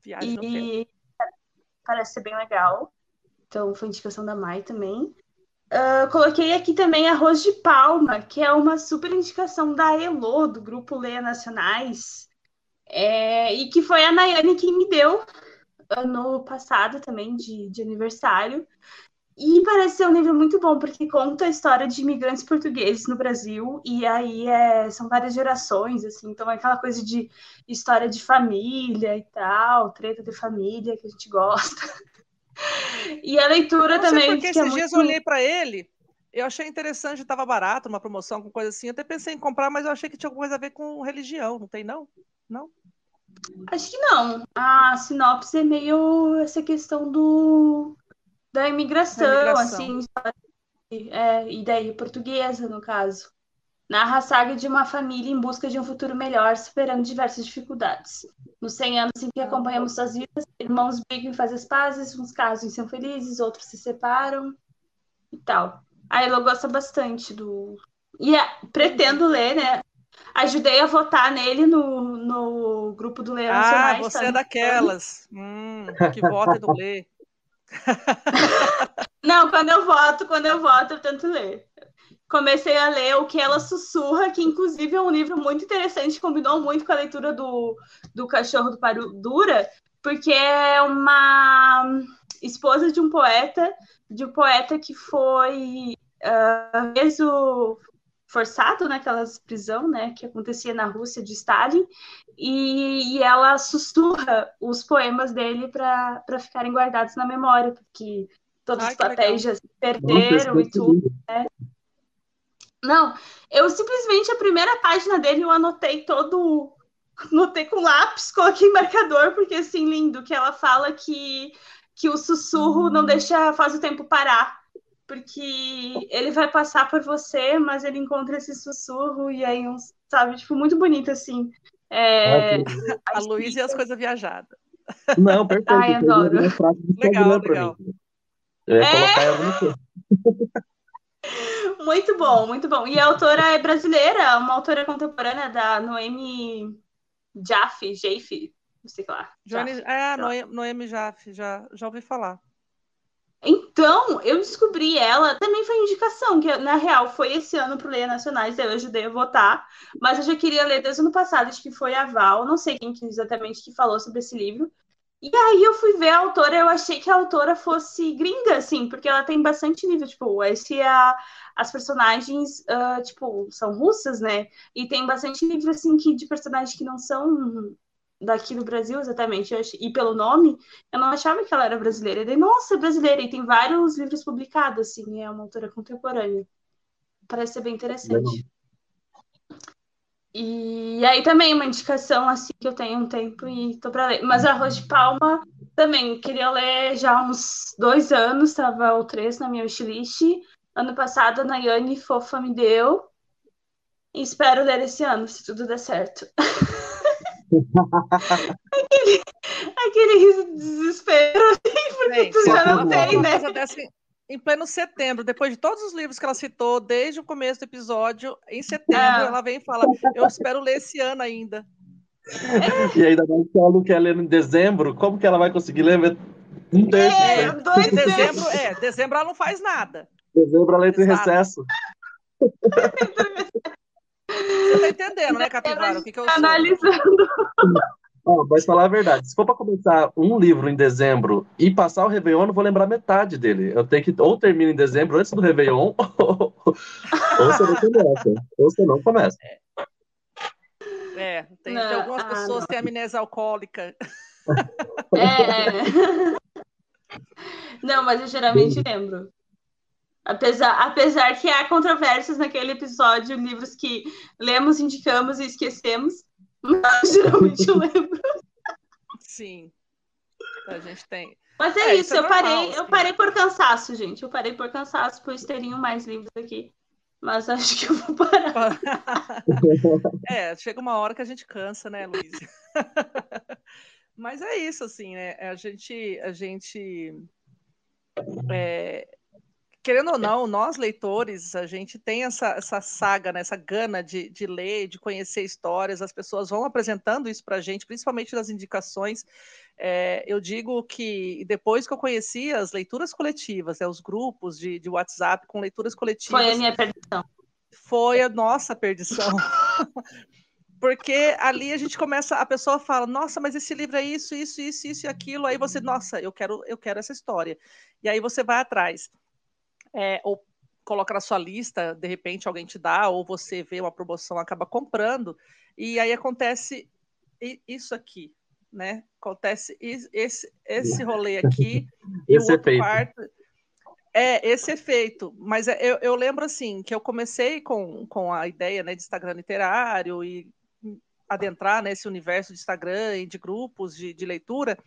Speaker 3: Viagem e no tempo. parece ser bem legal. Então foi indicação da Mai também. Uh, coloquei aqui também Arroz de Palma, que é uma super indicação da Elo, do grupo Leia Nacionais, é, e que foi a Nayane que me deu ano passado também, de, de aniversário. E parece ser um livro muito bom, porque conta a história de imigrantes portugueses no Brasil, e aí é, são várias gerações, assim, então é aquela coisa de história de família e tal, treta de família que a gente gosta. E a leitura não também.
Speaker 1: Porque é esses é dias muito... eu olhei para ele, eu achei interessante, estava barato, uma promoção com coisa assim. Eu até pensei em comprar, mas eu achei que tinha alguma coisa a ver com religião, não tem, não? Não?
Speaker 3: Acho que não. A sinopse é meio essa questão do da imigração, imigração. assim, é, ideia portuguesa, no caso. Narra a saga de uma família em busca de um futuro melhor, superando diversas dificuldades. Nos 100 anos em que acompanhamos suas vidas, irmãos brigam e fazem as pazes, uns casos são felizes, outros se separam e tal. A Elo gosta bastante do. E é, pretendo ler, né? Ajudei a votar nele no, no grupo do Leão
Speaker 1: Ah, você é daquelas hum, que vota e não lê.
Speaker 3: não, quando eu voto, quando eu voto, eu tento ler. Comecei a ler O Que Ela Sussurra, que inclusive é um livro muito interessante, combinou muito com a leitura do, do Cachorro do Padura, porque é uma esposa de um poeta, de um poeta que foi uh, preso forçado naquelas prisão, né, que acontecia na Rússia de Stalin, e, e ela sussurra os poemas dele para ficarem guardados na memória, porque todos Ai, os papéis legal. já se perderam e tudo, né? Não, eu simplesmente a primeira página dele eu anotei todo. Anotei com lápis, coloquei marcador, porque assim, lindo, que ela fala que, que o sussurro não hum. deixa, faz o tempo parar. Porque ele vai passar por você, mas ele encontra esse sussurro, e aí, um, sabe, tipo, muito bonito, assim. É,
Speaker 1: a Luísa e as coisas viajadas.
Speaker 2: Não, perfeito.
Speaker 3: Ai, adoro.
Speaker 1: Legal, legal.
Speaker 2: Eu ia é...
Speaker 3: Muito bom, muito bom. E a autora é brasileira, uma autora contemporânea da Noemi Jaffe, Jaffe, não sei lá.
Speaker 1: Jaffe, é, Noemi, Noemi Jaffe, já, já ouvi falar.
Speaker 3: Então, eu descobri ela, também foi indicação, que na real foi esse ano para Leia Nacionais, eu ajudei a votar, mas eu já queria ler desde o ano passado, acho que foi a Val, não sei quem que exatamente que falou sobre esse livro, e aí eu fui ver a autora, eu achei que a autora fosse gringa, assim, porque ela tem bastante nível, tipo, esse é a, as personagens, uh, tipo, são russas, né? E tem bastante nível, assim, que, de personagens que não são daqui do Brasil, exatamente, e pelo nome, eu não achava que ela era brasileira. E daí, nossa, é brasileira, e tem vários livros publicados, assim, é uma autora contemporânea. Parece ser bem interessante. E aí também uma indicação assim que eu tenho um tempo e tô para ler. Mas Arroz de Palma também queria ler já há uns dois anos, estava o três na minha wishlist. Ano passado a Nayane Fofa me deu. E espero ler esse ano, se tudo der certo. aquele, aquele riso de desespero, assim, porque Bem, tu já não tem, né?
Speaker 1: em pleno setembro, depois de todos os livros que ela citou desde o começo do episódio, em setembro é. ela vem e fala: Eu espero ler esse ano ainda.
Speaker 2: E ainda mais que ela não quer ler em dezembro, como que ela vai conseguir ler um terço?
Speaker 1: É, dois dezembro, é, dezembro ela não faz nada.
Speaker 2: Dezembro ela entra em recesso.
Speaker 1: Você tá entendendo, né, Capivara? O que, que eu sou?
Speaker 3: Analisando.
Speaker 2: Oh, mas falar a verdade, se for para começar um livro em dezembro e passar o Réveillon, eu não vou lembrar metade dele. Eu tenho que ou termina em dezembro antes do Réveillon, ou, ou você não começa. Ou você não começa.
Speaker 1: É, tem, não, tem algumas ah, pessoas que têm amnésia alcoólica.
Speaker 3: É, é. Não, mas eu geralmente lembro. Apesar, apesar que há controvérsias naquele episódio, livros que lemos, indicamos e esquecemos. Mas geralmente eu lembro.
Speaker 1: Sim. A gente tem.
Speaker 3: Mas é, é isso, isso é eu normal, parei, assim. eu parei por cansaço, gente. Eu parei por cansaço, pois teriam mais livros aqui. Mas acho que eu vou parar.
Speaker 1: é, chega uma hora que a gente cansa, né, Luiz? Mas é isso, assim, né? A gente, a gente é, querendo ou não, nós leitores, a gente tem essa, essa saga, né, essa gana de, de ler, de conhecer histórias, as pessoas vão apresentando isso para a gente, principalmente nas indicações. É, eu digo que depois que eu conheci as leituras coletivas, né, os grupos de, de WhatsApp com leituras coletivas.
Speaker 3: Foi a minha perdição.
Speaker 1: Foi a nossa perdição. Porque ali a gente começa, a pessoa fala, nossa, mas esse livro é isso, isso, isso, isso e aquilo. Aí você, nossa, eu quero, eu quero essa história. E aí você vai atrás é, ou coloca na sua lista, de repente alguém te dá, ou você vê uma promoção, acaba comprando, e aí acontece isso aqui, né? Acontece esse, esse rolê aqui, e o outro efeito. quarto. É, esse efeito. Mas é, eu, eu, lembro, assim, que eu comecei com, com a ideia né, de Instagram literário e adentrar nesse universo de Instagram e de grupos de, de leitura,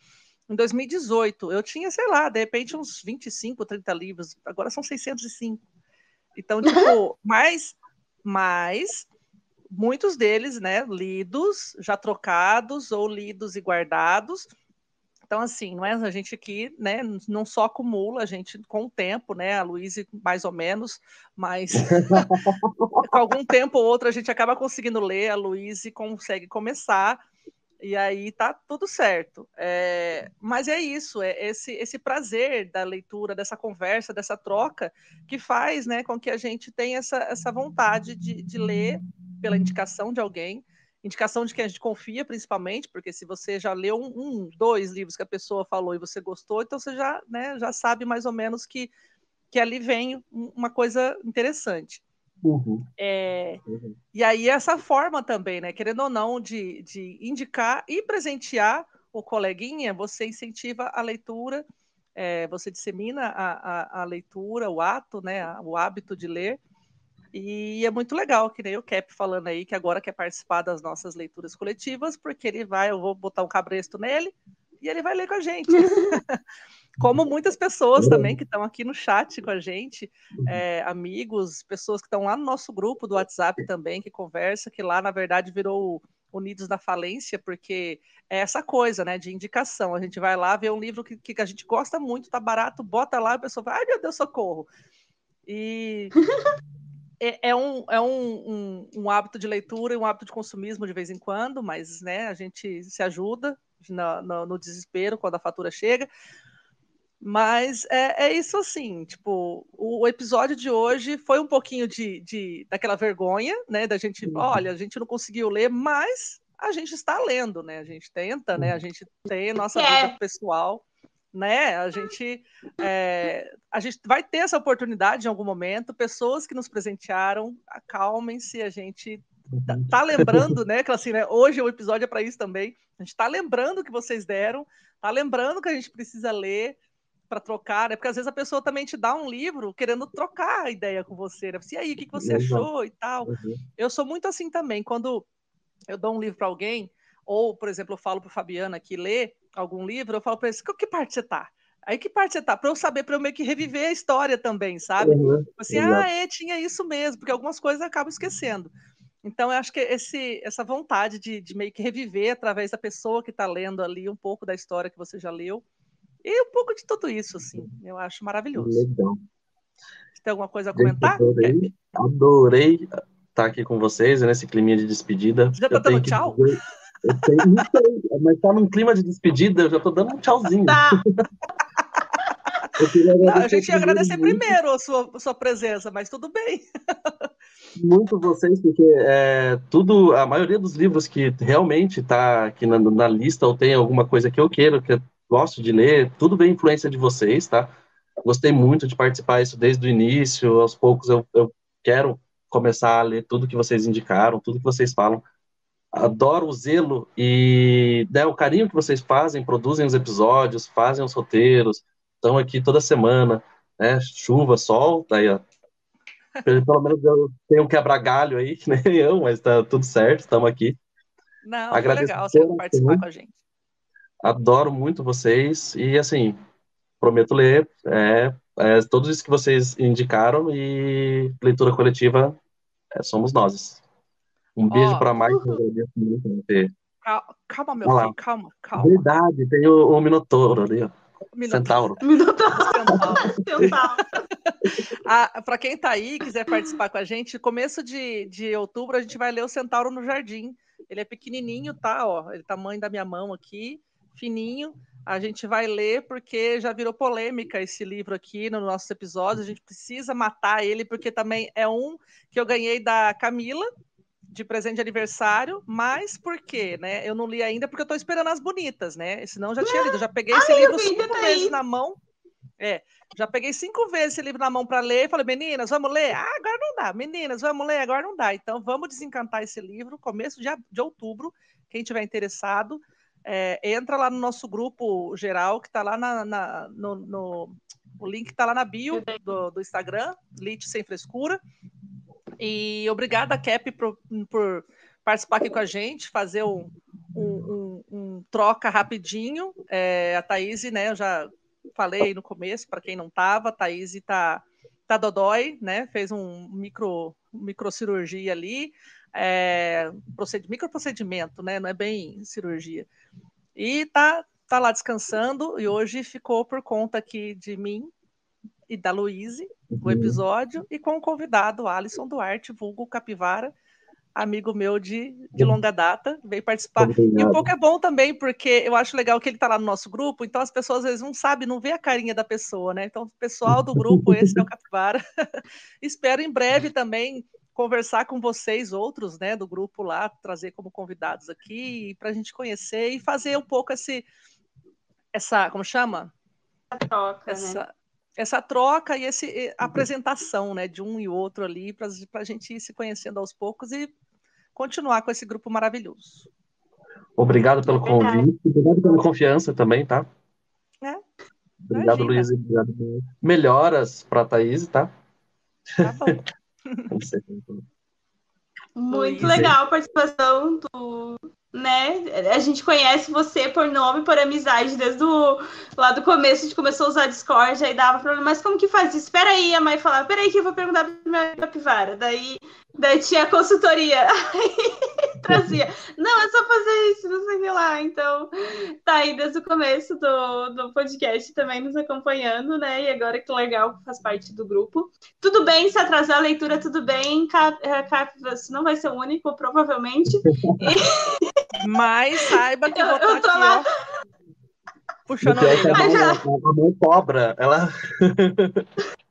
Speaker 1: em 2018. Eu tinha, sei lá, de repente uns 25, 30 livros, agora são 605. Então, tipo, mais, mais muitos deles, né, lidos, já trocados ou lidos e guardados. Então, assim, não é a gente aqui, né, não só acumula, a gente com o tempo, né, a Luísa mais ou menos, mas com algum tempo ou outro a gente acaba conseguindo ler, a Luísa consegue começar, e aí tá tudo certo. É, mas é isso, é esse, esse prazer da leitura, dessa conversa, dessa troca, que faz né, com que a gente tenha essa, essa vontade de, de ler pela indicação de alguém, indicação de quem a gente confia, principalmente, porque se você já leu um, um, dois livros que a pessoa falou e você gostou, então você já, né, já sabe mais ou menos que, que ali vem uma coisa interessante. Uhum. É, uhum. E aí essa forma também, né? Querendo ou não, de, de indicar e presentear o coleguinha, você incentiva a leitura, é, você dissemina a, a, a, leitura, o ato, né? O hábito de ler. E é muito legal, que nem o Cap falando aí, que agora quer participar das nossas leituras coletivas, porque ele vai, eu vou botar um cabresto nele e ele vai ler com a gente. Como muitas pessoas também que estão aqui no chat com a gente, é, amigos, pessoas que estão lá no nosso grupo do WhatsApp também, que conversa, que lá, na verdade, virou Unidos na Falência, porque é essa coisa, né, de indicação. A gente vai lá ver um livro que, que a gente gosta muito, tá barato, bota lá, a pessoa vai, ai meu Deus, socorro. E é, é, um, é um, um, um, hábito de leitura e um hábito de consumismo de vez em quando, mas né, a gente se ajuda no, no, no desespero quando a fatura chega. Mas é, é isso assim, tipo, o, o, episódio de hoje foi um pouquinho de, de daquela vergonha, né? Da gente, uhum. olha, a gente não conseguiu ler, mas a gente está lendo, né? A gente tenta, né? A gente tem nossa é. vida pessoal, né? A gente, é, a gente vai ter essa oportunidade em algum momento. Pessoas que nos presentearam, acalmem-se, a gente tá, tá lembrando, né? Que assim, né? Hoje o episódio é para isso também. A gente está lembrando que vocês deram, tá lembrando que a gente precisa ler para trocar, né? Porque às vezes a pessoa também te dá um livro querendo trocar a ideia com você, né? E aí, o que, que você achou e tal. Uhum. Eu sou muito assim também. Quando eu dou um livro para alguém, ou, por exemplo, eu falo para Fabiana que lê algum livro, eu falo para ele, que parte você tá? Aí que parte você tá? Para eu saber, para eu meio que reviver a história também, sabe? Uhum. Assim, ah, é, tinha isso mesmo, porque algumas coisas eu acabo esquecendo. Então, eu acho que esse, essa vontade de, de meio que reviver através da pessoa que está lendo ali um pouco da história que você já leu, e um pouco de tudo isso, assim, eu acho maravilhoso. Legal. Tem alguma coisa a comentar?
Speaker 2: Adorei, adorei estar aqui com vocês nesse clima de despedida.
Speaker 1: Você já tá dando tchau?
Speaker 2: Dizer, eu tenho, não sei, mas tá num clima de despedida, eu já tô dando um tchauzinho. Tá.
Speaker 1: Não, a gente ia agradecer muito. primeiro a sua, a sua presença, mas tudo bem.
Speaker 2: Muito vocês, porque é, tudo, a maioria dos livros que realmente está aqui na, na, lista ou tem alguma coisa que eu quero, que gosto de ler, tudo vem influência de vocês, tá? Gostei muito de participar isso desde o início, aos poucos eu, eu quero começar a ler tudo que vocês indicaram, tudo que vocês falam. Adoro o zelo e né, o carinho que vocês fazem, produzem os episódios, fazem os roteiros, estão aqui toda semana, né? Chuva, sol, tá aí, ó. Pelo menos eu tenho um quebra-galho aí, que nem eu, mas tá tudo certo, estamos aqui.
Speaker 1: Não, Agradeço legal você participar com a gente.
Speaker 2: Adoro muito vocês e, assim, prometo ler é, é, todos os que vocês indicaram e leitura coletiva é, somos nós. Um beijo para mais.
Speaker 1: Calma, meu Olá. filho, calma, calma.
Speaker 2: Verdade, tem o, o Minotouro ali, ó. Centauro.
Speaker 3: Minotauro. Centauro.
Speaker 1: ah, para quem está aí e quiser participar com a gente, começo de, de outubro a gente vai ler o Centauro no Jardim. Ele é pequenininho, tá? Ó, ele é tamanho da minha mão aqui, fininho. A gente vai ler porque já virou polêmica esse livro aqui no nosso episódio. A gente precisa matar ele porque também é um que eu ganhei da Camila, de presente de aniversário, mas por quê, né? Eu não li ainda porque eu tô esperando as bonitas, né? Senão já tinha lido. Já peguei esse Ai, livro cinco tá vezes na mão. É, já peguei cinco vezes esse livro na mão para ler. Falei, meninas, vamos ler? Ah, agora não dá. Meninas, vamos ler? Agora não dá. Então, vamos desencantar esse livro, começo de, de outubro. Quem tiver interessado, é, entra lá no nosso grupo geral, que está lá na, na no, no, O link está lá na bio do, do Instagram, Lit Sem Frescura. E obrigada, Cap, por, por participar aqui com a gente, fazer um, um, um, um troca rapidinho. É, a Thaís, né, eu já falei no começo, para quem não estava, a Thaís está tá dodói, né, fez um micro, microcirurgia ali, é, proced, microprocedimento, né, não é bem cirurgia. E tá, tá lá descansando, e hoje ficou por conta aqui de mim, e da Luíse, o uhum. episódio, e com o convidado Alisson Duarte, vulgo Capivara, amigo meu de, de longa data, veio participar. Obrigado. E um pouco é bom também, porque eu acho legal que ele está lá no nosso grupo, então as pessoas às vezes não sabem, não vê a carinha da pessoa, né? Então, pessoal do grupo, esse é o Capivara. Espero em breve também conversar com vocês, outros, né, do grupo lá, trazer como convidados aqui, para a gente conhecer e fazer um pouco esse, essa, como chama?
Speaker 3: A troca,
Speaker 1: essa, né? Essa troca e essa apresentação né, de um e outro ali, para a gente ir se conhecendo aos poucos e continuar com esse grupo maravilhoso.
Speaker 2: Obrigado pelo convite, obrigado pela confiança também, tá? É. Obrigado, Luiz. Obrigado. Melhoras para a Thaís, tá?
Speaker 1: Tá bom.
Speaker 3: Muito legal a participação do, né? A gente conhece você por nome, por amizade, desde o, lá do começo, a gente começou a usar Discord, aí dava problema, mas como que faz isso? Espera aí, a mãe falava, espera aí que eu vou perguntar pra minha capivara. Daí, daí tinha consultoria, trazia, não, é só fazer isso, não sei o que lá. Então, tá aí desde o começo do, do podcast também nos acompanhando, né? E agora que legal que faz parte do grupo. Tudo bem se atrasar a leitura, tudo bem, Cap, Cap você não vai ser o único, provavelmente.
Speaker 1: Mas saiba que eu, vou estar tá aqui, lá... ó, puxando
Speaker 2: a mão, a mão cobra, ela...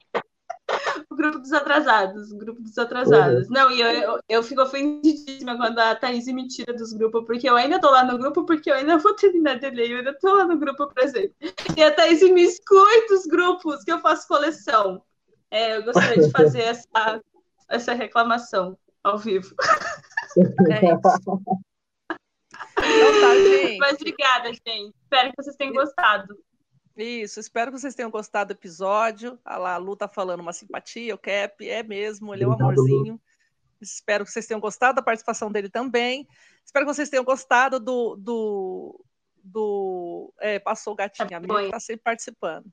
Speaker 3: grupo dos atrasados, grupo dos atrasados. Uhum. Não, e eu, eu, eu, fico ofendidíssima quando a Thaís me tira dos grupos, porque eu ainda tô lá no grupo, porque eu ainda vou terminar de ler, eu ainda tô lá no grupo presente. E a Thaís me exclui dos grupos que eu faço coleção. É, eu gostaria de fazer essa, essa reclamação ao vivo. É isso. Então tá, gente. Mas obrigada, gente. Espero que vocês tenham gostado.
Speaker 1: Isso, espero que vocês tenham gostado do episódio. A, lá, a Lu tá falando uma simpatia, o Cap, é mesmo, ele é um amorzinho. Espero que vocês tenham gostado da participação dele também. Espero que vocês tenham gostado do. do, do é, passou o gatinho, a Mil que tá sempre participando.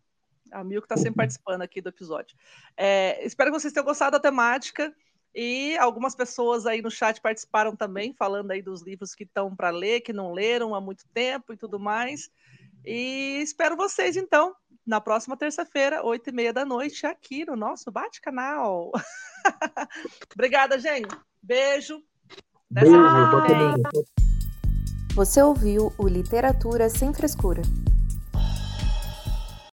Speaker 1: A Mil que tá sempre participando aqui do episódio. É, espero que vocês tenham gostado da temática. E algumas pessoas aí no chat participaram também, falando aí dos livros que estão para ler, que não leram há muito tempo e tudo mais. E espero vocês, então, na próxima terça-feira, oito e meia da noite, aqui no nosso Bate-Canal. Obrigada, gente. Beijo.
Speaker 2: Beijo.
Speaker 4: Você ouviu o Literatura Sem Frescura.